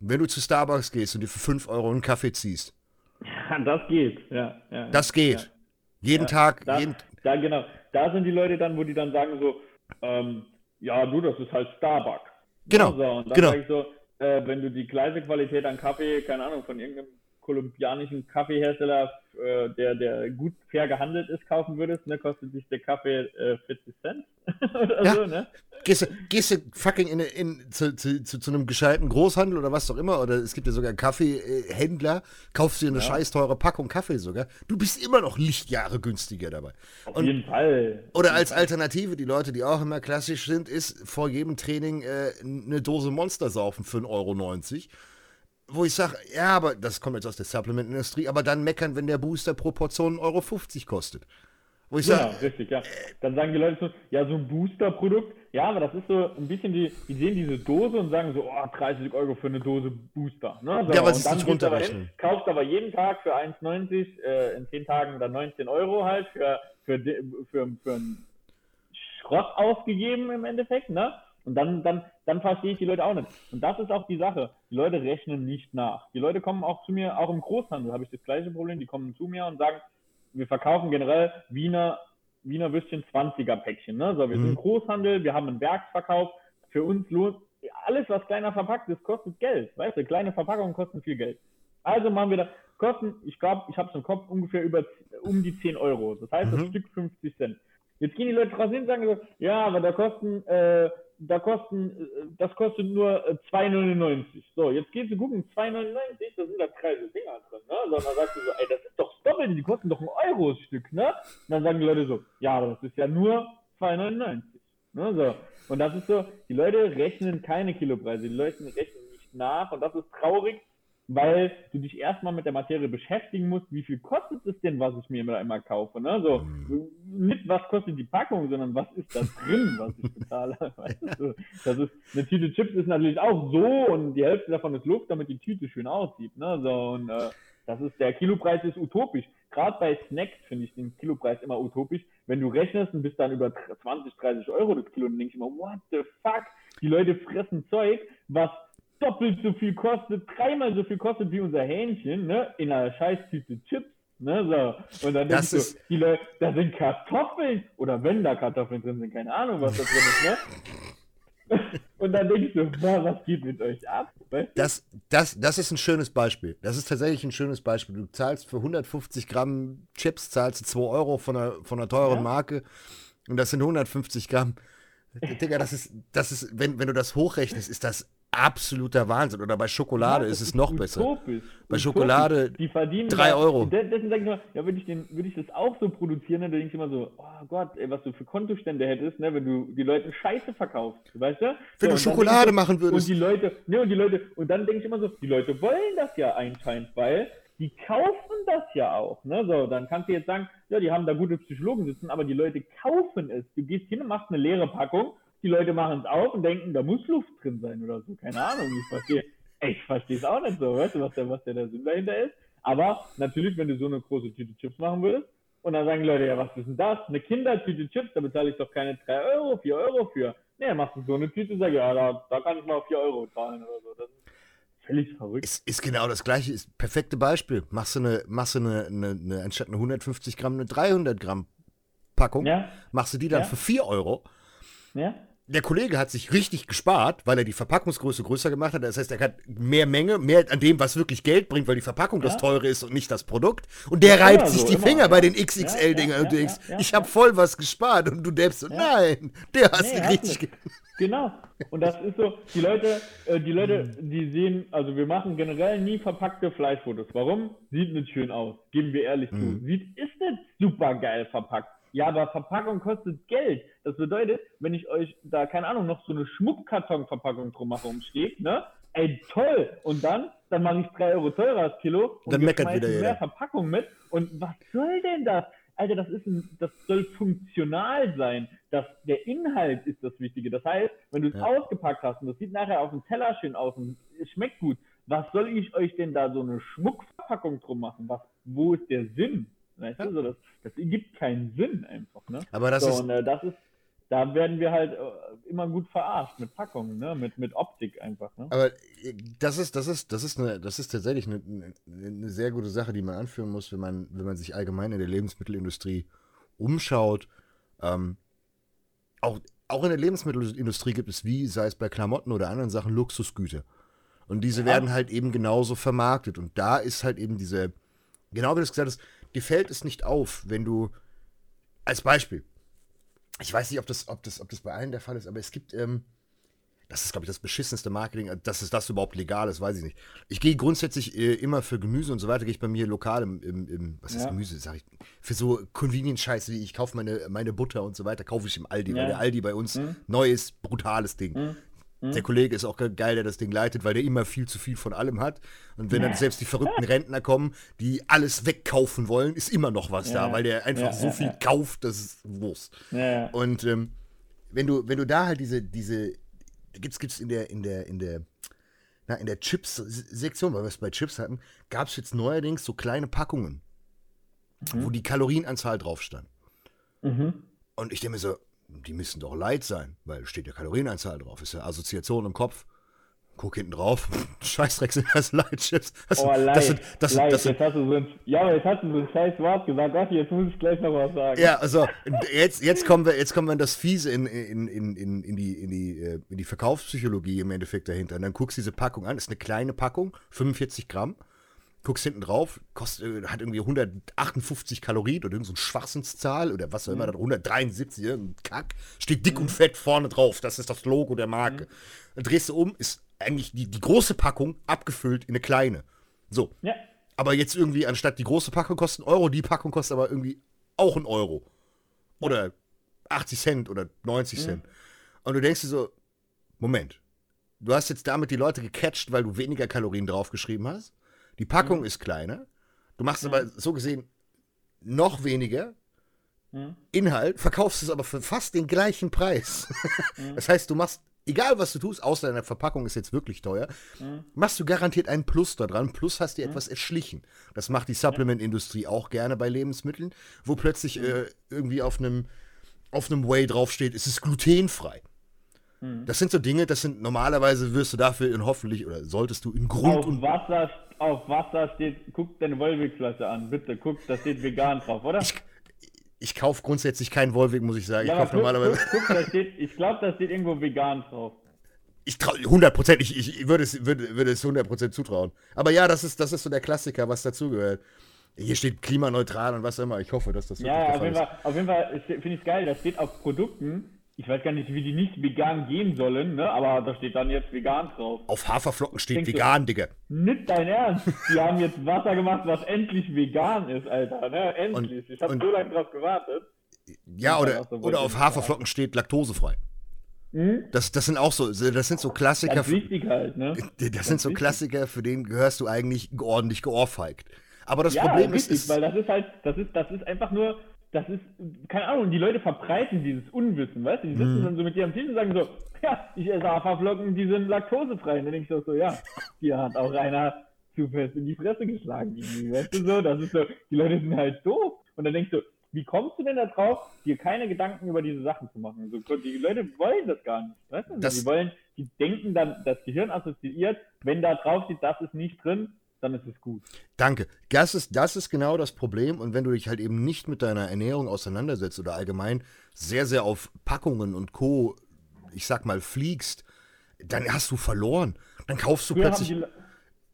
wenn du zu Starbucks gehst und dir für 5 Euro einen Kaffee ziehst. Ja, <laughs> das geht, ja. ja das geht. Ja. Jeden ja, Tag. Da, jeden da, genau. Da sind die Leute dann, wo die dann sagen so, ähm, ja, du, das ist halt Starbucks. Genau. So, und dann genau. sage ich so, äh, wenn du die gleiche Qualität an Kaffee, keine Ahnung, von irgendeinem kolumbianischen Kaffeehersteller, äh, der, der gut fair gehandelt ist, kaufen würdest, ne, kostet sich der Kaffee äh, 40 Cent <laughs> oder ja. so, ne? Gehst du, gehst du fucking in, in, zu, zu, zu, zu, einem gescheiten Großhandel oder was auch immer, oder es gibt ja sogar Kaffeehändler, kaufst dir eine ja. scheiß teure Packung Kaffee sogar, du bist immer noch Lichtjahre günstiger dabei. Auf Und, jeden Fall. Oder als Alternative, die Leute, die auch immer klassisch sind, ist vor jedem Training äh, eine Dose Monster saufen für 1,90 Euro wo ich sage, ja, aber das kommt jetzt aus der Supplement-Industrie, aber dann meckern, wenn der Booster pro Portion 1,50 Euro kostet. Wo ich ja, sag, richtig, ja. Dann sagen die Leute so, ja, so ein Booster-Produkt, ja, aber das ist so ein bisschen, die, die sehen diese Dose und sagen so, oh, 30 Euro für eine Dose Booster. Ne? So, ja, aber es ist nicht runterrechnen. Kaufst aber jeden Tag für 1,90, äh, in 10 Tagen dann 19 Euro halt für, für, für, für, für einen Schrott ausgegeben im Endeffekt, ne? Und dann, dann, dann verstehe ich die Leute auch nicht. Und das ist auch die Sache. Die Leute rechnen nicht nach. Die Leute kommen auch zu mir, auch im Großhandel habe ich das gleiche Problem. Die kommen zu mir und sagen, wir verkaufen generell Wiener, Wiener Würstchen 20er Päckchen. Ne? So, wir mhm. sind Großhandel, wir haben einen Werksverkauf. Für uns lohnt alles, was kleiner verpackt ist, kostet Geld. Weißt du, kleine Verpackungen kosten viel Geld. Also machen wir da, kosten, ich glaube, ich habe es im Kopf ungefähr über um die 10 Euro. Das heißt, mhm. das Stück 50 Cent. Jetzt gehen die Leute raus hin und sagen so, ja, aber da kosten äh, da kosten, das kostet nur 2,99. Äh, so, jetzt gehst du gucken, 2,99, da sind da kreise Dinger drin, ne? Sondern sagst du so, ey, das ist doch doppelt, die kosten doch ein Euro das Stück, ne? Und dann sagen die Leute so, ja, das ist ja nur 2,99. Ne? So. Und das ist so, die Leute rechnen keine Kilopreise, die Leute rechnen nicht nach und das ist traurig, weil du dich erstmal mit der Materie beschäftigen musst, wie viel kostet es denn, was ich mir immer, immer kaufe. Ne? So, mhm. Nicht, was kostet die Packung, sondern was ist da drin, was ich bezahle. <laughs> Weißt du? Das ist, eine Tüte Chips ist natürlich auch so und die Hälfte davon ist Luft, damit die Tüte schön aussieht. Ne? So, und äh, das ist, der Kilopreis ist utopisch. Gerade bei Snacks finde ich den Kilopreis immer utopisch. Wenn du rechnest und bist dann über 20, 30 Euro das Kilo, dann denke ich immer, what the fuck? Die Leute fressen Zeug, was doppelt so viel kostet, dreimal so viel kostet wie unser Hähnchen, ne? In einer Scheißtüte Chips. Ne, so. Und dann denkst du, die Leute, da sind Kartoffeln, oder wenn da Kartoffeln drin sind, keine Ahnung, was da drin ist, ne? <laughs> Und dann denkst du, boah, was geht mit euch ab? Weißt du? das, das, das ist ein schönes Beispiel. Das ist tatsächlich ein schönes Beispiel. Du zahlst für 150 Gramm Chips, zahlst 2 Euro von einer, von einer teuren ja. Marke. Und das sind 150 Gramm. Digga, das ist, das ist, wenn, wenn du das hochrechnest, ist das absoluter Wahnsinn. Oder bei Schokolade ja, ist es noch besser. Utopisch. Bei Schokolade die verdienen 3 Euro. Deswegen sage ich mal, ja, würde ich, den, würde ich das auch so produzieren, dann denke ich immer so, oh Gott, ey, was du für Kontostände hättest, ne, wenn du die Leuten Scheiße verkaufst, weißt du? Wenn so, du Schokolade machen würdest. Und die Leute, ne, und die Leute, und dann denke ich immer so, die Leute wollen das ja anscheinend, weil die kaufen das ja auch. Ne? So, dann kannst du jetzt sagen, ja, die haben da gute Psychologen sitzen, aber die Leute kaufen es. Du gehst hin und machst eine leere Packung die Leute machen es auf und denken, da muss Luft drin sein oder so. Keine Ahnung, ich verstehe. Ich verstehe es auch nicht so, weißt du, was der, was der, der Sinn dahinter ist. Aber natürlich, wenn du so eine große Tüte Chips machen würdest, und dann sagen die Leute, ja, was ist denn das? Eine Kindertüte Chips, da bezahle ich doch keine 3 Euro, 4 Euro für. Nee, machst du so eine Tüte, sag ja, da, da kann ich mal 4 Euro zahlen oder so. Das ist völlig verrückt. Ist, ist genau das gleiche, ist perfekte Beispiel. Machst du eine, machst du eine, eine, eine anstatt eine 150 Gramm, eine 300 Gramm Packung, ja? machst du die dann ja? für 4 Euro. Ja? Der Kollege hat sich richtig gespart, weil er die Verpackungsgröße größer gemacht hat. Das heißt, er hat mehr Menge, mehr an dem, was wirklich Geld bringt, weil die Verpackung ja. das teure ist und nicht das Produkt. Und der ja, reibt sich so, die immer. Finger bei den XXL-Dingern und du denkst, ich habe voll was gespart. Und du denkst so, nein, der hast nee, richtig. Genau. Und das ist so, die Leute, äh, die Leute, die sehen, also wir machen generell nie verpackte Fleischfotos. Warum? Sieht nicht schön aus, geben wir ehrlich mhm. zu. Sieht, ist nicht super geil verpackt. Ja, aber Verpackung kostet Geld. Das bedeutet, wenn ich euch da, keine Ahnung, noch so eine Schmuckkartonverpackung drum mache umsteht, ne? Ey, toll! Und dann, dann mache ich 3 Euro teurer als Kilo und dann meckert wieder mehr Verpackung mit. Und was soll denn das? Alter, das ist ein, das soll funktional sein. Das, der Inhalt ist das Wichtige. Das heißt, wenn du es ja. ausgepackt hast und das sieht nachher auf dem Teller schön aus und es schmeckt gut, was soll ich euch denn da so eine Schmuckverpackung drum machen? Was, wo ist der Sinn? Weißt du, so das, das ergibt keinen Sinn einfach. Ne? Aber das so, ist. Und, äh, das ist da werden wir halt äh, immer gut verarscht mit Packungen, ne? mit, mit Optik einfach. Ne? Aber äh, das ist, das ist, das ist, eine, das ist tatsächlich eine, eine sehr gute Sache, die man anführen muss, wenn man, wenn man sich allgemein in der Lebensmittelindustrie umschaut. Ähm, auch, auch in der Lebensmittelindustrie gibt es, wie sei es bei Klamotten oder anderen Sachen, Luxusgüter. Und diese ja. werden halt eben genauso vermarktet. Und da ist halt eben diese, genau wie du es gesagt hast, dir fällt es nicht auf, wenn du, als Beispiel, ich weiß nicht, ob das, ob das, ob das bei allen der Fall ist, aber es gibt, ähm, das ist, glaube ich, das beschissenste Marketing, dass es das überhaupt legal ist, weiß ich nicht. Ich gehe grundsätzlich äh, immer für Gemüse und so weiter, gehe ich bei mir lokal im, im, im was ist ja. Gemüse, sag ich, für so Convenience-Scheiße wie ich kaufe meine, meine Butter und so weiter, kaufe ich im Aldi, ja. weil der Aldi bei uns mhm. neues, brutales Ding. Mhm. Mhm. Der Kollege ist auch geil, der das Ding leitet, weil der immer viel zu viel von allem hat. Und wenn dann selbst die verrückten <laughs> Rentner kommen, die alles wegkaufen wollen, ist immer noch was ja. da, weil der einfach ja, so viel kauft, das ist Wurst. Und ähm, wenn du, wenn du da halt diese, diese, gibt's, gibt's in der, in der, in der, na, in der Chips-Sektion, weil wir es bei Chips hatten, gab es jetzt neuerdings so kleine Packungen, mhm. wo die Kalorienanzahl drauf stand. Mhm. Und ich denke mir so, die müssen doch light sein, weil steht ja Kalorieneinzahl drauf, ist ja Assoziation im Kopf. Guck hinten drauf, <laughs> Scheißdreck <laughs> sind das Light-Chips. Das, oh, light, das sind, das, light. Das sind, jetzt hast du so ein, ja, jetzt hast du so ein scheiß Wort gesagt. Gott, jetzt muss ich gleich noch was sagen. Ja, also jetzt, jetzt kommen wir, jetzt kommen wir in das Fiese in, in, in, in, in, die, in, die, äh, in die Verkaufspsychologie im Endeffekt dahinter. Und dann guckst du diese Packung an, ist eine kleine Packung, 45 Gramm guckst hinten drauf, kostet, äh, hat irgendwie 158 Kalorien oder irgendeine so Schwachsinnszahl oder was auch immer, mhm. 173, irgendein Kack, steht dick mhm. und fett vorne drauf. Das ist das Logo der Marke. Mhm. Dann drehst du um, ist eigentlich die, die große Packung abgefüllt in eine kleine. So. Ja. Aber jetzt irgendwie, anstatt die große Packung kostet einen Euro, die Packung kostet aber irgendwie auch einen Euro. Oder 80 Cent oder 90 mhm. Cent. Und du denkst dir so, Moment, du hast jetzt damit die Leute gecatcht, weil du weniger Kalorien draufgeschrieben hast? Die Packung ist kleiner. Du machst aber so gesehen noch weniger Inhalt, verkaufst es aber für fast den gleichen Preis. <laughs> Das heißt, du machst, egal was du tust, außer deine Verpackung ist jetzt wirklich teuer, machst du garantiert einen Plus da dran. Plus hast dir etwas erschlichen. Das macht die Supplement-Industrie auch gerne bei Lebensmitteln, wo plötzlich äh, irgendwie auf einem auf einem Whey draufsteht, es ist glutenfrei. Das sind so Dinge, das sind normalerweise wirst du dafür in hoffentlich oder solltest du in Grund Auf und Wasser, auf Wasser steht, guck deine Wolwig-Flasche an, bitte, guck, da steht vegan drauf, oder? ich, ich kaufe grundsätzlich keinen Wolwig, muss ich sagen. Ich aber kaufe normalerweise. Guck, guck, steht, ich glaube, da steht irgendwo vegan drauf. Ich traue 100 Prozent, ich, ich würde es, würde, würde es 100 Prozent zutrauen. Aber ja, das ist, das ist so der Klassiker, was dazugehört. Hier steht klimaneutral und was immer. Ich hoffe, dass das Ja, auf jeden ist. Fall, auf jeden Fall finde ich es geil, da steht auf Produkten, ich weiß gar nicht, wie die nicht vegan gehen sollen, ne? aber da steht dann jetzt vegan drauf. Auf Haferflocken steht Denkst du- vegan, Digga. Nicht dein Ernst. Die haben jetzt Wasser gemacht, was endlich vegan ist, Alter. Ne? Endlich. Und- ich habe so lange drauf gewartet. Ja, oder, so oder auf Haferflocken steht laktosefrei. Hm? Das, das sind auch so, das sind so Klassiker. Ganz wichtig halt, ne? <laughs> Das sind so wichtig. Klassiker, für den gehörst du eigentlich ordentlich geohrfeigt. Aber das ja, Problem ist, richtig, ist weil das ist halt, das ist, das ist einfach nur, das ist, keine Ahnung, die Leute verbreiten dieses Unwissen, weißt du? Die sitzen dann so mit dir am Tisch und sagen so, ja, ich esse Haferflocken, die sind laktosefrei. Und dann denke ich doch so, ja, hier hat auch einer zu fest in die Fresse geschlagen. Weißt du so, das ist so, die Leute sind halt doof. Und dann denkst du, wie kommst du denn da drauf, dir keine Gedanken über diese Sachen zu machen? So, die Leute wollen das gar nicht. Weißt du? Das- die wollen, die denken dann, das Gehirn assoziiert, wenn da drauf steht, das ist nicht drin, dann ist es gut. Danke. Das ist, das ist genau das Problem. Und wenn du dich halt eben nicht mit deiner Ernährung auseinandersetzt oder allgemein sehr, sehr auf Packungen und Co., ich sag mal, fliegst, dann hast du verloren. Dann kaufst du Früher plötzlich.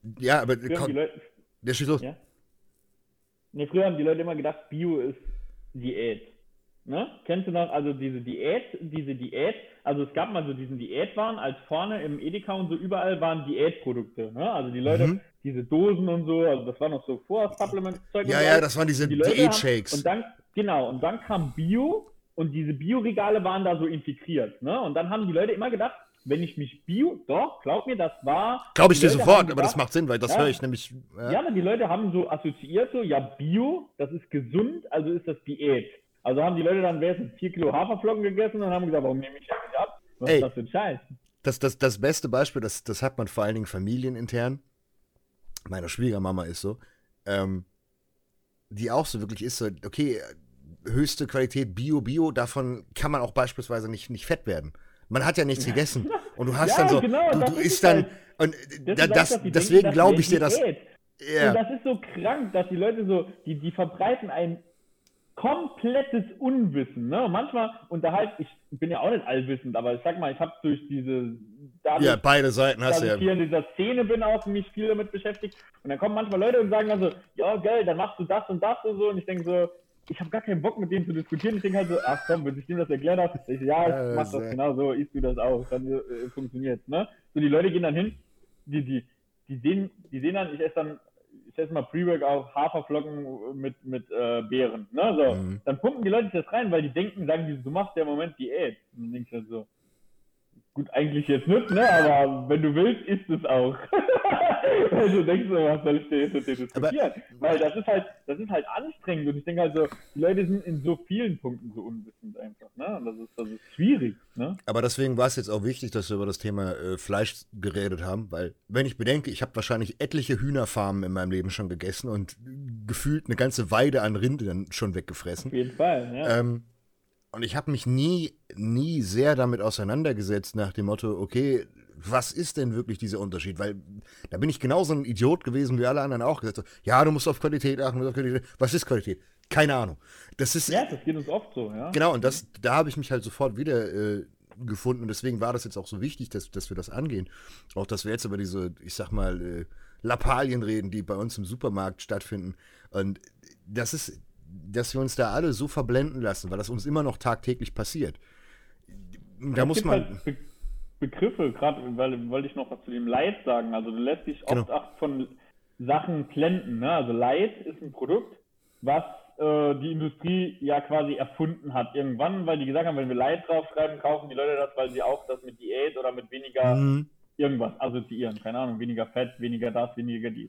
die, ja, aber die Leute, der steht los. Ja. Nee, früher haben die Leute immer gedacht, Bio ist Diät. Ne? Kennst du noch, also diese Diät, diese Diät, also es gab mal so diesen Diätwaren, als vorne im Edeka und so überall waren Diätprodukte. Ne? Also die Leute, Mhm. Diese Dosen und so, also das war noch so vor Supplement-Zeug. Ja, ja, das waren diese Die Diät-Shakes. Und dann, genau, und dann kam Bio und diese Bio-Regale waren da so integriert. Ne? Und dann haben die Leute immer gedacht, wenn ich mich Bio, doch, glaub mir, das war. Glaube ich dir sofort, haben aber das gedacht, macht Sinn, weil das Ja. höre ich nämlich. ja, aber die Leute haben so assoziiert, so, ja, Bio, das ist gesund, also ist das Diät. Also haben die Leute dann wenigstens 4 Kilo Haferflocken gegessen und haben gesagt, warum nehme ich das nicht ab? Was Ey. ist das für ein Scheiß? Das, das, das beste Beispiel, das, das hat man vor allen Dingen familienintern. Meiner Schwiegermama ist so. Ähm, die auch so wirklich ist so, okay, höchste Qualität Bio, Bio, davon kann man auch beispielsweise nicht, nicht fett werden. Man hat ja nichts gegessen. Und du <laughs> hast Ja, dann so, genau, du, das du ist isst dann, halt. und Das ist das, die deswegen glaube ich dir, dass, Diät. ja, Und das ist so krank, dass die Leute so, die, die verbreiten ein komplettes Unwissen. Ne? Und manchmal unterhalten, ich bin ja auch nicht allwissend, aber ich sag mal, ich habe durch diese, dadurch, ja, beide Seiten hast du ich ja. hier in dieser Szene bin, auch mich viel damit beschäftigt. Und dann kommen manchmal Leute und sagen dann so, ja, geil, dann machst du das und das und so. Und ich denke so, ich habe gar keinen Bock mit denen zu diskutieren. Ich denke halt so, ach komm, wenn ich dem das erklärt habe, ich ja, Ja, ich mach das, genau so, isst du das auch, dann äh, funktioniert ne? So, die Leute gehen dann hin, die, die, die sehen, die sehen dann, ich esse dann, ich esse mal Pre-Workout Haferflocken mit, mit äh, Beeren, ne? So, Mhm. dann pumpen die Leute das rein, weil die denken, sagen die, du machst ja im Moment Diät. Und dann denke ich halt so, Gut, eigentlich jetzt nicht, ne? Aber wenn du willst, ist es auch. <laughs> also denkst du, was soll ich dir jetzt mit dir diskutieren? Weil das ist halt, das ist halt anstrengend und ich denke halt so, die Leute sind in so vielen Punkten so unwissend einfach, ne? Und das ist, das ist schwierig, ne? Aber deswegen war es jetzt auch wichtig, dass wir über das Thema äh, Fleisch geredet haben, weil, wenn ich bedenke, ich habe wahrscheinlich etliche Hühnerfarmen in meinem Leben schon gegessen und gefühlt eine ganze Weide an Rindern schon weggefressen. Auf jeden Fall, ja. Ähm, und ich habe mich nie, nie sehr damit auseinandergesetzt nach dem Motto, okay, was ist denn wirklich dieser Unterschied? Weil da bin ich genauso ein Idiot gewesen wie alle anderen auch gesagt. So, ja, du musst auf Qualität achten, auf Qualität. Was ist Qualität? Keine Ahnung. Das ist ja, das geht uns oft so, ja. genau und das, da habe ich mich halt sofort wieder äh, gefunden und deswegen war das jetzt auch so wichtig, dass, dass wir das angehen. Auch dass wir jetzt über diese, ich sag mal, äh, Lappalien reden, die bei uns im Supermarkt stattfinden. Und das ist, dass wir uns da alle so verblenden lassen, weil das uns immer noch tagtäglich passiert. Da Es muss man. Halt Be Begriffe, gerade weil wollte ich noch was zu dem Leid sagen. Also du lässt dich oft Genau. auch von Sachen blenden. Ne? Also Leid ist ein Produkt, was äh, die Industrie ja quasi erfunden hat irgendwann, weil die gesagt haben, wenn wir Leid draufschreiben, kaufen die Leute das, weil sie auch das mit Diät oder mit weniger Mhm. irgendwas assoziieren. Keine Ahnung, weniger Fett, weniger das, weniger dies.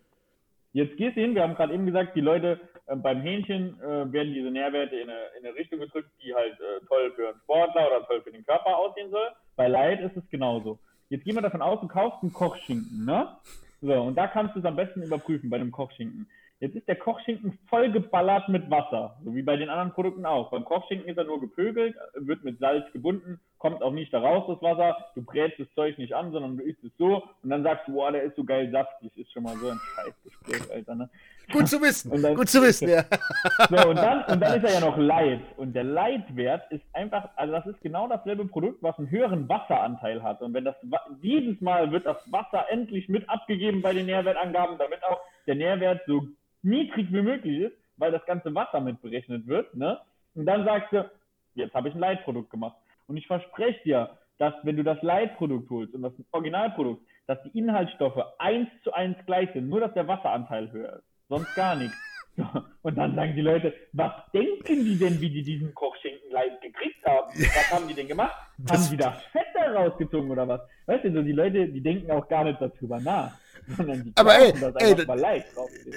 Jetzt gehst du hin, wir haben gerade eben gesagt, die Leute äh, beim Hähnchen äh, werden diese Nährwerte in eine, in eine Richtung gedrückt, die halt äh, toll für einen Sportler oder toll für den Körper aussehen soll. Bei Light ist es genauso. Jetzt gehen wir davon aus, du kaufst einen Kochschinken, ne? So, und da kannst du es am besten überprüfen bei dem Kochschinken. Jetzt ist der Kochschinken voll geballert mit Wasser, so wie bei den anderen Produkten auch. Beim Kochschinken ist er nur gepögelt, wird mit Salz gebunden, kommt auch nicht da raus, das Wasser. Du brätst das Zeug nicht an, sondern du isst es so und dann sagst du, boah, der ist so geil saftig. Ist schon mal so ein Scheißgespräch, Alter, ne? Gut zu wissen, dann, gut zu wissen, ja. <laughs> So, und dann, und dann ist er ja noch Light. Und der Leitwert ist einfach, also das ist genau dasselbe Produkt, was einen höheren Wasseranteil hat. Und wenn das, dieses Mal wird das Wasser endlich mit abgegeben bei den Nährwertangaben, damit auch der Nährwert so niedrig wie möglich ist, weil das ganze Wasser mit berechnet wird, ne? Und dann sagst du, jetzt habe ich ein Leitprodukt gemacht. Und ich verspreche dir, dass wenn du das Leitprodukt holst und das Originalprodukt, dass die Inhaltsstoffe eins zu eins gleich sind, nur dass der Wasseranteil höher ist. Sonst gar nichts. So. Und dann sagen die Leute, was denken die denn, wie die diesen Kochschinken live gekriegt haben? Was haben die denn gemacht? Das haben die da Fett da rausgezogen oder was? Weißt du, so die Leute, die denken auch gar nicht darüber nach. Aber ey, ey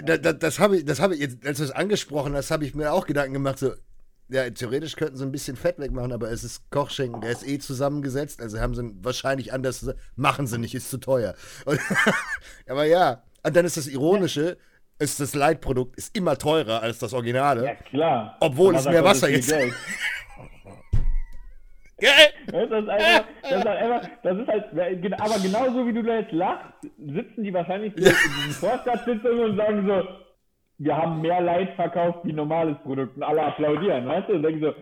das, das, das habe ich, das habe ich jetzt, als du es angesprochen hast, habe ich mir auch Gedanken gemacht, so, ja, theoretisch könnten sie ein bisschen Fett wegmachen, aber es ist Kochschinken, der ist eh zusammengesetzt, also haben sie wahrscheinlich anders, machen sie nicht, ist zu teuer. Und, <laughs> aber ja, und dann ist das Ironische, ist das Leitprodukt ist immer teurer als das Originale. Ja, klar. Obwohl es mehr Wasser jetzt. Geld. <laughs> Das ist, einfach, das, ist halt einfach, das ist halt, aber genauso wie du da jetzt lachst, sitzen die wahrscheinlich so in diesen Vorstadtsitzungen und sagen so, wir haben mehr Leid verkauft wie normales Produkt und alle applaudieren, weißt du? Und denken so,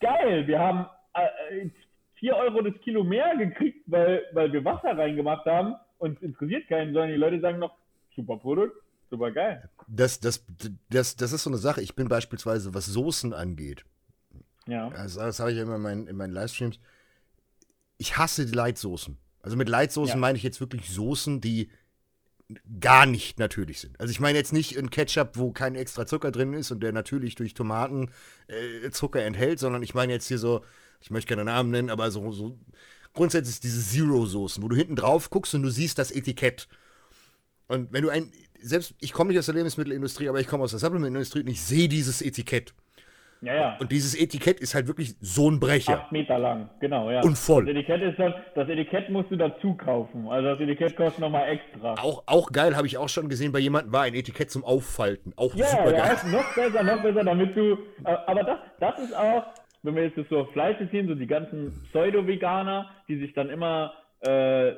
geil, wir haben äh, 4 Euro das Kilo mehr gekriegt, weil, weil wir Wasser reingemacht haben und es interessiert keinen, sondern die Leute sagen noch, super Produkt, super geil. Das, das, das, das ist so eine Sache. Ich bin beispielsweise, was Soßen angeht, ja. Also, das habe ich ja immer in meinen, in meinen Livestreams. Ich hasse die Leitsoßen. Also mit Leitsoßen ja. meine ich jetzt wirklich Soßen, die gar nicht natürlich sind. Also ich meine jetzt nicht ein Ketchup, wo kein extra Zucker drin ist und der natürlich durch Tomaten äh, Zucker enthält, sondern ich meine jetzt hier so, ich möchte keine Namen nennen, aber so, so grundsätzlich diese Zero-Soßen, wo du hinten drauf guckst und du siehst das Etikett. Und wenn du ein, selbst, ich komme nicht aus der Lebensmittelindustrie, aber ich komme aus der Supplementindustrie und ich sehe dieses Etikett. Ja, ja. Und dieses Etikett ist halt wirklich so ein Brecher. Acht Meter lang, genau, ja. Und voll. Das Etikett, ist dann, das Etikett musst du dazu kaufen. Also das Etikett kostet nochmal extra. Auch, auch geil, habe ich auch schon gesehen, bei jemandem war ein Etikett zum Auffalten. Auch ja, super geil. Ja, noch besser, noch besser, damit du. Äh, aber das, das ist auch, wenn wir jetzt so auf Fleisch beziehen, so die ganzen Pseudo-Veganer, die sich dann immer. Äh,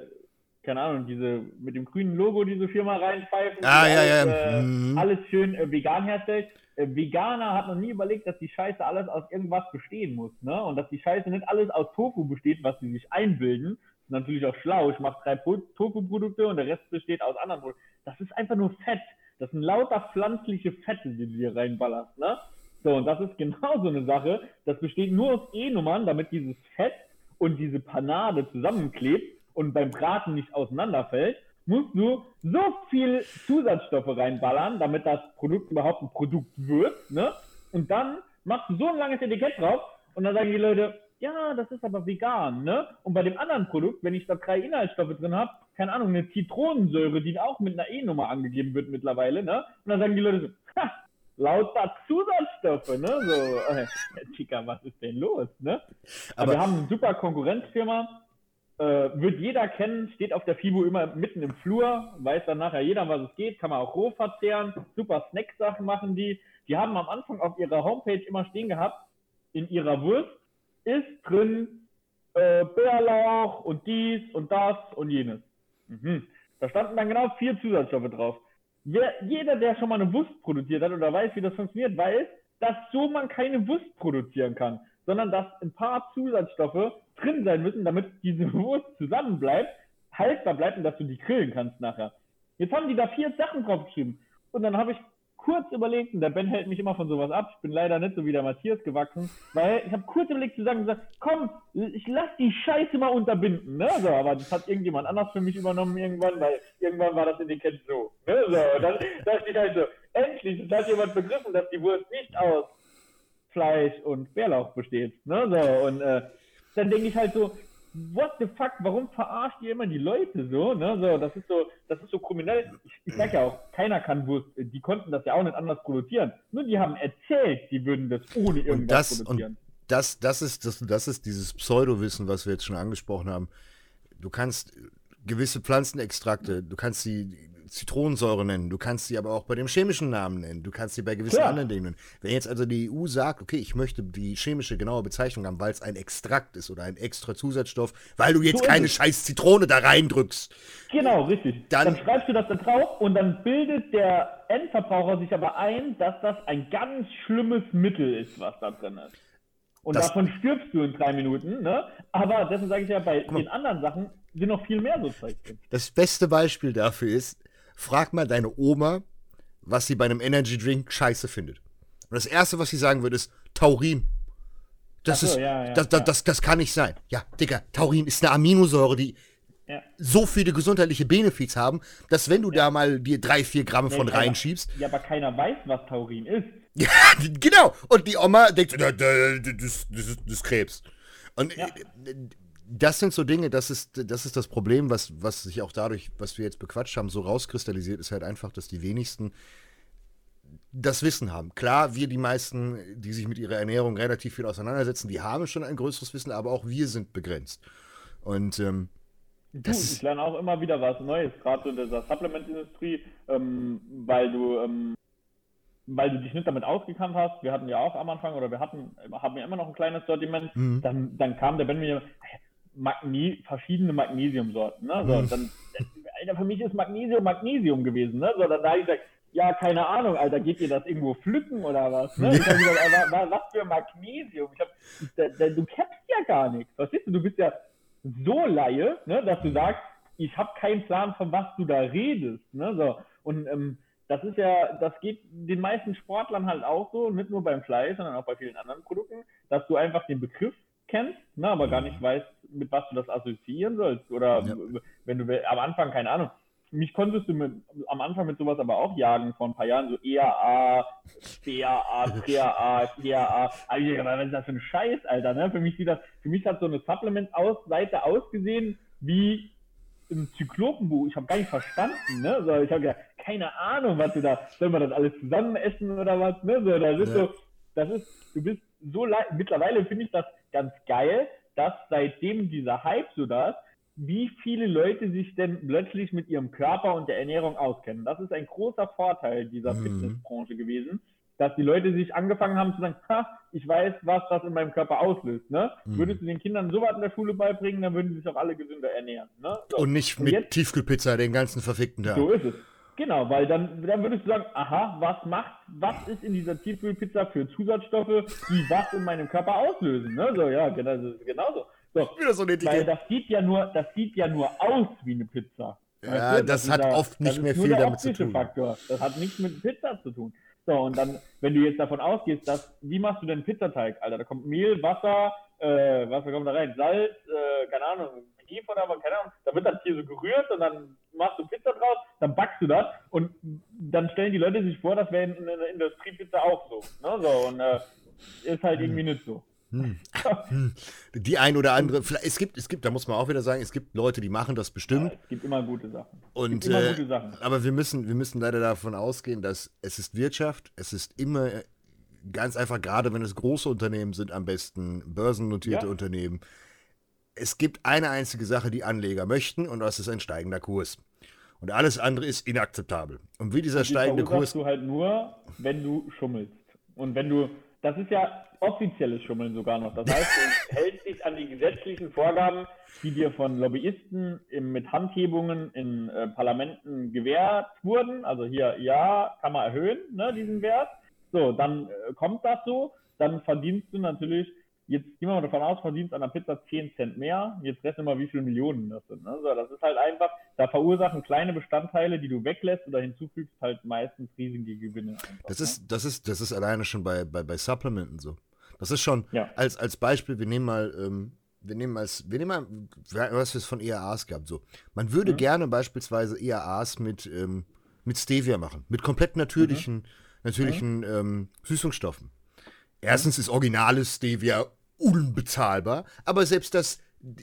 keine Ahnung, diese mit dem grünen Logo diese Firma reinpfeifen, ah, ja, alles, ja. Äh, mhm. alles schön äh, vegan herstellt. Äh, Veganer hat noch nie überlegt, dass die Scheiße alles aus irgendwas bestehen muss, ne? Und dass die Scheiße nicht alles aus Tofu besteht, was sie sich einbilden. Das ist natürlich auch schlau. Ich mache drei Tofu-Produkte und der Rest besteht aus anderen Produkten. Das ist einfach nur Fett. Das sind lauter pflanzliche Fette, die du hier reinballerst, ne? So, und das ist <laughs> genau so eine Sache. Das besteht nur aus E-Nummern, damit dieses Fett und diese Panade zusammenklebt und beim Braten nicht auseinanderfällt musst du so viel Zusatzstoffe reinballern, damit das Produkt überhaupt ein Produkt wird, ne? Und dann machst du so ein langes Etikett drauf und dann sagen die Leute, ja, das ist aber vegan, ne? Und bei dem anderen Produkt, wenn ich da drei Inhaltsstoffe drin habe, keine Ahnung, eine Zitronensäure, die auch mit einer E-Nummer angegeben wird mittlerweile, ne? Und dann sagen die Leute so, ha, lauter Zusatzstoffe, ne? So, <laughs> äh, Chica, was ist denn los, ne? Aber, aber wir haben eine super Konkurrenzfirma, äh, wird jeder kennen, steht auf der FIBO immer mitten im Flur, weiß dann nachher jeder, was es geht, kann man auch roh verzehren, super Snack-Sachen machen die. Die haben am Anfang auf ihrer Homepage immer stehen gehabt, in ihrer Wurst ist drin äh, Bärlauch und dies und das und jenes. Mhm. Da standen dann genau vier Zusatzstoffe drauf. Wer, jeder, der schon mal eine Wurst produziert hat oder weiß, wie das funktioniert, weiß, dass so man keine Wurst produzieren kann sondern dass ein paar Zusatzstoffe drin sein müssen, damit diese Wurst zusammenbleibt, haltbar bleibt und dass du die grillen kannst nachher. Jetzt haben die da vier Sachen draufgeschrieben. Und dann habe ich kurz überlegt, und der Ben hält mich immer von sowas ab, ich bin leider nicht so wie der Matthias gewachsen, weil ich habe kurz überlegt zu sagen, gesagt, komm, ich lass die Scheiße mal unterbinden, ne? So, aber das hat irgendjemand anders für mich übernommen irgendwann, weil irgendwann war das in Etikett so. Ne? So, und dann dachte ich halt so, endlich, das hat jemand begriffen, dass die Wurst nicht aus Fleisch und Bärlauch besteht. Ne? So, und äh, dann denke ich halt so, what the fuck, warum verarscht ihr immer die Leute so, ne? So, das ist so, das ist so kriminell. Ich, ich sag ja auch, keiner kann Wurst, die konnten das ja auch nicht anders produzieren. Nur die haben erzählt, die würden das ohne irgendwas das, produzieren. Und das, das ist, das, das ist dieses Pseudowissen, was wir jetzt schon angesprochen haben. Du kannst gewisse Pflanzenextrakte, du kannst die Zitronensäure nennen, du kannst sie aber auch bei dem chemischen Namen nennen, du kannst sie bei gewissen Klar. anderen Dingen nennen. Wenn jetzt also die EU sagt, okay, ich möchte die chemische genaue Bezeichnung haben, weil es ein Extrakt ist oder ein extra Zusatzstoff, weil du jetzt So keine scheiß Zitrone da reindrückst. Genau, richtig. Dann- Dann, schreibst du das da drauf und dann bildet der Endverbraucher sich aber ein, dass das ein ganz schlimmes Mittel ist, was da drin ist. Und Das- davon stirbst du in drei Minuten, ne? Aber deswegen sage ich ja, bei den anderen Sachen sind noch viel mehr so Zeug drin. Das beste Beispiel dafür ist, frag mal deine Oma, was sie bei einem Energy Drink scheiße findet. Und das erste, was sie sagen wird, ist Taurin. Das so, ist, ja, ja, das, das, das, das kann nicht sein. Ja, Digga, Taurin ist eine Aminosäure, die Ja. so viele gesundheitliche Benefits haben, dass wenn du da mal dir drei, vier Gramm von reinschiebst, Ja, aber keiner weiß, was Taurin ist. ja, <laughs> genau. Und die Oma denkt, "Da- da- das, ist, das ist Krebs. Und äh, das sind so Dinge, das ist, das ist das Problem, was, was sich auch dadurch, was wir jetzt bequatscht haben, so rauskristallisiert, ist halt einfach, dass die wenigsten das Wissen haben. Klar, wir die meisten, die sich mit ihrer Ernährung relativ viel auseinandersetzen, die haben schon ein größeres Wissen, aber auch wir sind begrenzt. Und ähm, Du, ich lerne auch immer wieder was Neues, gerade so in dieser Supplement-Industrie, ähm, weil du, ähm, weil du dich nicht damit ausgekannt hast. Wir hatten ja auch am Anfang oder wir hatten, haben ja immer noch ein kleines Sortiment. Mhm. Dann, dann kam der Ben mir Magne verschiedene Magnesiumsorten. Ne? So, dann, <laughs> Alter, für mich ist Magnesium Magnesium gewesen. Ne? So, dann da habe ich gesagt, ja, keine Ahnung, Alter, geht ihr das irgendwo pflücken oder was? Ne? Ich hab gesagt, Alter, wa- was für Magnesium? Ich hab, da, da, du kennst ja gar nichts. Verstehst du? Du bist ja so Laie, ne, dass du sagst, ich habe keinen Plan, von was du da redest. Ne, so. Und ähm, das ist ja, das geht den meisten Sportlern halt auch so, nicht nur beim Fleisch, sondern auch bei vielen anderen Produkten, dass du einfach den Begriff kennst, ne, aber gar nicht weißt, mit was du das assoziieren sollst. Oder Ja. wenn du am Anfang, keine Ahnung, mich konntest du mit, am Anfang mit sowas aber auch jagen vor ein paar Jahren, so EAA, BAA, TAA, TAA. Dachte, was ist das für ein Scheiß, Alter, ne? Für mich sieht das, für mich hat so eine Supplement-Seite ausgesehen wie ein Zyklopenbuch. Ich habe gar nicht verstanden, ne? So, ich habe ja keine Ahnung, was du da, soll man das alles zusammen essen oder was, ne? So, das ist Ja. so, das ist, du bist so mittlerweile finde ich das ganz geil, dass seitdem dieser Hype so da ist, wie viele Leute sich denn plötzlich mit ihrem Körper und der Ernährung auskennen. Das ist ein großer Vorteil dieser Mhm. Fitnessbranche gewesen, dass die Leute sich angefangen haben zu sagen, ha, ich weiß, was das in meinem Körper auslöst. Ne? Mhm. Würdest du den Kindern sowas in der Schule beibringen, dann würden sie sich auch alle gesünder ernähren. Ne? So. und nicht Und mit jetzt- Tiefkühlpizza den ganzen verfickten Tag. So ist es. Genau, weil dann, dann würdest du sagen, aha, was macht, was ist in dieser Tiefkühlpizza für Zusatzstoffe, die was in meinem Körper auslösen? Ne? So, ja, genau, das ist genauso. So, Wieder so eine weil Etikett. das sieht ja nur, das sieht ja nur aus wie eine Pizza. Ja, Weißt du? das ist hat ja- oft nicht das mehr viel damit zu tun. Faktor. Das hat nichts mit Pizza zu tun. So, und dann, wenn du jetzt davon ausgehst, dass, wie machst du denn Pizzateig, Alter? Da kommt Mehl, Wasser, äh, was kommt da rein? Salz, äh, keine Ahnung, Hefe oder was, keine Ahnung. Da wird das hier so gerührt und dann machst du Pizza draus, dann backst du das und dann stellen die Leute sich vor, das wäre in, in der Industriepizza auch so. Ne? so und äh, ist halt irgendwie nicht so. <laughs> Die ein oder andere, es gibt, es gibt, da muss man auch wieder sagen, es gibt Leute, die machen das bestimmt. Es gibt immer gute Sachen. Und, immer äh, gute Sachen. aber wir müssen, wir müssen leider davon ausgehen, dass es ist Wirtschaft, es ist immer äh, ganz einfach, gerade wenn es große Unternehmen sind, am besten börsennotierte Ja. Unternehmen. Es gibt eine einzige Sache, die Anleger möchten, und das ist ein steigender Kurs. Und alles andere ist inakzeptabel. Und wie dieser Die steigende Kurs. du halt nur, wenn du schummelst. Und wenn du, das ist ja offizielles Schummeln sogar noch. Das heißt, du <laughs> hältst dich an die gesetzlichen Vorgaben, die dir von Lobbyisten im, mit Handhebungen in äh, Parlamenten gewährt wurden. Also hier, ja, kann man erhöhen, ne, diesen Wert. So, dann äh, kommt das so, dann verdienst du natürlich, jetzt gehen wir mal davon aus, verdienst an der Pizza 10 Cent mehr, jetzt rechnen wir mal, wie viele Millionen das sind. Ne? So, das ist halt einfach, da verursachen kleine Bestandteile, die du weglässt oder hinzufügst, halt meistens riesige Gewinne. Einfach, Das ne? ist, das ist, das ist alleine schon bei, bei, bei Supplementen so. Das ist schon, Ja. als, als Beispiel, wir nehmen mal, ähm, wir nehmen als, wir nehmen mal, was es von EAAs gab, so. Man würde Mhm. gerne beispielsweise EAAs mit, ähm, mit Stevia machen, mit komplett natürlichen, Mhm. natürlichen ähm, Süßungsstoffen. Erstens ist originales Stevia unbezahlbar, aber selbst das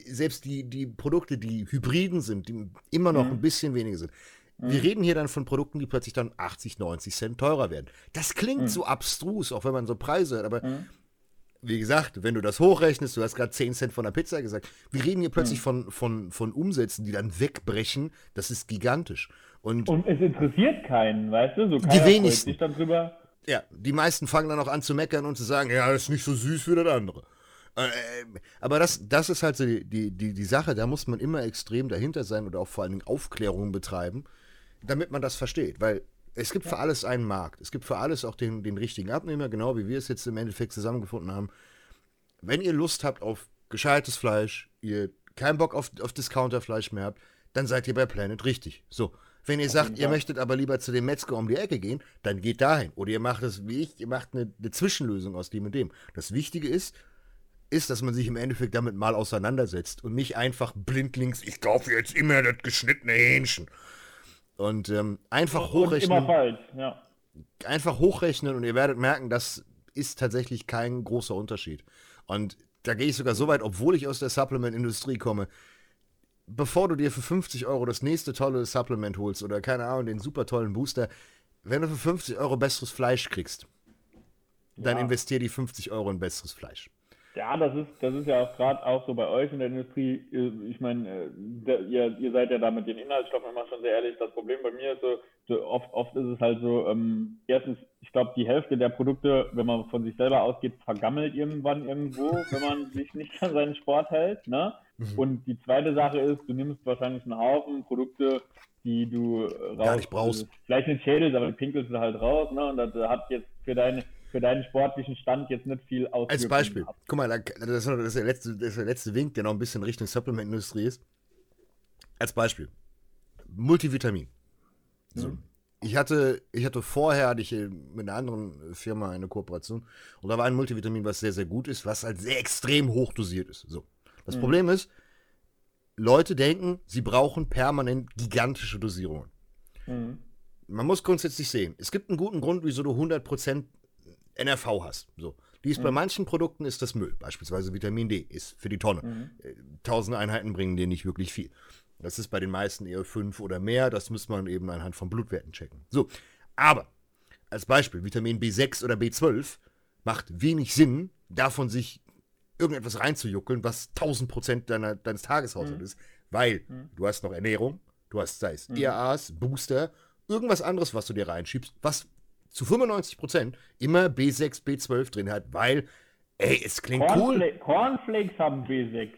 selbst die, die Produkte, die Hybriden sind, die immer noch mhm. ein bisschen weniger sind. Mhm. Wir reden hier dann von Produkten, die plötzlich dann 80, 90 Cent teurer werden. Das klingt mhm. so abstrus, auch wenn man so Preise hat, aber mhm. wie gesagt, wenn du das hochrechnest, du hast gerade 10 Cent von der Pizza gesagt, wir reden hier plötzlich mhm. von, von, von Umsätzen, die dann wegbrechen, das ist gigantisch. Und, Und es interessiert keinen, weißt du? So die wenigsten. Sich dann drüber. Ja, die meisten fangen dann auch an zu meckern und zu sagen, ja, das ist nicht so süß wie das andere. Äh, aber das, das ist halt so die, die, die, die Sache, da muss man immer extrem dahinter sein und auch vor allen Dingen Aufklärung betreiben, damit man das versteht. Weil es gibt für alles einen Markt. Es gibt für alles auch den, den richtigen Abnehmer, genau wie wir es jetzt im Endeffekt zusammengefunden haben. Wenn ihr Lust habt auf gescheites Fleisch, ihr keinen Bock auf, auf Discounterfleisch mehr habt, dann seid ihr bei Planet richtig. So. Wenn ihr sagt, ihr möchtet aber lieber zu dem Metzger um die Ecke gehen, dann geht dahin. Oder ihr macht es wie ich, ihr macht eine, eine Zwischenlösung aus dem und dem. Das Wichtige ist, ist, dass man sich im Endeffekt damit mal auseinandersetzt und nicht einfach blindlings, ich kaufe jetzt immer das geschnittene Hähnchen. Und ähm, einfach und hochrechnen. Immer falsch, ja. Einfach hochrechnen und ihr werdet merken, das ist tatsächlich kein großer Unterschied. Und da gehe ich sogar so weit, obwohl ich aus der Supplement-Industrie komme, bevor du dir für 50 Euro das nächste tolle Supplement holst oder keine Ahnung, den super tollen Booster, wenn du für 50 Euro besseres Fleisch kriegst, dann ja. investier die 50 Euro in besseres Fleisch. Ja, das ist, das ist ja auch gerade auch so bei euch in der Industrie. Ich meine, äh, ihr, ihr seid ja da mit den Inhaltsstoffen immer schon sehr ehrlich. Das Problem bei mir ist so, so oft, oft ist es halt so, ähm, erstens, ich glaube, die Hälfte der Produkte, wenn man von sich selber ausgeht, vergammelt irgendwann irgendwo, <laughs> wenn man sich nicht an seinen Sport hält. Ne? Mhm. Und die zweite Sache ist, du nimmst wahrscheinlich einen Haufen Produkte, die du raus, Gar nicht brauchst. Vielleicht nicht schädelst, aber die pinkelst du halt raus. Ne? Und das hat jetzt für deine für deinen sportlichen Stand jetzt nicht viel aus. Als Beispiel, hat. guck mal, das ist, der letzte, das ist der letzte Wink, der noch ein bisschen Richtung Supplement-Industrie ist. Als Beispiel, Multivitamin. So. Mhm. Ich hatte, ich hatte vorher, hatte ich mit einer anderen Firma eine Kooperation und da war ein Multivitamin, was sehr, sehr gut ist, was halt sehr extrem hoch dosiert ist. So. Das mhm. Problem ist, Leute denken, sie brauchen permanent gigantische Dosierungen. Mhm. Man muss grundsätzlich sehen, es gibt einen guten Grund, wieso du 100% NRV hast. So. Die ist mhm. bei manchen Produkten ist das Müll. Beispielsweise Vitamin D ist für die Tonne. Mhm. Äh, tausend Einheiten bringen dir nicht wirklich viel. Das ist bei den meisten eher fünf oder mehr. Das muss man eben anhand von Blutwerten checken. So. Aber als Beispiel Vitamin B6 oder B12 macht wenig Sinn, davon sich irgendetwas reinzujuckeln, was 1000 Prozent deines Tageshaushalts mhm. ist, weil mhm. du hast noch Ernährung, du hast sei es mhm. ERAs, Booster, irgendwas anderes, was du dir reinschiebst, was zu 95 Prozent immer B6, B12 drin hat, weil, ey, es klingt Cornfla cool. Cornflakes haben B6.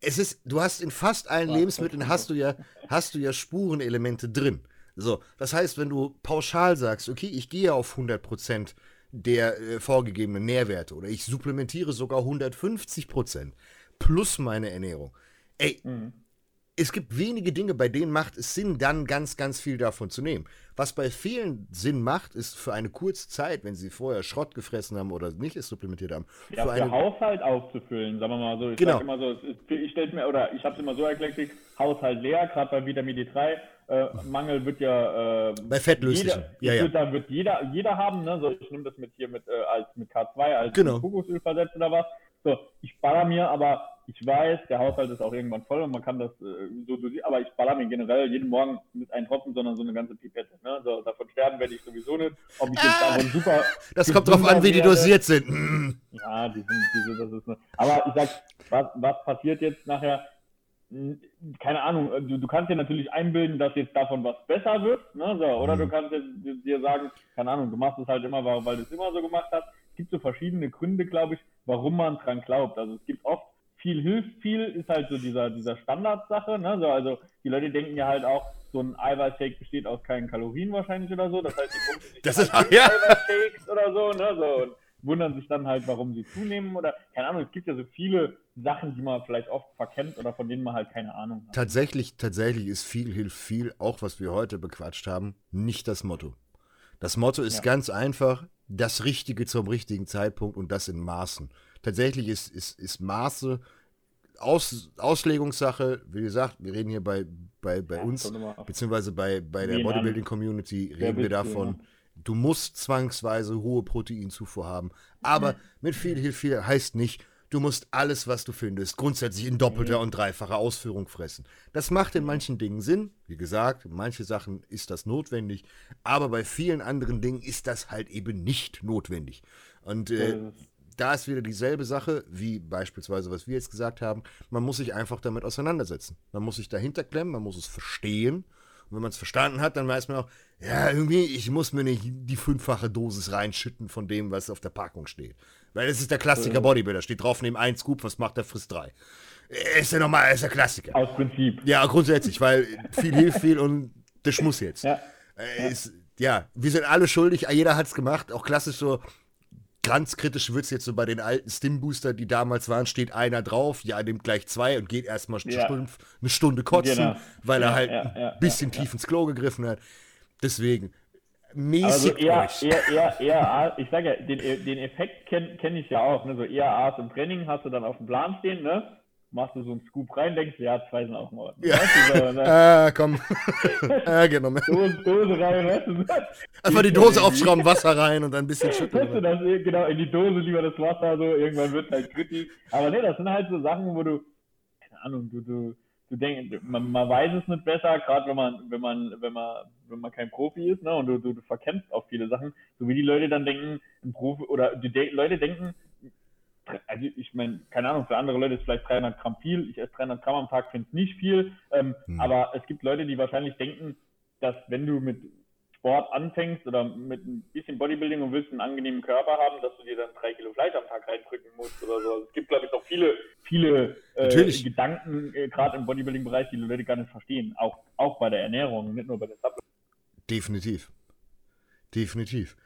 Es ist, du hast in fast allen Was Lebensmitteln hast du ja, hast du ja Spurenelemente drin. So, das heißt, wenn du pauschal sagst, okay, ich gehe auf 100 Prozent der äh, vorgegebenen Nährwerte oder ich supplementiere sogar 150 Prozent plus meine Ernährung. Ey, mhm es gibt wenige Dinge, bei denen macht es Sinn, dann ganz, ganz viel davon zu nehmen. Was bei vielen Sinn macht, ist für eine kurze Zeit, wenn sie vorher Schrott gefressen haben oder nicht es supplementiert haben. Ja, für, für Haushalt aufzufüllen, sagen wir mal so. Ich genau. immer so, ich stelle mir, oder ich habe es immer so erklärt, Haushalt leer, gerade bei Vitamin D3. Äh, Mangel wird ja äh, bei Fettlöslichen. Jeder, ja, ja. Da wird jeder, jeder haben, ne? So, ich nehme das mit hier mit äh, als mit K2 als genau. Kokosöl versetzt oder was. So, ich baller mir, aber ich weiß, der Haushalt ist auch irgendwann voll und man kann das äh, so dosieren, aber ich baller mir generell jeden Morgen mit einem Tropfen, sondern so eine ganze Pipette. Ne? So, davon sterben werde ich sowieso nicht. Ob ich jetzt davon super. Das kommt drauf an, wie die dosiert sind. Ja, die sind, die das ist eine, Aber ich sag, was, was passiert jetzt nachher? Hm, keine Ahnung, äh, du, du kannst dir natürlich einbilden, dass jetzt davon was besser wird, ne? so, oder mhm. du kannst dir, dir sagen, keine Ahnung, du machst es halt immer, weil du es immer so gemacht hast. Es gibt so verschiedene Gründe, glaube ich, warum man dran glaubt. Also es gibt oft viel hilft viel, ist halt so dieser, dieser Standardsache. Ne? So, also die Leute denken ja halt auch, so ein Eiweißshake besteht aus keinen Kalorien wahrscheinlich oder so. Das heißt, die pumpen sich das ist, halt ja. Eiweißshakes oder so, ne? so und wundern sich dann halt, warum sie zunehmen oder keine Ahnung. Es gibt ja so viele Sachen, die man vielleicht oft verkennt oder von denen man halt keine Ahnung hat. Tatsächlich, tatsächlich ist viel hilft viel, auch was wir heute bequatscht haben, nicht das Motto. Das Motto ist ja. ganz einfach, das Richtige zum richtigen Zeitpunkt und das in Maßen tatsächlich ist, ist, ist Maße Aus, Auslegungssache. Wie gesagt, wir reden hier bei, bei, bei ja, uns, beziehungsweise bei, bei der Bodybuilding-Community, reden wir davon, du, du musst zwangsweise hohe Proteinzufuhr haben. Aber mhm. mit viel hilft viel heißt nicht, Du musst alles, was du findest, grundsätzlich in doppelter und dreifacher Ausführung fressen. Das macht in manchen Dingen Sinn. Wie gesagt, in manchen Sachen ist das notwendig. Aber bei vielen anderen Dingen ist das halt eben nicht notwendig. Und äh, da ist wieder dieselbe Sache, wie beispielsweise, was wir jetzt gesagt haben. Man muss sich einfach damit auseinandersetzen. Man muss sich dahinter klemmen, man muss es verstehen. Und wenn man es verstanden hat, dann weiß man auch, ja, irgendwie, ich muss mir nicht die fünffache Dosis reinschütten von dem, was auf der Packung steht. Weil es ist der Klassiker Bodybuilder. Steht drauf, neben ein Scoop, was macht der, frisst drei. Ist ja normal, ist der Klassiker. Aus Prinzip. Ja, grundsätzlich, weil viel hilft viel und das muss jetzt. Ja. Äh, ist, ja, wir sind alle schuldig, jeder hat es gemacht. Auch klassisch so, ganz kritisch wird es jetzt so bei den alten Stim-Booster, die damals waren, steht einer drauf, ja, nimmt gleich zwei und geht erstmal ja. eine, Stunde kotzen, genau. weil er halt ja, ein bisschen tief ins Klo gegriffen hat. Deswegen, mäßig also eher, eher, <laughs> eher, eher, ich sage ja, den, den Effekt kenne kenn ich ja auch. Ne? So eher A's im Training hast du dann auf dem Plan stehen, ne? Machst du so einen Scoop rein, denkst du, ja, zwei sind auch in Ordnung. Ja. So, ne? <laughs> äh, komm. <laughs> äh, genau. Dose, Dose rein, weißt du? Einfach die Dose aufschrauben, Wasser rein und dann ein bisschen schütteln. Weißt du, das, genau, in die Dose lieber das Wasser, so, irgendwann wird halt kritisch. Aber ne, das sind halt so Sachen, wo du, keine Ahnung, du, du, du denkst, man, man weiß es nicht besser, gerade wenn man, wenn man, wenn man, wenn man kein Profi ist, ne, und du, du, du verkämpfst auch viele Sachen, so wie die Leute dann denken, ein Profi, oder die De Leute denken, also ich meine, keine Ahnung, für andere Leute ist vielleicht 300 Gramm viel, ich esse 300 Gramm am Tag, finde es nicht viel, ähm, hm. aber es gibt Leute, die wahrscheinlich denken, dass wenn du mit Sport anfängst oder mit ein bisschen Bodybuilding und willst einen angenehmen Körper haben, dass du dir dann drei Kilo Fleisch am Tag reindrücken musst oder so. Also es gibt, glaube ich, noch viele, viele äh, Gedanken, äh, gerade im Bodybuilding-Bereich, die, die Leute gar nicht verstehen. Auch, auch bei der Ernährung, nicht nur bei der Supplement. Definitiv. Definitiv.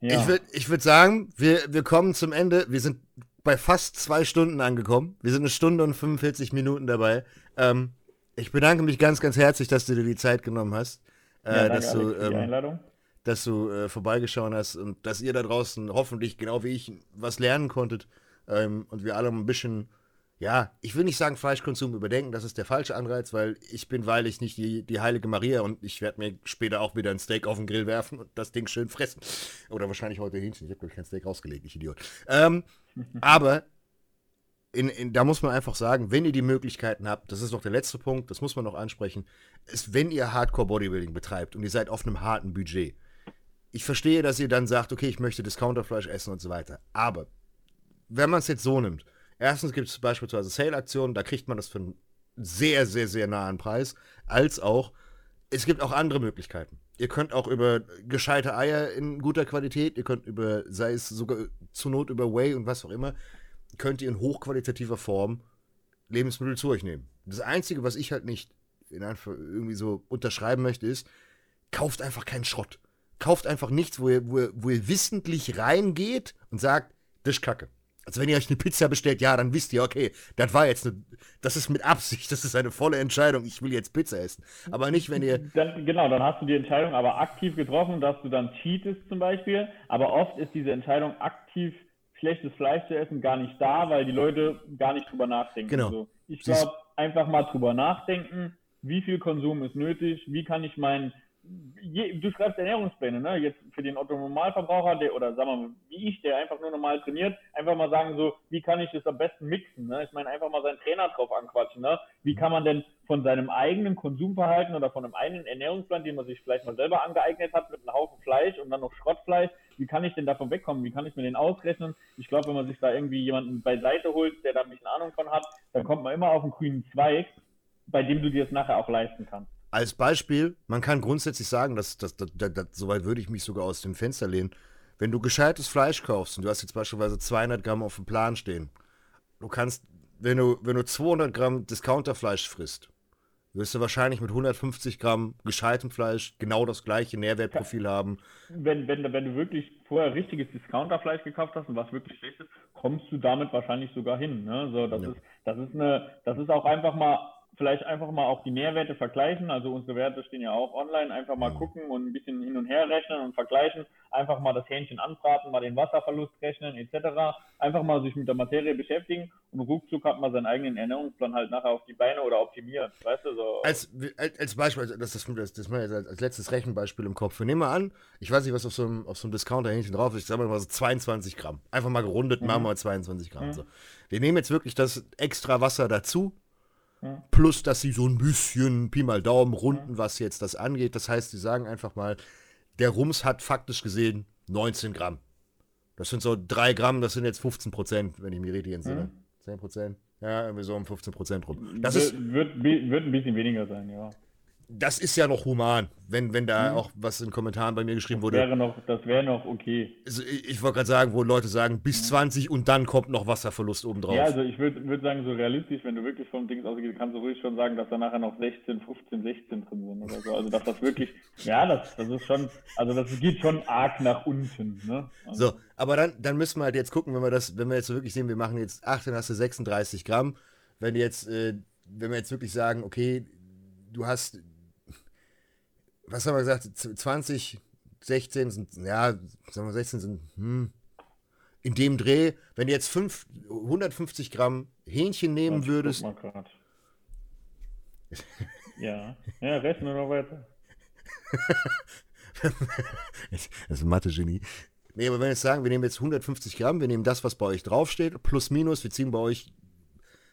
Ja. Ich würde ich würd sagen, wir, wir kommen zum Ende. Wir sind bei fast zwei Stunden angekommen. Wir sind eine Stunde und 45 Minuten dabei. Ähm, ich bedanke mich ganz, ganz herzlich, dass du dir die Zeit genommen hast äh, dass, du, ähm, dass du äh, vorbeigeschaut hast und dass ihr da draußen hoffentlich, genau wie ich, was lernen konntet ähm, und wir alle ein bisschen, ja, ich will nicht sagen Fleischkonsum überdenken, das ist der falsche Anreiz, weil ich bin wahrlich nicht die, die heilige Maria und ich werde mir später auch wieder ein Steak auf den Grill werfen und das Ding schön fressen. Oder wahrscheinlich heute Hähnchen, ich habe, glaube ich, kein Steak rausgelegt, ich Idiot. Ähm, <laughs> aber in, in, da muss man einfach sagen, wenn ihr die Möglichkeiten habt, das ist noch der letzte Punkt, das muss man noch ansprechen, ist, wenn ihr Hardcore Bodybuilding betreibt und ihr seid auf einem harten Budget. Ich verstehe, dass ihr dann sagt, okay, ich möchte Discounterfleisch essen und so weiter. Aber wenn man es jetzt so nimmt, erstens gibt es beispielsweise Sale-Aktionen, da kriegt man das für einen sehr, sehr, sehr nahen Preis, als auch, es gibt auch andere Möglichkeiten. Ihr könnt auch über gescheite Eier in guter Qualität, ihr könnt über, sei es sogar zur Not über Whey und was auch immer, könnt ihr in hochqualitativer Form Lebensmittel zu euch nehmen. Das Einzige, was ich halt nicht irgendwie so unterschreiben möchte, ist, kauft einfach keinen Schrott. Kauft einfach nichts, wo ihr, wo ihr, wo ihr wissentlich reingeht und sagt, das ist Kacke. Also wenn ihr euch eine Pizza bestellt, ja, dann wisst ihr, okay, das war jetzt eine, das ist mit Absicht, das ist eine volle Entscheidung, ich will jetzt Pizza essen. Aber nicht, wenn ihr. Dann, genau, dann hast du die Entscheidung aber aktiv getroffen, dass du dann cheatest zum Beispiel. Aber oft ist diese Entscheidung aktiv schlechtes Fleisch zu essen gar nicht da, weil die Leute gar nicht drüber nachdenken. Genau. Also ich glaube, einfach mal drüber nachdenken, wie viel Konsum ist nötig, wie kann ich meinen je, du schreibst Ernährungspläne, ne? Jetzt für den Otto Normalverbraucher, der oder sagen wir mal, wie ich, der einfach nur normal trainiert, einfach mal sagen so, wie kann ich das am besten mixen, ne? Ich meine einfach mal seinen Trainer drauf anquatschen, ne? Wie kann man denn von seinem eigenen Konsumverhalten oder von einem eigenen Ernährungsplan, den man sich vielleicht mal selber angeeignet hat mit einem Haufen Fleisch und dann noch Schrottfleisch, wie kann ich denn davon wegkommen? Wie kann ich mir den ausrechnen? Ich glaube, wenn man sich da irgendwie jemanden beiseite holt, der da ein bisschen Ahnung von hat, dann kommt man immer auf einen grünen Zweig, bei dem du dir es nachher auch leisten kannst. Als Beispiel, man kann grundsätzlich sagen, dass, dass, dass, dass soweit würde ich mich sogar aus dem Fenster lehnen. Wenn du gescheites Fleisch kaufst und du hast jetzt beispielsweise 200 Gramm auf dem Plan stehen, du kannst, wenn du, wenn du 200 Gramm Discounterfleisch frisst, wirst du wahrscheinlich mit 150 Gramm gescheitem Fleisch genau das gleiche Nährwertprofil haben. Wenn, wenn, wenn du wirklich vorher richtiges Discounterfleisch gekauft hast und was wirklich schlecht ist, kommst du damit wahrscheinlich sogar hin. Ne? So, das, ja. ist, das, ist eine, das ist auch einfach mal vielleicht einfach mal auch die Nährwerte vergleichen. Also unsere Werte stehen ja auch online. Einfach mal mhm. gucken und ein bisschen hin und her rechnen und vergleichen. Einfach mal das Hähnchen anbraten, mal den Wasserverlust rechnen etc. Einfach mal sich mit der Materie beschäftigen und ruckzuck hat man seinen eigenen Ernährungsplan halt nachher auf die Beine oder optimiert. Weißt du, so. Als, als Beispiel, also das ist das, das mal als, letztes Rechenbeispiel im Kopf. Wir nehmen mal an, ich weiß nicht, was auf so einem, auf so einem Discounter-Hähnchen drauf ist. Ich sag mal so 22 Gramm. Einfach mal gerundet, mhm. machen wir 22 Gramm. Mhm. So. Wir nehmen jetzt wirklich das extra Wasser dazu Plus, dass sie so ein bisschen Pi mal Daumen runden, was jetzt das angeht. Das heißt, sie sagen einfach mal, der Rums hat faktisch gesehen 19 Gramm. Das sind so 3 Gramm, das sind jetzt 15 Prozent, wenn ich mich richtig entsinne. Mhm. 10 Prozent? Ja, irgendwie so um 15 Prozent rum. Das wird, ist, wird, wird ein bisschen weniger sein, ja das ist ja noch human, wenn, wenn da mhm. auch was in Kommentaren bei mir geschrieben das wurde. Wäre noch, das wäre noch okay. Also ich, ich wollte gerade sagen, wo Leute sagen, bis mhm. 20 und dann kommt noch Wasserverlust obendrauf. Ja, also ich würde würd sagen, so realistisch, wenn du wirklich vom Dings ausgehst, kannst du ruhig schon sagen, dass da nachher noch 16, 15, 16 drin sind oder so. Also dass das wirklich, <laughs> ja, das, das ist schon, also das geht schon arg nach unten. Ne? Also. So, aber dann, dann müssen wir halt jetzt gucken, wenn wir das, wenn wir jetzt wirklich sehen, wir machen jetzt 8, dann hast du 36 Gramm. Wenn jetzt, äh, wenn wir jetzt wirklich sagen, okay, du hast was haben wir gesagt, 20, 16 sind, ja, sagen wir 16 sind, hm, in dem Dreh, wenn du jetzt 5, 150 Gramm Hähnchen nehmen Warte, würdest. Guck mal grad. ja, ja, rechne noch weiter. <laughs> das ist ein Mathe-Genie. Nee, aber wenn wir jetzt sagen, wir nehmen jetzt 150 Gramm, wir nehmen das, was bei euch draufsteht, plus minus, wir ziehen bei euch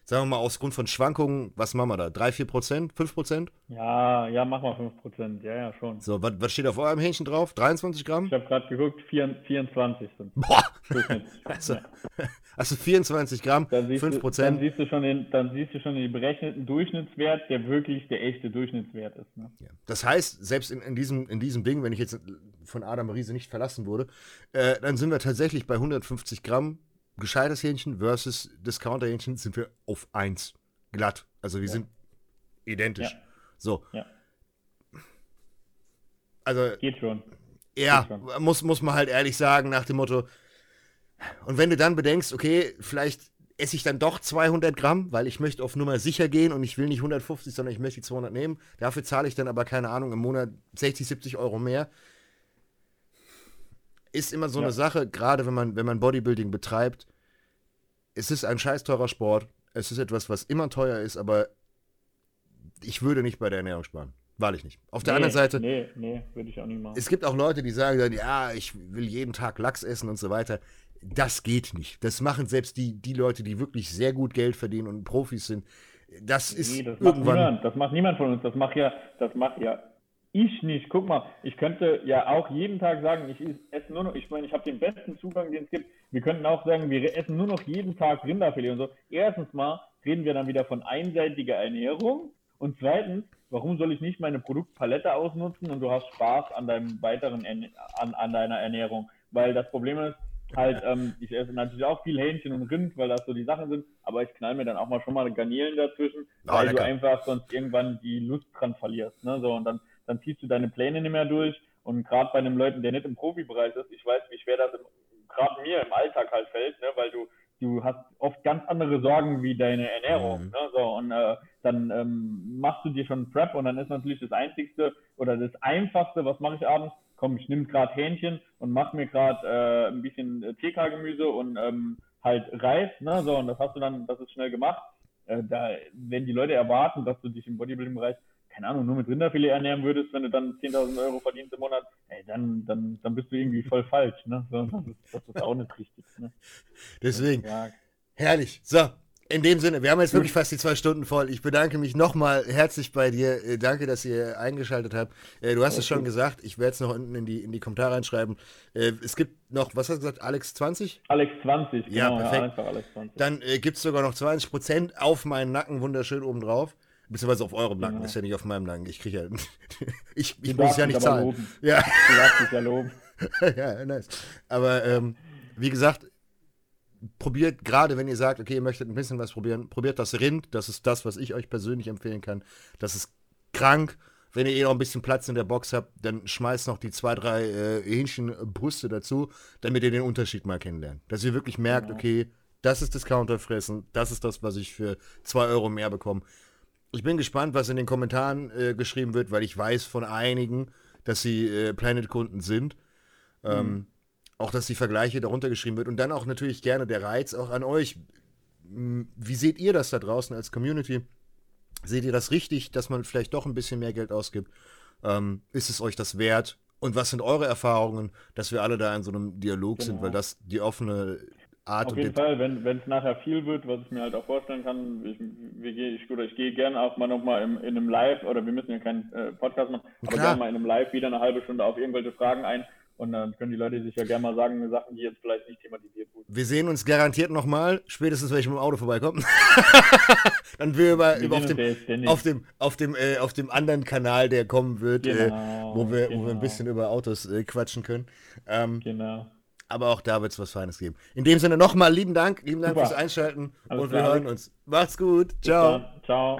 sagen wir mal, aus Grund von Schwankungen, was machen wir da? 3, 4 Prozent? 5 Prozent? Ja, ja, mach mal 5 Prozent. Ja, ja, schon. So, was, was steht auf eurem Hähnchen drauf? 23 Gramm? Ich habe gerade geguckt, 24 sind. Boah! <laughs> also, <laughs> also 24 Gramm, dann 5 Prozent. Dann, siehst du schon den, dann siehst du schon den berechneten Durchschnittswert, der wirklich der echte Durchschnittswert ist. Ne? Ja. Das heißt, selbst in, in, diesem, in diesem Ding, wenn ich jetzt von Adam Riese nicht verlassen wurde, äh, dann sind wir tatsächlich bei 150 Gramm gescheites Hähnchen versus Discounter-Hähnchen sind wir auf 1 glatt. Also wir ja. sind identisch. Ja. So. Ja. Also. Geht schon. Ja, Geht schon. Muss, muss man halt ehrlich sagen, nach dem Motto. Und wenn du dann bedenkst, okay, vielleicht esse ich dann doch 200 Gramm, weil ich möchte auf Nummer sicher gehen und ich will nicht 150, sondern ich möchte die 200 nehmen. Dafür zahle ich dann aber, keine Ahnung, im Monat 60, 70 Euro mehr ist immer so ja. eine Sache, gerade wenn man, wenn man Bodybuilding betreibt. Es ist ein scheiß teurer Sport. Es ist etwas, was immer teuer ist, aber ich würde nicht bei der Ernährung sparen. Wahrlich nicht. Auf der nee, anderen Seite. Nee, nee, würde ich auch nicht machen. Es gibt auch Leute, die sagen ja, ich will jeden Tag Lachs essen und so weiter. Das geht nicht. Das machen selbst die, die Leute, die wirklich sehr gut Geld verdienen und Profis sind. Das ist nee, das irgendwann. Macht niemand. Das macht niemand von uns. Das macht ja, das macht ja ich nicht. Guck mal, ich könnte ja auch jeden Tag sagen, ich esse nur noch, ich meine, ich habe den besten Zugang, den es gibt. Wir könnten auch sagen, wir essen nur noch jeden Tag Rinderfilet und so. Erstens mal reden wir dann wieder von einseitiger Ernährung. Und zweitens, warum soll ich nicht meine Produktpalette ausnutzen und du hast Spaß an deinem weiteren, an, an deiner Ernährung? Weil das Problem ist, halt, ähm, ich esse natürlich auch viel Hähnchen und Rind, weil das so die Sachen sind, aber ich knall mir dann auch mal schon mal Garnelen dazwischen, oh, weil lecker. du einfach sonst irgendwann die Lust dran verlierst. Ne? So, und dann dann ziehst du deine Pläne nicht mehr durch. Und gerade bei einem Leuten, der nicht im Profibereich ist, ich weiß, wie schwer das gerade mir im Alltag halt fällt, ne, weil du du hast oft ganz andere Sorgen wie deine Ernährung. Mhm. Ne? So, und äh, dann ähm, machst du dir schon Prep und dann ist natürlich das Einzigste oder das Einfachste, was mache ich abends? Komm, ich nehme gerade Hähnchen und mache mir gerade äh, ein bisschen äh, TK-Gemüse und ähm, halt Reis. Ne? So, und das hast du dann, das ist schnell gemacht. Äh, da, wenn die Leute erwarten, dass du dich im Bodybuilding-Bereich keine Ahnung, nur mit Rinderfilet ernähren würdest, wenn du dann 10.000 Euro verdienst im Monat, ey, dann, dann, dann bist du irgendwie voll falsch. Ne? Das, ist, das ist auch nicht richtig. Ne? Deswegen, herrlich. So, in dem Sinne, wir haben jetzt wirklich fast die zwei Stunden voll. Ich bedanke mich nochmal herzlich bei dir. Äh, danke, dass ihr eingeschaltet habt. Äh, du hast es schon gesagt, ich werde es noch unten in die, in die Kommentare reinschreiben. Äh, es gibt noch, was hast du gesagt, Alex 20? Alex 20, genau. Ja, perfekt. Ja, Alex 20. Dann äh, gibt es sogar noch 20% auf meinen Nacken, wunderschön obendrauf. Beziehungsweise auf eurem Nacken, ja. ist ja nicht auf meinem Nacken. Ich kriege ja. <laughs> ich ich muss ja nicht zahlen. Loben. Ja. Du darfst dich ja loben. <laughs> ja, nice. Aber ähm, wie gesagt, probiert, gerade wenn ihr sagt, okay, ihr möchtet ein bisschen was probieren, probiert das Rind. Das ist das, was ich euch persönlich empfehlen kann. Das ist krank. Wenn ihr eh noch ein bisschen Platz in der Box habt, dann schmeißt noch die zwei, drei äh, Hähnchenbrüste dazu, damit ihr den Unterschied mal kennenlernt. Dass ihr wirklich merkt, okay, das ist das Counterfressen, das ist das, was ich für zwei Euro mehr bekomme Ich bin gespannt, was in den Kommentaren äh, geschrieben wird, weil ich weiß von einigen, dass sie äh, Planet-Kunden sind. Ähm, mhm. Auch, dass die Vergleiche darunter geschrieben wird. Und dann auch natürlich gerne der Reiz auch an euch. Wie seht ihr das da draußen als Community? Seht ihr das richtig, dass man vielleicht doch ein bisschen mehr Geld ausgibt? Ähm, ist es euch das wert? Und was sind eure Erfahrungen, dass wir alle da in so einem Dialog genau. sind, weil das die offene Art Auf jeden Fall, wenn es nachher viel wird, was ich mir halt auch vorstellen kann, ich, ich, oder ich gehe gerne auch mal nochmal in einem Live, oder wir müssen ja keinen äh, Podcast machen, aber gerne mal in einem Live wieder eine halbe Stunde auf irgendwelche Fragen ein und dann können die Leute sich ja gerne mal sagen, Sachen, die jetzt vielleicht nicht thematisiert wurden. Wir sehen uns garantiert nochmal, spätestens wenn ich mit dem Auto vorbeikomme. <laughs> dann wir über, wir über auf, dem, auf dem, auf dem, äh, auf dem anderen Kanal, der kommen wird, genau, äh, wo, wir, genau. wo wir ein genau. bisschen über Autos äh, quatschen können. Ähm, genau. Aber auch da wird es was Feines geben. In dem Sinne nochmal lieben Dank, lieben Dank Super. fürs Einschalten Alles und wir klar. hören uns. Macht's gut. Ciao. Ciao.